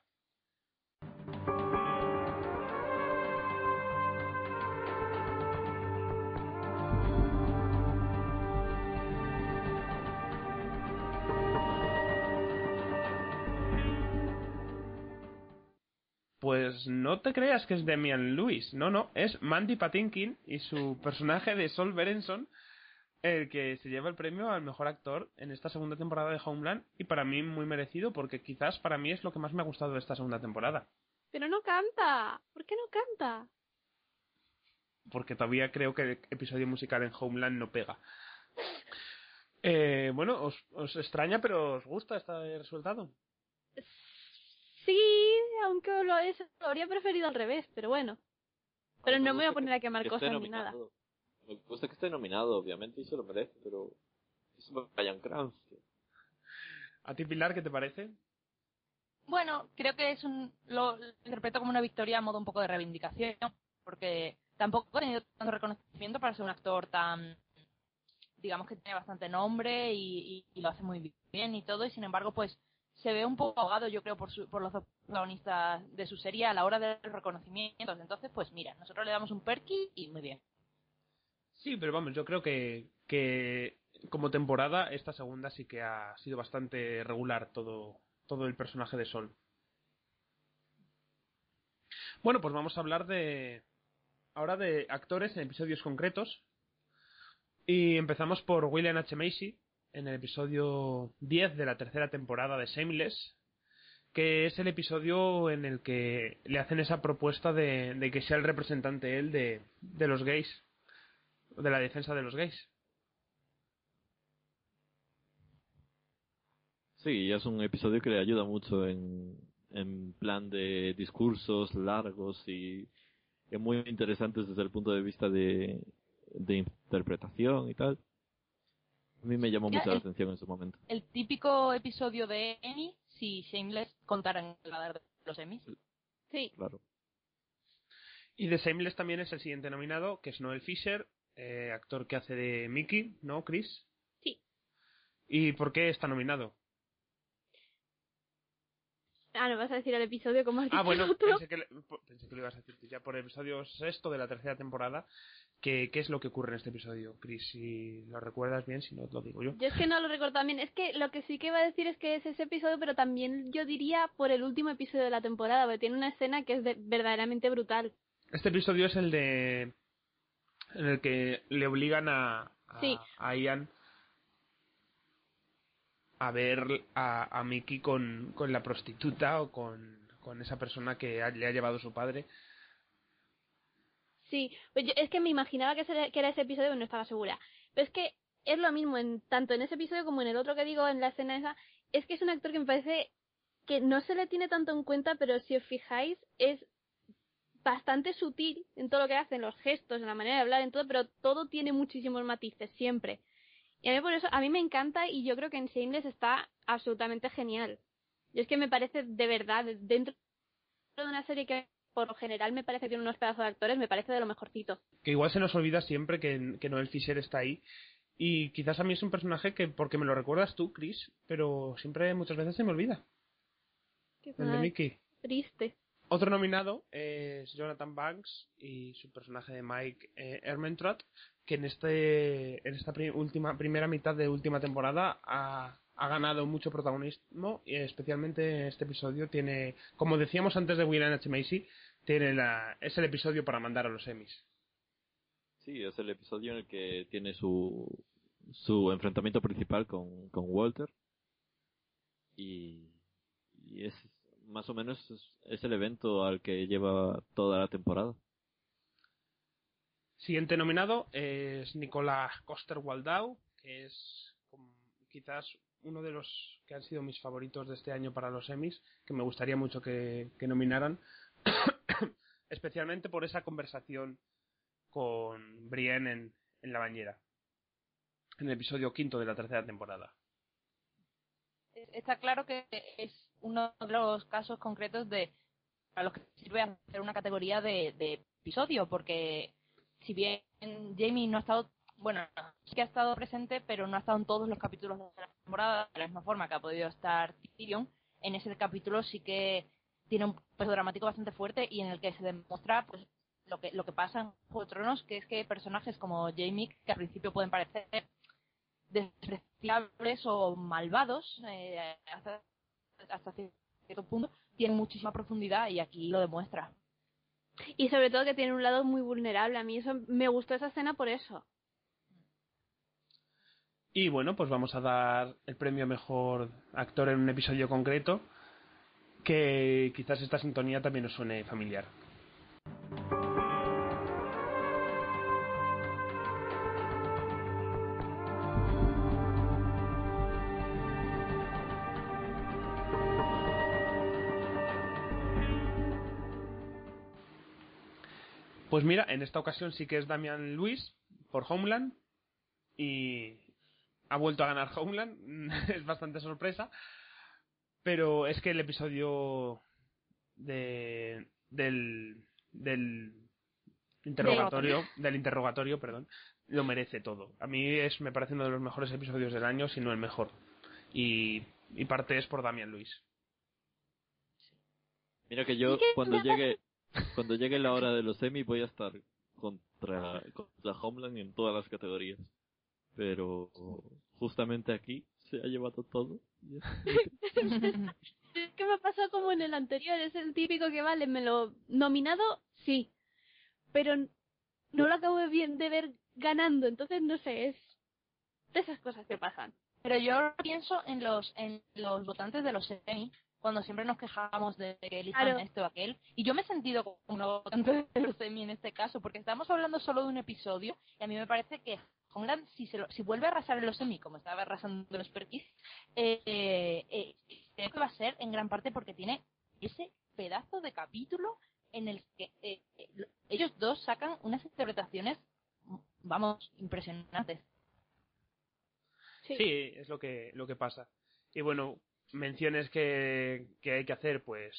Pues no te creas que es Demian Lewis, no, no, es Mandy Patinkin y su personaje de Sol Berenson el que se lleva el premio al mejor actor en esta segunda temporada de Homeland y para mí muy merecido porque quizás para mí es lo que más me ha gustado de esta segunda temporada Pero no canta. ¿Por qué no canta? porque todavía creo que el episodio musical en Homeland no pega. Eh, bueno, os, os extraña pero os gusta este resultado. Sí, aunque lo, es, lo habría preferido al revés, pero bueno. Pero no me voy a poner a quemar Que cosas ni nada. Me gusta que esté nominado, obviamente, y se lo merece, pero... Es Brian Cranston. ¿A ti Pilar qué te parece? Bueno, creo que es un, lo, lo interpreto como una victoria a modo un poco de reivindicación, porque tampoco ha tenido tanto reconocimiento para ser un actor tan, digamos que tiene bastante nombre y, y- y lo hace muy bien y todo, y sin embargo, pues se ve un poco ahogado, yo creo, por, su- por los protagonistas de su serie a la hora de los reconocimientos. Entonces, pues mira, nosotros le damos un perky y muy bien. Sí, pero vamos, yo creo que, que como temporada esta segunda sí que ha sido bastante regular todo, todo el personaje de Sol. Bueno, pues vamos a hablar de ahora de actores en episodios concretos. Y empezamos por William H. Macy en el episodio 10 de la tercera temporada de Shameless, que es el episodio en el que le hacen esa propuesta de, que sea el representante él de, de los gays, de la defensa de los gays. Sí, es un episodio que le ayuda mucho en, en plan de discursos largos y, y muy interesantes desde el punto de vista de, de interpretación y tal. A mí me llamó Ya, mucho la atención en su momento. El típico episodio de Emmy, si Shameless contara en el radar de los Emmys. Sí. Claro. Y de Shameless también es el siguiente nominado, que es Noel Fisher, eh, actor que hace de Mickey, ¿no, Chris? Sí. ¿Y por qué está nominado? Ah, no vas a decir el episodio como has Ah, dicho bueno, el otro. pensé que, le- pensé que lo ibas a decir ya por el episodio sexto de la tercera temporada. ¿Qué, ¿Qué es lo que ocurre en este episodio, Chris? Si lo recuerdas bien, si no, lo digo yo. Yo es que no lo recuerdo también. Es que lo que sí que iba a decir es que es ese episodio, pero también yo diría por el último episodio de la temporada, porque tiene una escena que es de- verdaderamente brutal. Este episodio es el de. en el que le obligan a. a, Sí. a Ian a ver a, a Mickey con, con la prostituta o con, con esa persona que ha- le ha llevado su padre. Sí, pues yo- es que me imaginaba que, era ese episodio, pero no estaba segura. Pero es que es lo mismo, en tanto en ese episodio como en el otro que digo, en la escena esa. Es que es un actor que me parece que no se le tiene tanto en cuenta, pero si os fijáis, es bastante sutil en todo lo que hace, en los gestos, en la manera de hablar, en todo, pero todo tiene muchísimos matices, siempre. Y a mí por eso, a mí me encanta y yo creo que en Shameless está absolutamente genial. Y es que me parece de verdad, dentro de una serie que por lo general me parece que tiene unos pedazos de actores, me parece de lo mejorcito. Que igual se nos olvida siempre que, que Noel Fisher está ahí. Y quizás a mí es un personaje que, porque me lo recuerdas tú, Chris, pero siempre muchas veces se me olvida. Que El de Mickey. Triste. Otro nominado es Jonathan Banks y su personaje de Mike eh, Ehrmantraut, que en este en esta última primera mitad de última temporada ha, ha ganado mucho protagonismo y especialmente este episodio tiene, como decíamos antes de William H. Macy, tiene la, es el episodio para mandar a los Emmys. Sí, es el episodio en el que tiene su, su enfrentamiento principal con, con Walter. Y, y es más o menos es, es el evento al que lleva toda la temporada. Siguiente nominado es Nicolás Coster-Waldau, que es quizás uno de los que han sido mis favoritos de este año para los Emmys, que me gustaría mucho que, nominaran, especialmente por esa conversación con Brienne en, en la bañera, en el episodio quinto de la tercera temporada. Es- Está claro que es uno de los casos concretos de para los que sirve hacer una categoría de, de episodio, porque si bien Jamie no ha estado, bueno, sí que ha estado presente, pero no ha estado en todos los capítulos de la temporada de la misma forma que ha podido estar Tyrion, en ese capítulo sí que tiene un peso dramático bastante fuerte y en el que se demuestra pues lo que lo que pasa en Juego de Tronos, que es que personajes como Jamie, que al principio pueden parecer despreciables o malvados eh, hasta, hasta cierto punto, tienen muchísima profundidad y aquí lo demuestra. Y sobre todo que tiene un lado muy vulnerable. A mí eso me gustó esa escena por eso. Y bueno, pues vamos a dar el premio mejor actor en un episodio concreto, que quizás esta sintonía también os suene familiar. Pues mira, en esta ocasión sí que es Damian Luis por Homeland y ha vuelto a ganar Homeland, es bastante sorpresa, pero es que el episodio de del del interrogatorio del interrogatorio, perdón, lo merece todo. A mí es me parece uno de los mejores episodios del año, si no el mejor. Y, y parte es por Damian Luis. Mira que yo ¿Y qué cuando llegue cuando llegue la hora de los semi voy a estar contra contra Homeland en todas las categorías. Pero justamente aquí se ha llevado todo. Es que me pasó como en el anterior, es el típico que vale, me lo nominado, sí, pero no lo acabo de, bien, de ver ganando, entonces no sé, es de esas cosas que pasan. Pero yo pienso en los en los votantes de los semi, cuando siempre nos quejamos de que elijan Claro. este o aquel. Y yo me he sentido como un votante de los semi en este caso, porque estamos hablando solo de un episodio, y a mí me parece que Homeland, si, se lo- si vuelve a arrasar en los semi, como estaba arrasando en los Perkis, eh, eh, eh, creo que va a ser en gran parte porque tiene ese pedazo de capítulo en el que eh, eh, lo- ellos dos sacan unas interpretaciones, vamos, impresionantes. Sí. Sí, es lo que, lo que pasa. Y bueno, menciones que, que hay que hacer, pues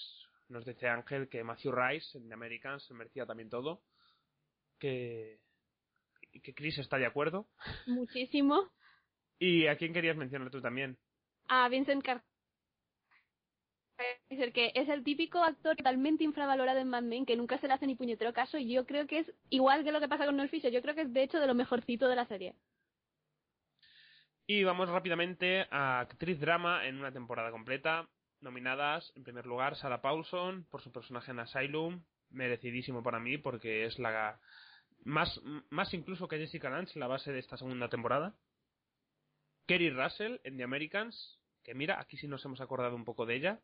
nos dice Ángel que Matthew Rice en The Americans se merecía también todo. Que, que Chris está de acuerdo. Muchísimo. ¿Y a quién querías mencionar tú también? A Vincent Car es el que es el típico actor totalmente infravalorado en Mad Men que nunca se le hace ni puñetero caso y yo creo que es igual que lo que pasa con Noel Fisher, yo creo que es de hecho de lo mejorcito de la serie. Y vamos rápidamente a actriz drama en una temporada completa. Nominadas, en primer lugar, Sarah Paulson por su personaje en Asylum. Merecidísimo para mí porque es la más, más incluso que Jessica Lange, la base de esta segunda temporada. Kerry Russell en The Americans, que mira, aquí sí nos hemos acordado un poco de ella.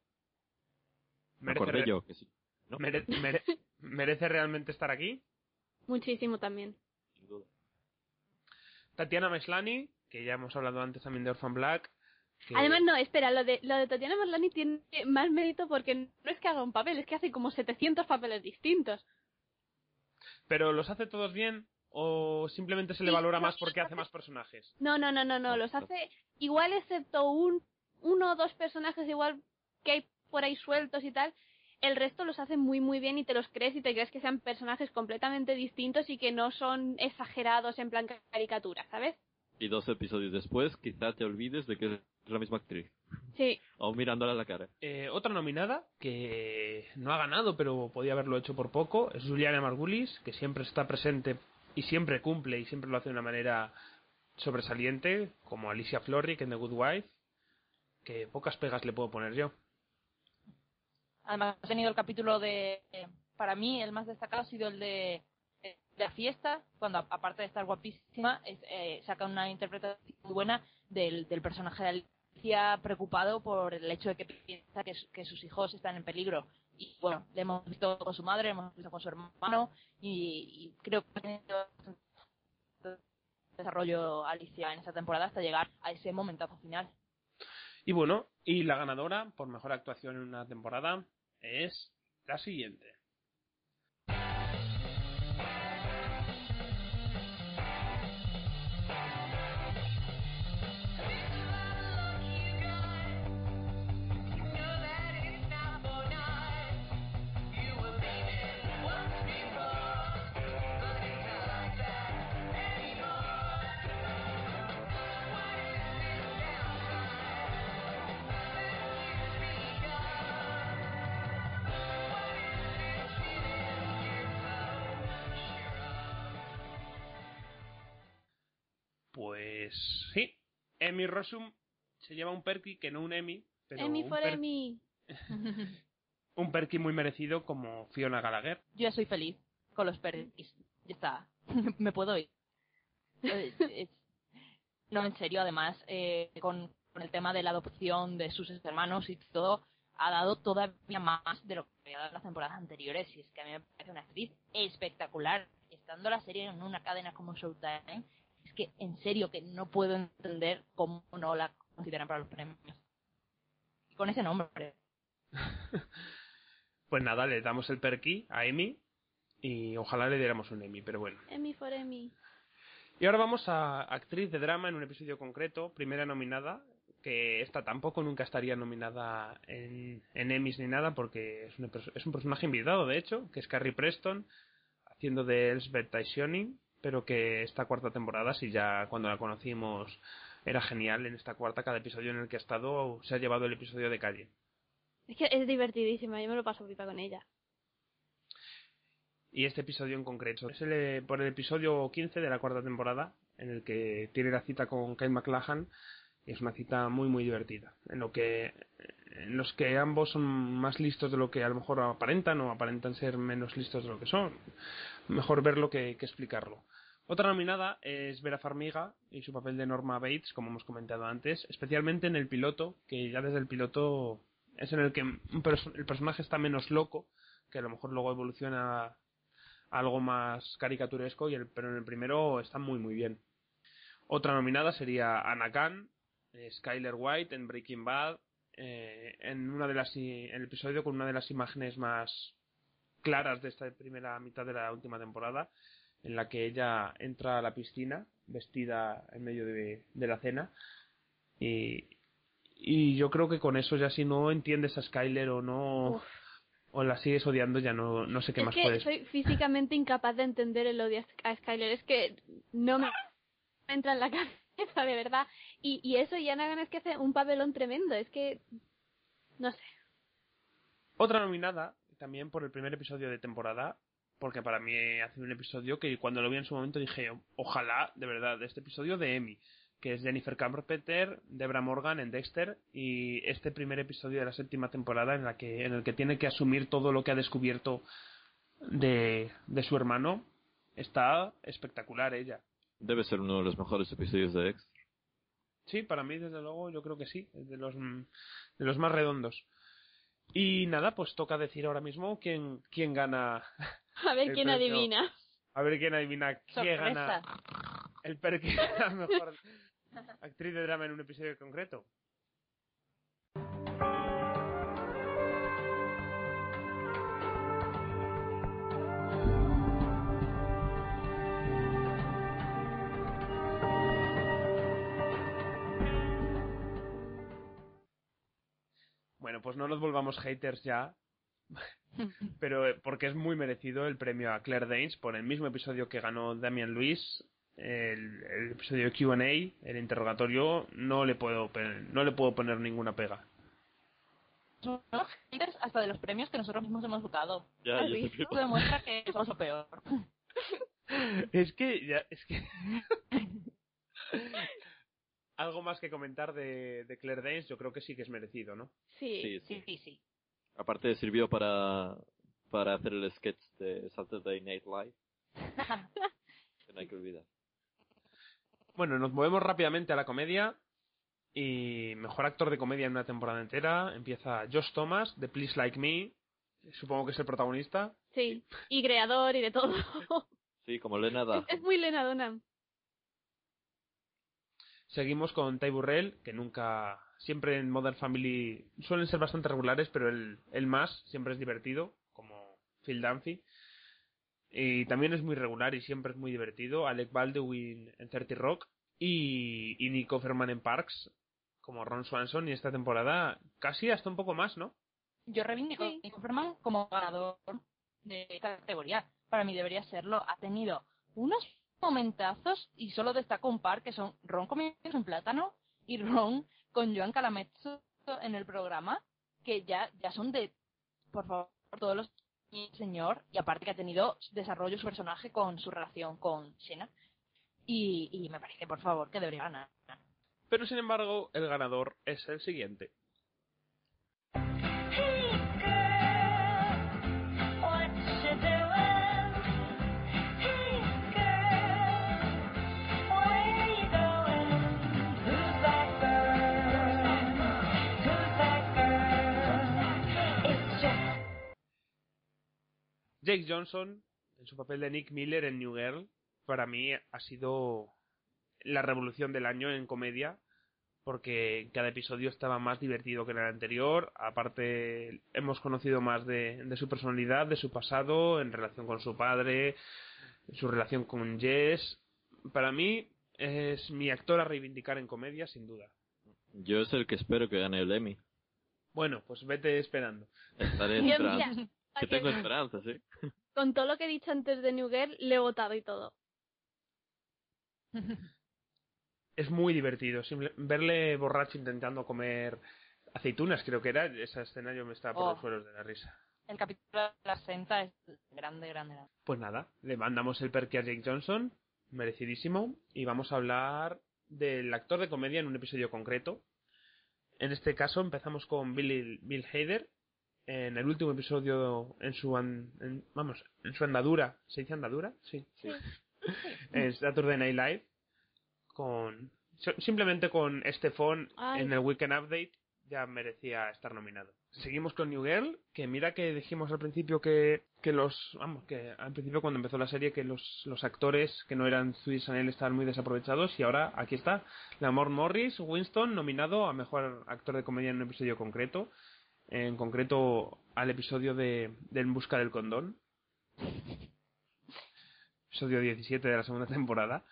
Me acordé re- yo que sí. ¿no? mere- mere- merece realmente estar aquí. Muchísimo también. Sin duda. Tatiana Maslany, que ya hemos hablado antes también de Orphan Black. que- Además, no, espera, lo de, lo de Tatiana Maslany tiene más mérito porque no es que haga un papel, es que hace como 700 papeles distintos. ¿Pero los hace todos bien o simplemente se le valora más porque hace más personajes? No, no, no, no, no, los hace igual excepto un uno o dos personajes igual que hay por ahí sueltos y tal, el resto los hace muy muy bien y te los crees y te crees que sean personajes completamente distintos y que no son exagerados en plan caricatura, ¿sabes? Y dos episodios después, quizá te olvides de que es la misma actriz. Sí, Aún mirándola a la cara. Eh, otra nominada que no ha ganado pero podía haberlo hecho por poco es Juliana Margulis, que siempre está presente y siempre cumple y siempre lo hace de una manera sobresaliente, como Alicia Florrick en The Good Wife, que pocas pegas le puedo poner yo. Además, ha tenido el capítulo de. para mí, el más destacado ha sido el de, eh, la fiesta, cuando, aparte de estar guapísima, es- eh, saca una interpretación muy buena del, del personaje de Alicia, preocupado por el hecho de que piensa que, su- que sus hijos están en peligro. Y bueno, le hemos visto con su madre, le hemos visto con su hermano, y, creo que ha tenido desarrollo Alicia en esta temporada hasta llegar a ese momentazo final. Y bueno, y la ganadora por mejor actuación en una temporada es la siguiente. Emmy Rossum se lleva un perky que no un Emmy, pero Emmy un, for per- Emmy. un perky muy merecido como Fiona Gallagher. Yo ya soy feliz con los perkis. Ya está. Me puedo ir. Eh, No, en serio, además, eh, con, con el tema de la adopción de sus hermanos y todo, ha dado todavía más de lo que había dado en las temporadas anteriores. Y es que a mí me parece una actriz espectacular. Estando la serie en una cadena como Showtime, que en serio que no puedo entender cómo no la consideran para los premios. Y con ese nombre. Pues nada, le damos el perky a Emmy y ojalá le diéramos un Emmy, pero bueno. Emmy for Emmy. Y ahora vamos a actriz de drama en un episodio concreto, primera nominada, que esta tampoco nunca estaría nominada en, en Emmys ni nada porque es un, pers- es un personaje invitado, de hecho, que es Carrie Preston, haciendo de Elspeth Taishioning, pero que esta cuarta temporada, si ya cuando la conocimos era genial, en esta cuarta cada episodio en el que ha estado se ha llevado el episodio de calle. Es que es divertidísima, yo me lo paso pipa con ella. Y este episodio en concreto es el, eh, por el episodio 15 de la cuarta temporada, en el que tiene la cita con Kyle MacLachlan. Y es una cita muy, muy divertida. En, lo que, en los que ambos son más listos de lo que a lo mejor aparentan o aparentan ser menos listos de lo que son. Mejor verlo que, que explicarlo. Otra nominada es Vera Farmiga y su papel de Norma Bates, como hemos comentado antes, especialmente en el piloto, que ya desde el piloto es en el que el personaje está menos loco, que a lo mejor luego evoluciona a algo más caricaturesco, y el, pero en el primero está muy muy bien. Otra nominada sería Anna Khan, eh, Skyler White en Breaking Bad, eh, en una de las en el episodio con una de las imágenes más claras de esta primera mitad de la última temporada, en la que ella entra a la piscina vestida en medio de, de la cena y, y yo creo que con eso ya si no entiendes a Skyler o no Uf. o la sigues odiando ya no, no sé qué es más que puedes soy físicamente incapaz de entender el odio a Skyler. Es que no me entra en la cabeza, de verdad. Y, y eso, y Ana es que hace un papelón tremendo. Es que. No sé. Otra nominada, también por el primer episodio de temporada, porque para mí hace un episodio que cuando lo vi en su momento dije, ojalá, de verdad, este episodio de Emmy, que es Jennifer Carpenter, Debra Morgan en Dexter, y este primer episodio de la séptima temporada en, la que, en el que tiene que asumir todo lo que ha descubierto de, de su hermano, está espectacular ella. Debe ser uno de los mejores episodios de X. Sí, para mí, desde luego, yo creo que sí, es de los, de los más redondos. Y nada, pues toca decir ahora mismo quién, quién gana. A ver quién premio. adivina. A ver quién adivina quién Sorpresa. gana el perky de la mejor actriz de drama en un episodio concreto. Bueno, pues no nos volvamos haters ya, pero eh, porque es muy merecido el premio a Claire Danes por el mismo episodio que ganó Damian Lewis, el, el episodio Q&A, el interrogatorio, no le puedo no le puedo poner ninguna pega. Son los haters hasta de los premios que nosotros mismos hemos votado. Ya, Eso demuestra que somos lo peor. Es que ya, es que algo más que comentar de, de Claire Danes, yo creo que sí que es merecido, ¿no? Sí. Sí, Sí, sí. Aparte sirvió para, para hacer el sketch de Saturday Night Live, que no hay que olvidar. Bueno, nos movemos rápidamente a la comedia. Y mejor actor de comedia en una temporada entera empieza Josh Thomas de Please Like Me. Supongo que es el protagonista. Sí. Y creador y de todo. Sí, como Lena es, Dunham. es muy Lena Dunham. Seguimos con Ty Burrell, que nunca, siempre en Modern Family suelen ser bastante regulares, pero el, el más siempre es divertido, como Phil Dunphy. Y también es muy regular y siempre es muy divertido. Alec Baldwin en 30 Rock y, y Nick Offerman en Parks, como Ron Swanson. Y esta temporada casi hasta un poco más, ¿no? Yo reivindico a Nico Ferman como ganador de esta categoría. Para mí debería serlo. Ha tenido unos momentazos y solo destaco un par que son Ron comiendo un plátano y Ron con Joan Calamezzo en el programa, que ya, ya son de, por favor, todos los señor, y aparte que ha tenido desarrollo su personaje con su relación con Shena. Y, y me parece, por favor, que debería ganar. Pero sin embargo, el ganador es el siguiente. Jake Johnson, en su papel de Nick Miller en New Girl, para mí ha sido la revolución del año en comedia, porque cada episodio estaba más divertido que en el anterior. Aparte, hemos conocido más de, de su personalidad, de su pasado, en relación con su padre, su relación con Jess. Para mí, es mi actor a reivindicar en comedia, sin duda. Yo es el que espero que gane el Emmy. Bueno, pues vete esperando. Estaré mira, Que aquí- tengo esperanzas, ¿eh? Con todo lo que he dicho antes de New Girl, le he votado y todo. Es muy divertido. simple- verle borracho intentando comer aceitunas, creo que era. Esa escena yo me estaba por Oh. los suelos de la risa. El capítulo de la senta es grande, grande, grande. Pues nada, le mandamos el perky a Jake Johnson, merecidísimo, y vamos a hablar del actor de comedia en un episodio concreto. En este caso empezamos con Bill, Bill Hader, en el último episodio en su an- en- vamos, en su andadura, ¿se dice andadura? Sí. Sí. En Saturday Night Live con simplemente con Estefan Ay. en el Weekend Update ya merecía estar nominado. Seguimos con New Girl, que mira que dijimos al principio que, que los, vamos, que al principio cuando empezó la serie que los, los actores que no eran Zoe Chanel estaban muy desaprovechados y ahora aquí está, Lamar Morris, Winston nominado a mejor actor de comedia en un episodio concreto, en concreto al episodio de, de En busca del condón, episodio 17 de la segunda temporada.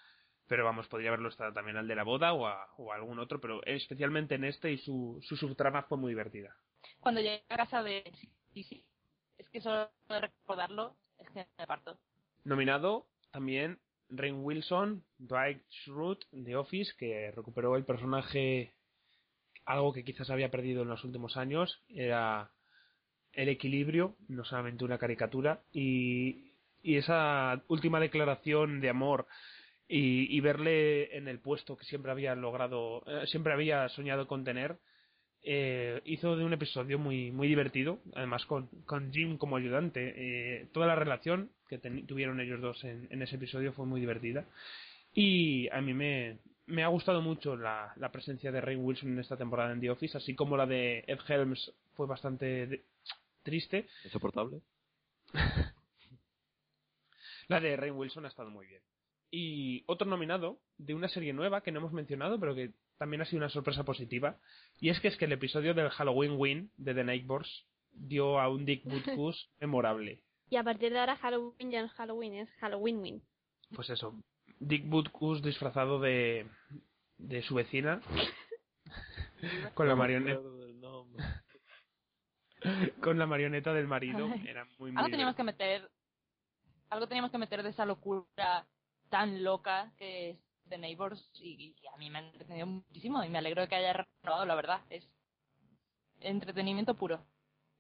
Pero vamos, podría haberlo estado también al de la boda o a, o a algún otro, pero especialmente en este y su, su subtrama fue muy divertida. Cuando llegué a casa de... Sí, sí. Es que solo de recordarlo es que me parto. Nominado también Rain Wilson, Dwight Schrute de Office, que recuperó el personaje, algo que quizás había perdido en los últimos años, era el equilibrio, no solamente una caricatura, y, esa última declaración de amor y, verle en el puesto que siempre había logrado, eh, siempre había soñado con tener, eh, hizo de un episodio muy muy divertido, además con, con Jim como ayudante. Eh, toda la relación que tuvieron ellos dos en, en ese episodio fue muy divertida. Y a mí me, me ha gustado mucho la, la presencia de Rain Wilson en esta temporada en The Office, así como la de Ed Helms fue bastante de- triste. ¿Insoportable? La de Rain Wilson ha estado muy bien. Y otro nominado de una serie nueva que no hemos mencionado, pero que también ha sido una sorpresa positiva. Y es que es que el episodio del Halloween Win de The Neighbors dio a un Dick Butkus memorable. Y a partir de ahora Halloween ya no es Halloween, es Halloween Win. Pues eso, Dick Butkus disfrazado de, de su vecina con la marioneta con la marioneta del marido. Ay. Era muy muy Algo teníamos que meter... Algo teníamos que meter de esa locura tan loca que es The Neighbors y, y a mí me ha entretenido muchísimo y me alegro de que haya renovado, la verdad. Es entretenimiento puro.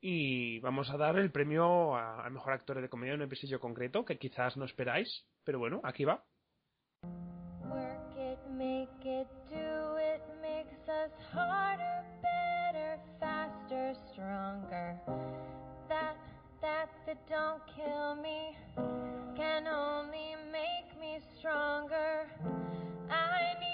Y vamos a dar el premio a- al mejor actor de comedia en un episodio concreto que quizás no esperáis, pero bueno, aquí va. Make it, do it makes us harder, better, faster, stronger. That, that, that don't kill me can only make me stronger. I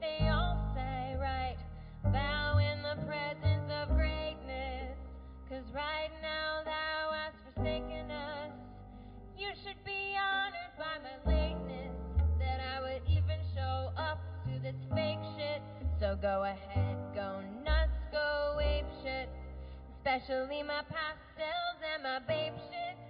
they all say, right? Bow in the presence of greatness. Cause right now thou hast forsaken us. You should be honored by my lateness. That I would even show up to this fake shit. So go ahead, go nuts, go ape shit. Especially my pastels and my babe shit.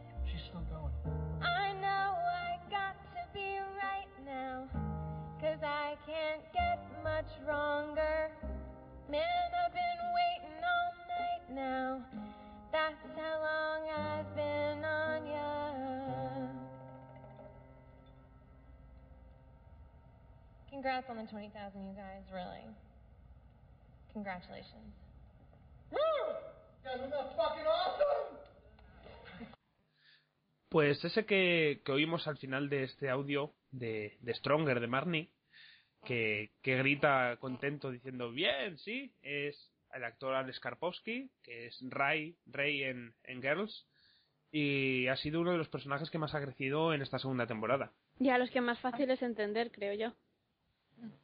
Congrats on the 20,000, you guys, really. Congratulations. Pues ese que, que oímos al final de este audio de, de Stronger, de Marnie, que, que grita contento diciendo, bien, sí, es el actor Alex Karpovsky, que es Ray, Ray en, en Girls, y ha sido uno de los personajes que más ha crecido en esta segunda temporada. Y a los que más fácil es entender, creo yo.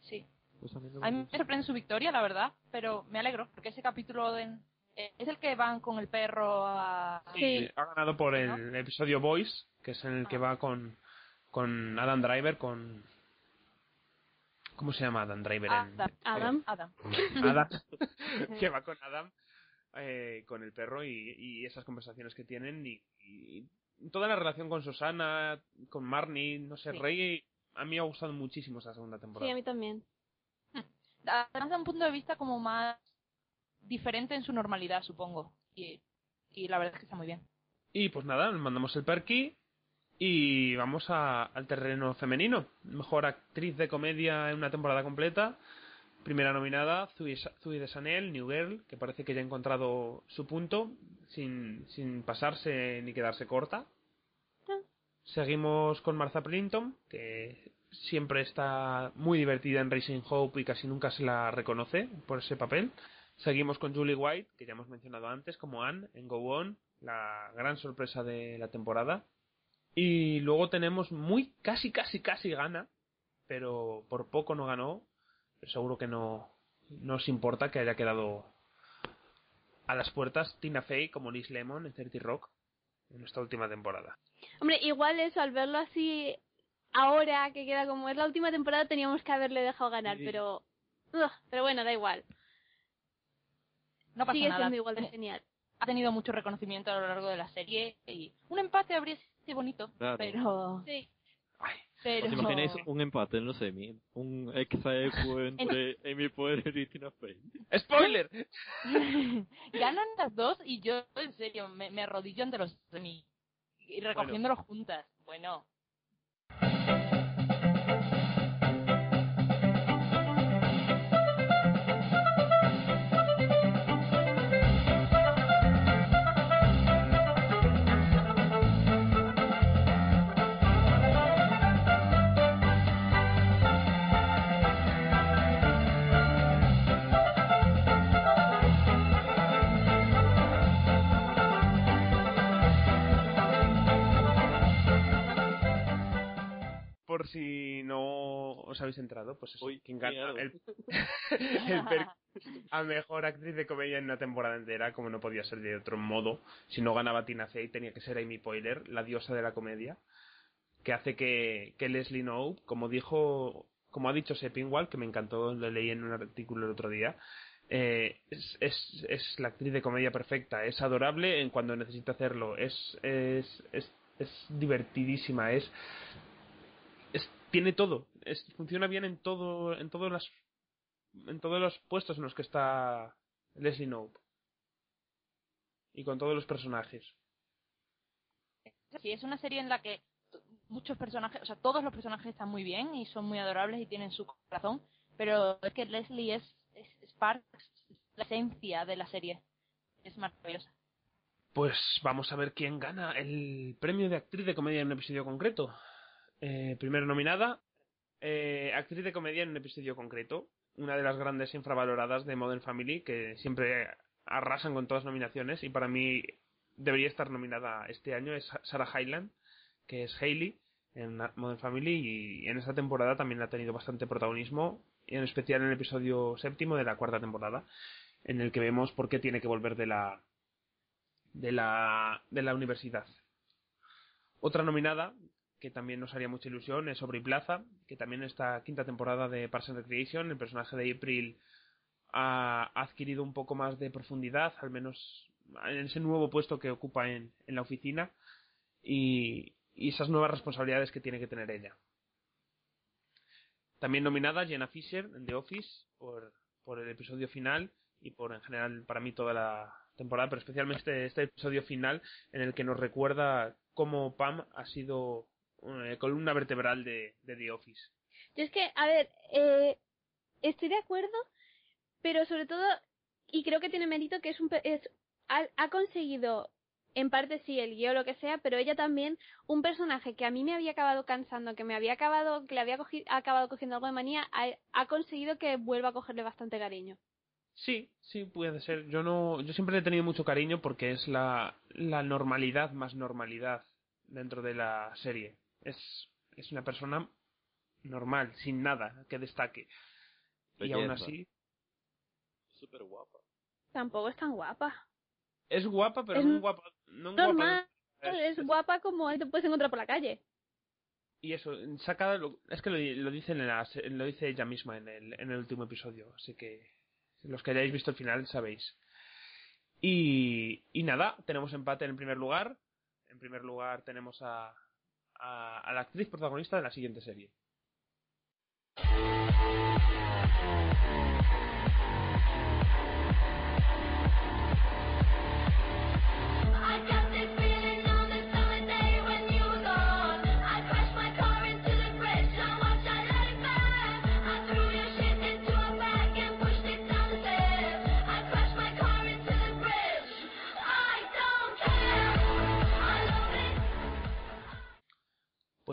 Sí. Pues a mí no A me mí me sorprende su victoria, la verdad, pero me alegro, porque ese capítulo de- eh, es el que van con el perro a... Sí, ha ganado por el episodio Voice, que es en el que va con, con Adam Driver, con... ¿Cómo se llama Adam Driver? en- Adam. Adam. Adam, que va con Adam, eh, con el perro y, y esas conversaciones que tienen y, y toda la relación con Susana, con Marnie, no sé, Sí. Rey, a mí me ha gustado muchísimo esta segunda temporada. Sí, a mí también. Además da un punto de vista como más diferente en su normalidad, supongo. Y, y la verdad es que está muy bien. Y pues nada, nos mandamos el perky y vamos a- al terreno femenino. Mejor actriz de comedia en una temporada completa. Primera nominada, Sa- Zooey Deschanel, New Girl, que parece que ya ha encontrado su punto, sin, sin pasarse ni quedarse corta. Seguimos con Martha Plimpton, que siempre está muy divertida en Racing Hope y casi nunca se la reconoce por ese papel. Seguimos con Julie White, que ya hemos mencionado antes, como Anne en Go On, la gran sorpresa de la temporada. Y luego tenemos muy, casi, casi, casi gana, pero por poco no ganó. Pero seguro que no, no os importa que haya quedado a las puertas Tina Fey como Liz Lemon en 30 Rock en esta última temporada. Hombre, igual eso, al verlo así, ahora que queda como es la última temporada, teníamos que haberle dejado ganar, Sí. pero. ugh, pero bueno, da igual. No pasa Sigue nada. siendo igual de genial. Ha tenido mucho reconocimiento a lo largo de la serie y un empate habría sido bonito, Claro. pero... Sí. Pero... ¿Os imagináis un empate en los semi? Un exaequo entre Amy Poehler y Tina Fey. ¡Spoiler! Ganan las dos y yo, en serio, me, me arrodillo ante los semi y recogiéndolos juntas. Bueno. Por si no os habéis entrado, pues eso, quien gana el, el per- a mejor actriz de comedia en una temporada entera, como no podía ser de otro modo. Si no ganaba Tina Fey, tenía que ser Amy Poehler, la diosa de la comedia, que hace que, que Leslie Knope, como dijo, como ha dicho Sepinwall, que me encantó, lo leí en un artículo el otro día, eh, es, es, es la actriz de comedia perfecta, es adorable en cuando necesita hacerlo, es, es, es, es divertidísima, es, es tiene todo, es, funciona bien en todo, en todos las, en todos los puestos en los que está Leslie Knope y con todos los personajes. Sí, es una serie en la que muchos personajes, o sea, todos los personajes están muy bien y son muy adorables y tienen su corazón, pero es que Leslie es, es, es parte, es la esencia de la serie. Es maravillosa. Pues vamos a ver quién gana el premio de actriz de comedia en un episodio concreto. Eh, primero nominada, eh, actriz de comedia en un episodio concreto. Una de las grandes infravaloradas de Modern Family, que siempre arrasan con todas las nominaciones y para mí debería estar nominada este año, es Sarah Hyland, que es Hailey en Modern Family y en esta temporada también ha tenido bastante protagonismo, en especial en el episodio séptimo de la cuarta temporada, en el que vemos por qué tiene que volver de la de la, de la universidad. Otra nominada, que también nos haría mucha ilusión, es Aubrey Plaza, que también en esta quinta temporada de Parks and Recreation, el personaje de April ha adquirido un poco más de profundidad, al menos en ese nuevo puesto que ocupa en, en la oficina y, y esas nuevas responsabilidades que tiene que tener ella. También nominada Jenna Fisher en The Office por, por el episodio final y por en general para mí toda la temporada, pero especialmente este episodio final en el que nos recuerda cómo Pam ha sido eh, columna vertebral de, de The Office. Yo es que, a ver, eh, estoy de acuerdo, pero sobre todo, y creo que tiene mérito que es un, es, ha, ha conseguido, en parte sí, el guion o lo que sea, pero ella también, un personaje que a mí me había acabado cansando, que me había acabado, que le había cogi- acabado cogiendo algo de manía, ha, ha conseguido que vuelva a cogerle bastante cariño. Sí, sí, puede ser. Yo no, yo siempre le he tenido mucho cariño porque es la, la normalidad más normalidad dentro de la serie. Es, es una persona normal, sin nada que destaque. Y aún así, Súper guapa. Tampoco es tan guapa. es guapa, pero Es no guapa, no guapa. Normal, Es- es guapa como te puedes encontrar por la calle. Y eso, saca lo- es que lo, lo dice en la se- lo dice ella misma en el, en el último episodio, así que los que hayáis visto el final sabéis. Y, y nada, tenemos empate en el primer lugar. En primer lugar tenemos a, a, la actriz protagonista de la siguiente serie.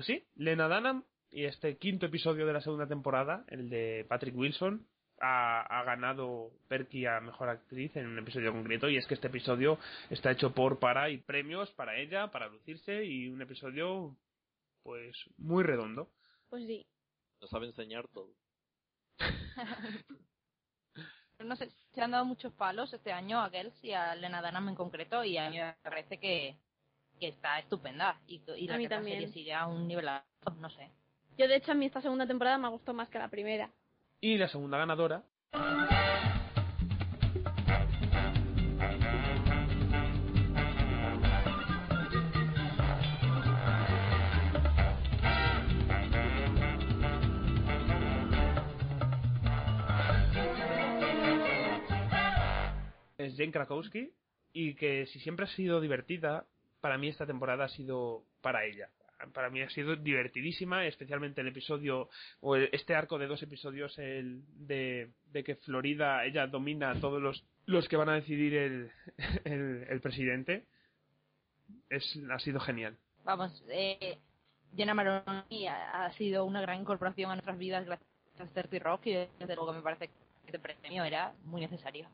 Pues sí, Lena Dunham y este quinto episodio de la segunda temporada, el de Patrick Wilson, ha, ha ganado Perky a Mejor Actriz en un episodio concreto y es que este episodio está hecho por, para y premios para ella, para lucirse y un episodio pues muy redondo. Pues sí. Nos sabe enseñar todo. no sé, se han dado muchos palos este año a Girls y a Lena Dunham en concreto y a mí me parece que, que está estupenda y, y la A mí que la también. serie sigue a un nivel alto, no sé. Yo, de hecho, a mí esta segunda temporada me ha gustado más que la primera. Y la segunda ganadora es Jane Krakowski y que si siempre ha sido divertida, para mí esta temporada ha sido para ella. Para mí ha sido divertidísima, especialmente el episodio o este arco de dos episodios el de, que Florida ella domina a todos los los que van a decidir el, el, presidente. Es ha sido genial. Vamos, eh, Jenna Maroney ha, ha sido una gran incorporación a nuestras vidas gracias a 30 Rock y desde luego me parece que este premio era muy necesario.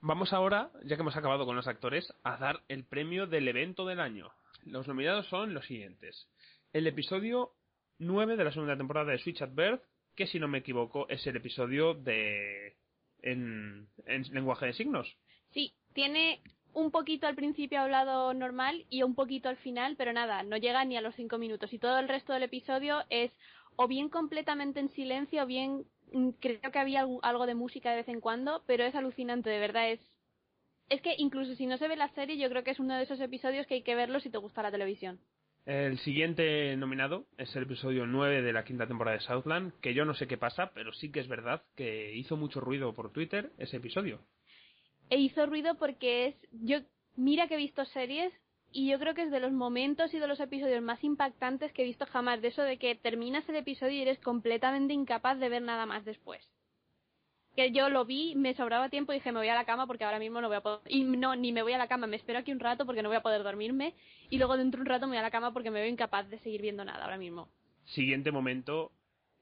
Vamos ahora, ya que hemos acabado con los actores, a dar el premio del evento del año. Los nominados son los siguientes. El episodio 9 de la segunda temporada de Switch at Birth, que si no me equivoco es el episodio de... en, en lenguaje de signos. Sí, tiene un poquito al principio hablado normal y un poquito al final, pero nada, no llega ni a los cinco minutos. Y todo el resto del episodio es o bien completamente en silencio o bien mm, creo que había algo de música de vez en cuando, pero es alucinante, de verdad es. Es que incluso si no se ve la serie, yo creo que es uno de esos episodios que hay que verlo si te gusta la televisión. El siguiente nominado es el episodio 9 de la quinta temporada de Southland, que yo no sé qué pasa, pero sí que es verdad que hizo mucho ruido por Twitter ese episodio. E hizo ruido porque es. Yo. Mira que he visto series y yo creo que es de los momentos y de los episodios más impactantes que he visto jamás. De eso de que terminas el episodio y eres completamente incapaz de ver nada más después. Que yo lo vi, me sobraba tiempo y dije me voy a la cama porque ahora mismo no voy a poder. Y no, ni me voy a la cama, me espero aquí un rato porque no voy a poder dormirme. Y luego dentro de un rato me voy a la cama porque me veo incapaz de seguir viendo nada ahora mismo. Siguiente momento,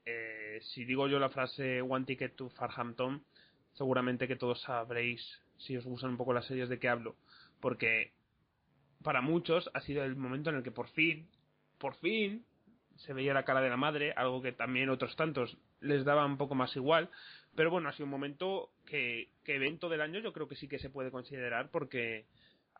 eh, si digo yo la frase One Ticket to Farhampton, seguramente que todos sabréis, si os gustan un poco las series, de qué hablo. Porque para muchos ha sido el momento en el que por fin, por fin, se veía la cara de la madre, algo que también otros tantos les daba un poco más igual. Pero bueno, ha sido un momento que, que evento del año yo creo que sí que se puede considerar porque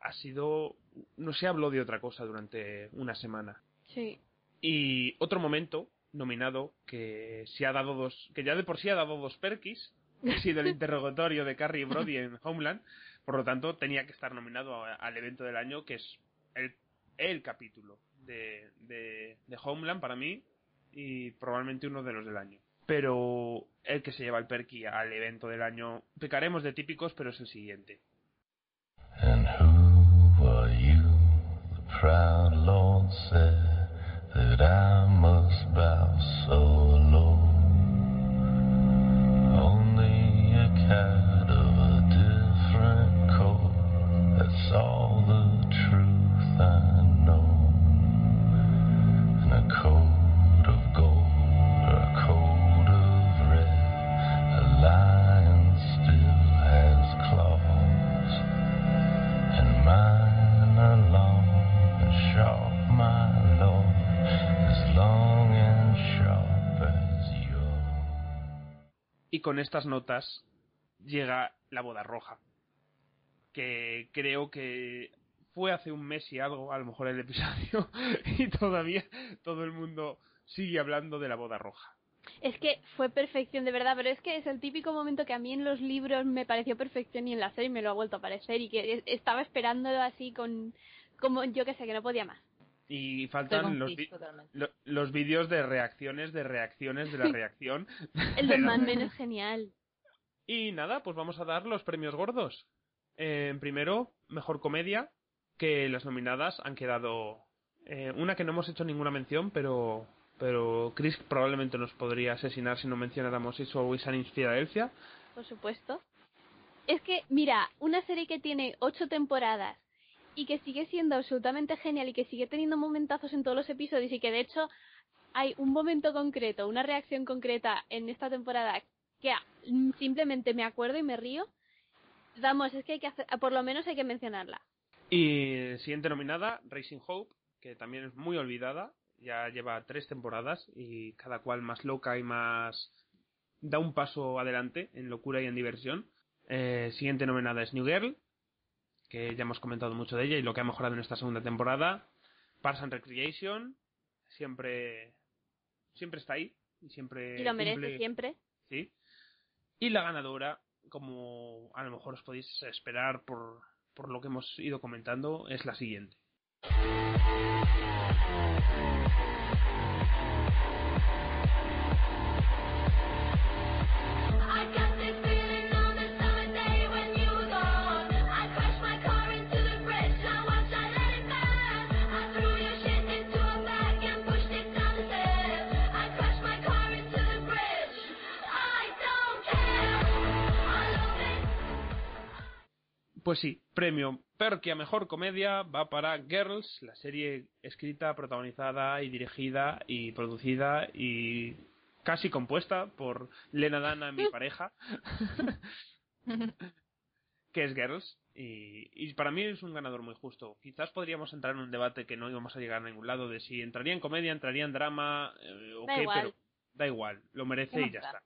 ha sido, no se habló de otra cosa durante una semana. Sí. Y otro momento nominado que se ha dado dos, que ya de por sí ha dado dos perkis, ha sido el interrogatorio de Carrie Brody en Homeland, por lo tanto, tenía que estar nominado al evento del año, que es el, el capítulo de, de, Homeland para mí y probablemente uno de los del año. Pero el que se lleva el Perky al evento del año, pecaremos de típicos, pero es el siguiente. And who were you? Lord It's all the truth I know. in a coat of gold or a coat of red, a lion still has claws, and mine are long and sharp, my lord, as long and sharp as yours. Y con estas notas llega la boda roja. Que creo que fue hace un mes y algo, a lo mejor el episodio, y todavía todo el mundo sigue hablando de la boda roja. Es que fue perfección de verdad, pero es que es el típico momento que a mí en los libros me pareció perfección y en la serie me lo ha vuelto a parecer y que estaba esperándolo así con como yo que sé que no podía más. Y faltan los, lo- los vídeos de reacciones, de reacciones, de la reacción. El de Men es genial. Y nada, pues vamos a dar los premios gordos. Eh, primero, mejor comedia, que las nominadas han quedado. eh, una que no hemos hecho ninguna mención, pero. Pero Chris probablemente nos podría asesinar si no mencionáramos It's Always in Philadelphia. por supuesto. Es que, mira, una serie que tiene ocho temporadas y que sigue siendo absolutamente genial y que sigue teniendo momentazos en todos los episodios y que de hecho hay un momento concreto, una reacción concreta en esta temporada que simplemente me acuerdo y me río. Vamos, es que hay que hacer, por lo menos hay que mencionarla. Y siguiente nominada, Racing Hope, que también es muy olvidada. Ya lleva tres temporadas y cada cual más loca y más. da un paso adelante en locura y en diversión. Eh, siguiente nominada es New Girl, que ya hemos comentado mucho de ella y lo que ha mejorado en esta segunda temporada. Parks and Recreation, siempre. siempre está ahí. Y siempre. Y lo merece cumple- siempre. Sí. Y la ganadora, como a lo mejor os podéis esperar por, por lo que hemos ido comentando, es la siguiente. Pues sí, premio Perky a mejor comedia va para Girls, la serie escrita, protagonizada y dirigida y producida y casi compuesta por Lena Dana, mi pareja, que es Girls. Y, y para mí es un ganador muy justo. Quizás podríamos entrar en un debate que no íbamos a llegar a ningún lado de si entraría en comedia, entraría en drama, eh, o Da qué, igual. pero da igual, lo merece ¿Qué y ya está.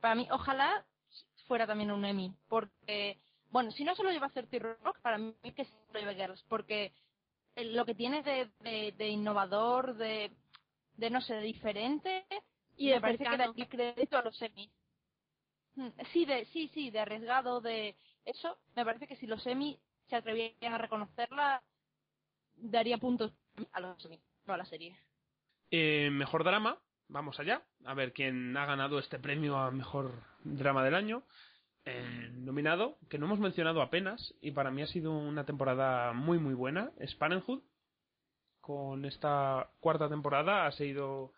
Para mí, ojalá fuera también un Emmy, porque, bueno, si no se lo lleva 30 Rock, para mí que se lo lleve Girls, porque eh, lo que tiene de, de, de innovador, de, de, no sé, de diferente, Y me parece que cercano. daría crédito a los Emmy. Mm, Sí, de, sí, sí, de arriesgado, de eso, me parece que si los Emmy se atrevían a reconocerla, daría puntos a los Emmy, no a la serie. Eh, mejor drama, vamos allá, a ver quién ha ganado este premio a mejor drama del año. Eh, nominado, que no hemos mencionado apenas, y para mí ha sido una temporada muy muy buena, es Parenthood. Con esta cuarta temporada ha seguido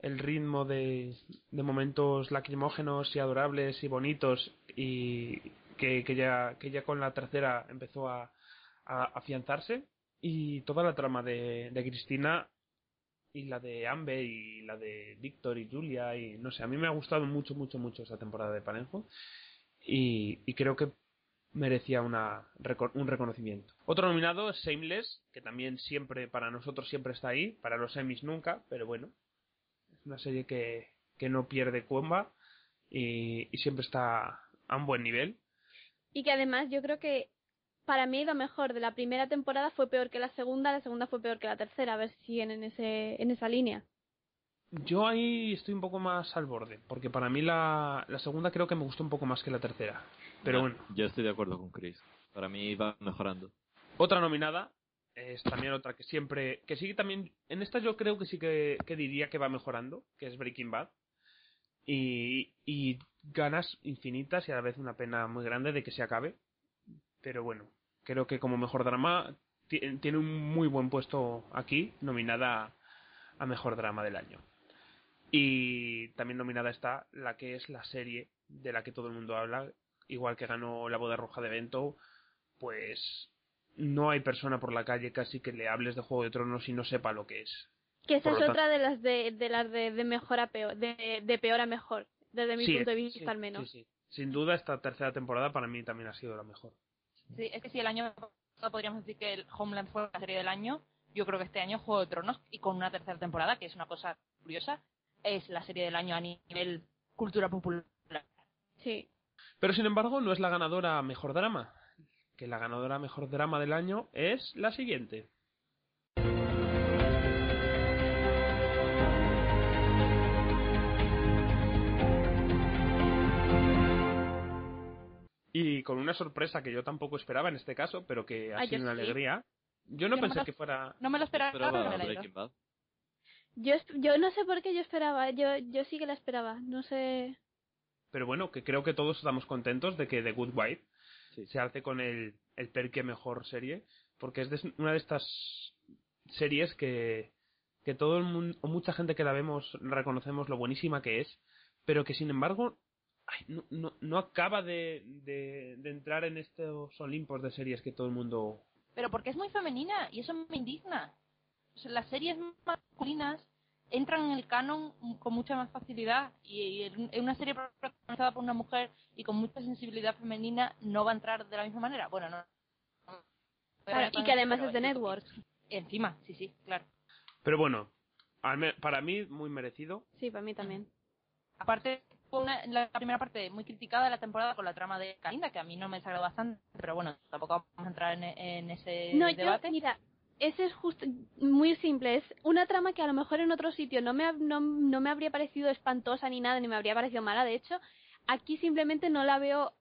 el ritmo de, de momentos lacrimógenos y adorables y bonitos y que, que ya, que ya con la tercera empezó a, afianzarse y toda la trama de Cristina y la de Amber y la de Víctor y Julia y no sé, a mí me ha gustado mucho, mucho, mucho esa temporada de Parenjo y, y creo que merecía una, un reconocimiento. Otro nominado es Shameless, que también siempre, para nosotros siempre está ahí, para los Emmys nunca, pero bueno, es una serie que, que no pierde cuomba y, y siempre está a un buen nivel. Y que además yo creo que para mí lo mejor de la primera temporada fue peor que la segunda, la segunda fue peor que la tercera, a ver si siguen en, ese, en esa línea. Yo ahí estoy un poco más al borde, porque para mí la, la segunda creo que me gustó un poco más que la tercera. Pero No, bueno, Yo estoy de acuerdo con Chris. Para mí va mejorando. otra nominada es también otra que siempre, que sí también, en esta yo creo que sí que, que diría que va mejorando, que es Breaking Bad. Y, y ganas infinitas y a la vez una pena muy grande de que se acabe. Pero bueno, creo que como mejor drama ti- tiene un muy buen puesto aquí, nominada a mejor drama del año. Y también nominada está la que es la serie de la que todo el mundo habla, igual que ganó la boda roja de Bento, pues no hay persona por la calle casi que le hables de Juego de Tronos y no sepa lo que es. Que esa Por es otra de las de, de las de, de mejor a peor, de, de peor a mejor, desde mi Sí, punto de sí, vista al menos. sí, sí. Sin duda esta tercera temporada para mí también ha sido la mejor. Sí, es que si el año pasado podríamos decir que el Homeland fue la serie del año, yo creo que este año Juego de Tronos, y con una tercera temporada, que es una cosa curiosa, es la serie del año a nivel cultura popular. Sí. Pero sin embargo, no es la ganadora mejor drama. Que la ganadora mejor drama del año es la siguiente. Y con una sorpresa que yo tampoco esperaba en este caso, pero que ha Ah, yo sido una sí. alegría. Yo no Yo pensé lo- que fuera. No me lo esperaba, Esperaba pero me la Breaking Bad. Yo, esp- yo no sé por qué yo esperaba, yo, yo sí que la esperaba, no sé. Pero bueno, que creo que todos estamos contentos de que The Good Wife Sí. se hace con el, el Perque Mejor Serie, porque es de- una de estas series que, que todo el mundo, o mucha gente que la vemos reconocemos lo buenísima que es, pero que sin embargo ay, no, no, no acaba de, de, de entrar en estos Olimpos de series que todo el mundo... Pero porque es muy femenina y eso me indigna. O sea, las series masculinas entran en el canon con mucha más facilidad y, y en una serie protagonizada por una mujer y con mucha sensibilidad femenina no va a entrar de la misma manera. Bueno, no. Claro, y que además es de Network. Encima, sí, sí, claro. Pero bueno, para mí muy merecido. Sí, para mí también. Aparte, una- la primera parte muy criticada de la temporada con la trama de Kalinda, que a mí no me desagradó bastante, pero bueno, tampoco vamos a entrar en, en ese No, yo, debate. mira, ese es justo, muy simple, es una trama que a lo mejor en otro sitio no me, no, no me habría parecido espantosa ni nada, ni me habría parecido mala, de hecho, aquí simplemente no la veo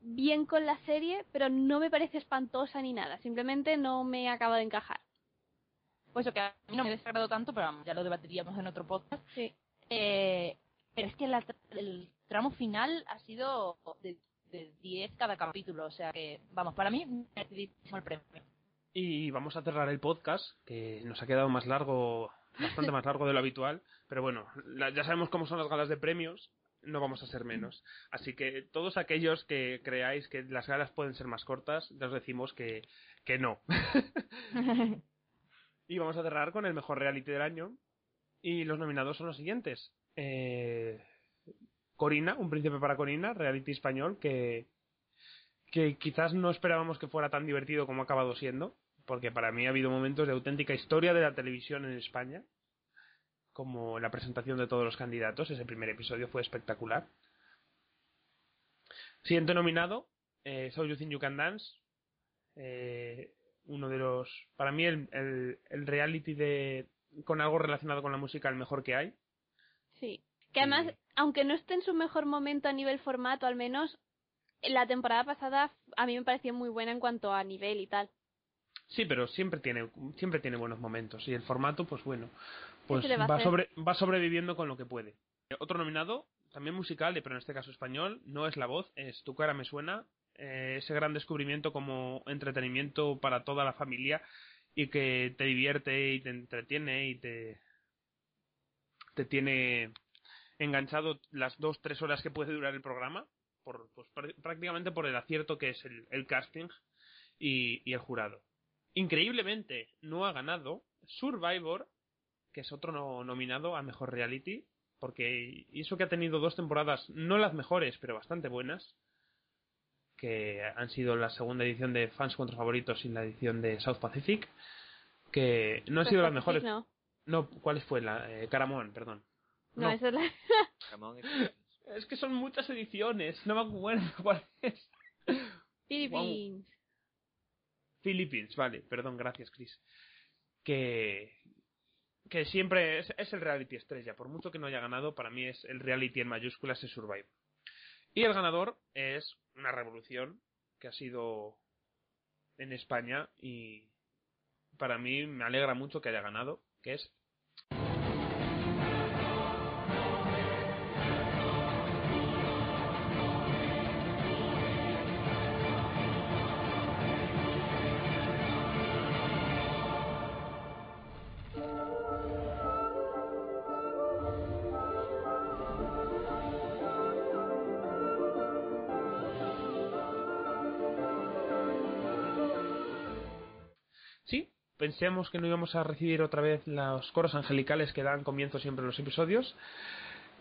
bien con la serie, pero no me parece espantosa ni nada, simplemente no me acaba de encajar. Pues que a mí no me desagradó tanto, pero vamos, ya lo debatiríamos en otro podcast. Sí. Eh, pero es que la el tramo final ha sido de, de 10 cada capítulo, o sea que, vamos, para mí, merecidísimo el premio. Y vamos a cerrar el podcast, que nos ha quedado más largo, bastante más largo de lo habitual. Pero bueno, la- ya sabemos cómo son las galas de premios, no vamos a ser menos. Así que todos aquellos que creáis que las galas pueden ser más cortas, ya os decimos que, que no. y vamos a cerrar con el mejor reality del año. Y los nominados son los siguientes. Eh, Corina, Un príncipe para Corina, reality español, que, quizás no esperábamos que fuera tan divertido como ha acabado siendo, porque para mí ha habido momentos de auténtica historia de la televisión en España, como la presentación de todos los candidatos, ese primer episodio fue espectacular. Siguiente nominado, eh, So You Think You Can Dance, eh, uno de los, para mí el, el, el reality de con algo relacionado con la música el mejor que hay. Sí. Que además, aunque no esté en su mejor momento a nivel formato, al menos la temporada pasada a mí me pareció muy buena en cuanto a nivel y tal. Sí, pero siempre tiene, siempre tiene buenos momentos. Y el formato, pues bueno, pues va sobre, va sobreviviendo con lo que puede. Otro nominado, también musical, pero en este caso español, no es la voz, es Tu cara me suena. eh, ese gran descubrimiento como entretenimiento para toda la familia y que te divierte y te entretiene y te, te tiene enganchado las dos, tres horas que puede durar el programa, por, pues, pr- prácticamente por el acierto que es el, el casting y, y el jurado. Increíblemente no ha ganado Survivor, que es otro no- nominado a mejor reality, porque eso que ha tenido dos temporadas, no las mejores, pero bastante buenas, que han sido la segunda edición de Fans contra Favoritos y la edición de South Pacific, que no han sido las mejores. No, No, ¿cuál fue la? Eh, Caramón, perdón. no, esa es la... Experience. Es que son muchas ediciones, no me acuerdo cuál es. Philippines. Philippines, vale, perdón, gracias, Chris. Que, que siempre es, es el reality estrella, por mucho que no haya ganado, para mí es el reality en mayúsculas es Survivor. Y el ganador es una revolución que ha sido en España y para mí me alegra mucho que haya ganado, que es pensemos que no íbamos a recibir otra vez los coros angelicales que dan comienzo siempre a los episodios.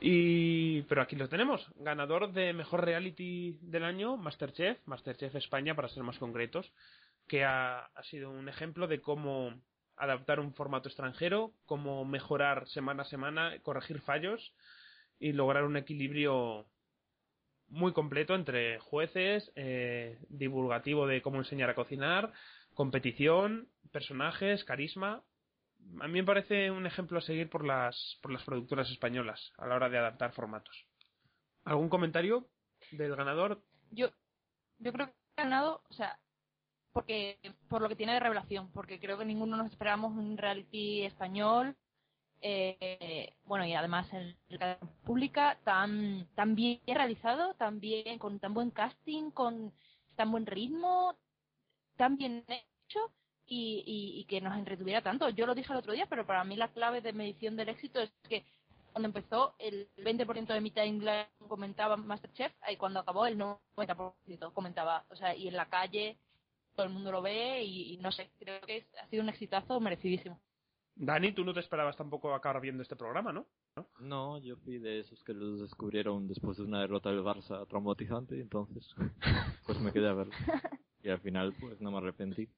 Y pero aquí lo tenemos, ganador de mejor reality del año, Masterchef, Masterchef España para ser más concretos, que ha, ha sido un ejemplo de cómo adaptar un formato extranjero, cómo mejorar semana a semana, corregir fallos y lograr un equilibrio muy completo entre jueces, eh, divulgativo de cómo enseñar a cocinar, competición, personajes, carisma. A mí me parece un ejemplo a seguir por las, por las productoras españolas a la hora de adaptar formatos. ¿Algún comentario del ganador? Yo, yo creo que ha ganado, o sea, porque por lo que tiene de revelación, porque creo que ninguno nos esperábamos un reality español, eh, bueno, y además en la pública tan, tan bien realizado, tan con tan buen casting, con tan buen ritmo, tan bien hecho y, y, y que nos entretuviera tanto. Yo lo dije el otro día, pero para mí la clave de medición del éxito es que cuando empezó el 20% de mi timeline comentaba Masterchef y cuando acabó el 90% comentaba, o sea, y en la calle todo el mundo lo ve y, y no sé, creo que es- ha sido un exitazo merecidísimo. Dani, tú no te esperabas tampoco acabar viendo este programa, ¿no? No, yo fui de esos que los descubrieron después de una derrota del Barça traumatizante, entonces pues me quedé a verlo. Y al final pues no me arrepentí.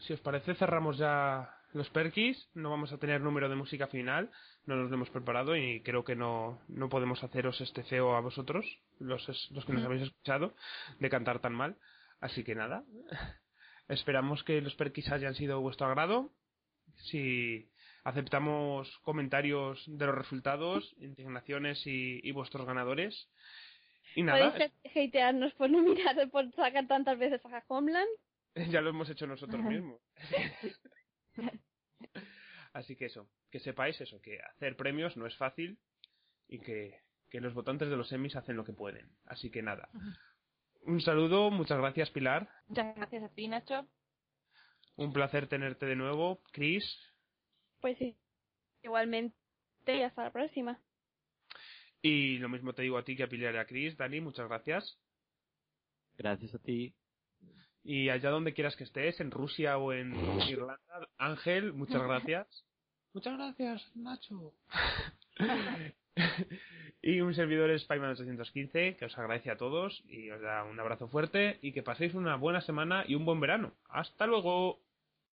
Si os parece, cerramos ya los perkis. No vamos a tener número de música final. No nos lo hemos preparado y creo que no, no podemos haceros este feo a vosotros, los, los que nos habéis escuchado, de cantar tan mal. Así que nada. Esperamos que los perkis hayan sido de vuestro agrado. Si aceptamos comentarios de los resultados, indignaciones y, y vuestros ganadores. Y nada, Podéis hatearnos por no mirar, por sacar tantas veces a Homeland. ya lo hemos hecho nosotros mismos. Así que eso, que sepáis eso, que hacer premios no es fácil y que, que los votantes de los Emmys hacen lo que pueden. Así que nada. Un saludo, muchas gracias Pilar. Muchas gracias a ti, Nacho. Un placer tenerte de nuevo, Chris. Pues sí. Igualmente, y hasta la próxima. Y lo mismo te digo a ti que a Pilar y a Chris. Dani, muchas gracias. Gracias a ti. Y allá donde quieras que estés, en Rusia o en Irlanda, Ángel, muchas gracias. Muchas gracias, Nacho. y un servidor es Payman 815 que os agradece a todos y os da un abrazo fuerte y que paséis una buena semana y un buen verano. Hasta luego.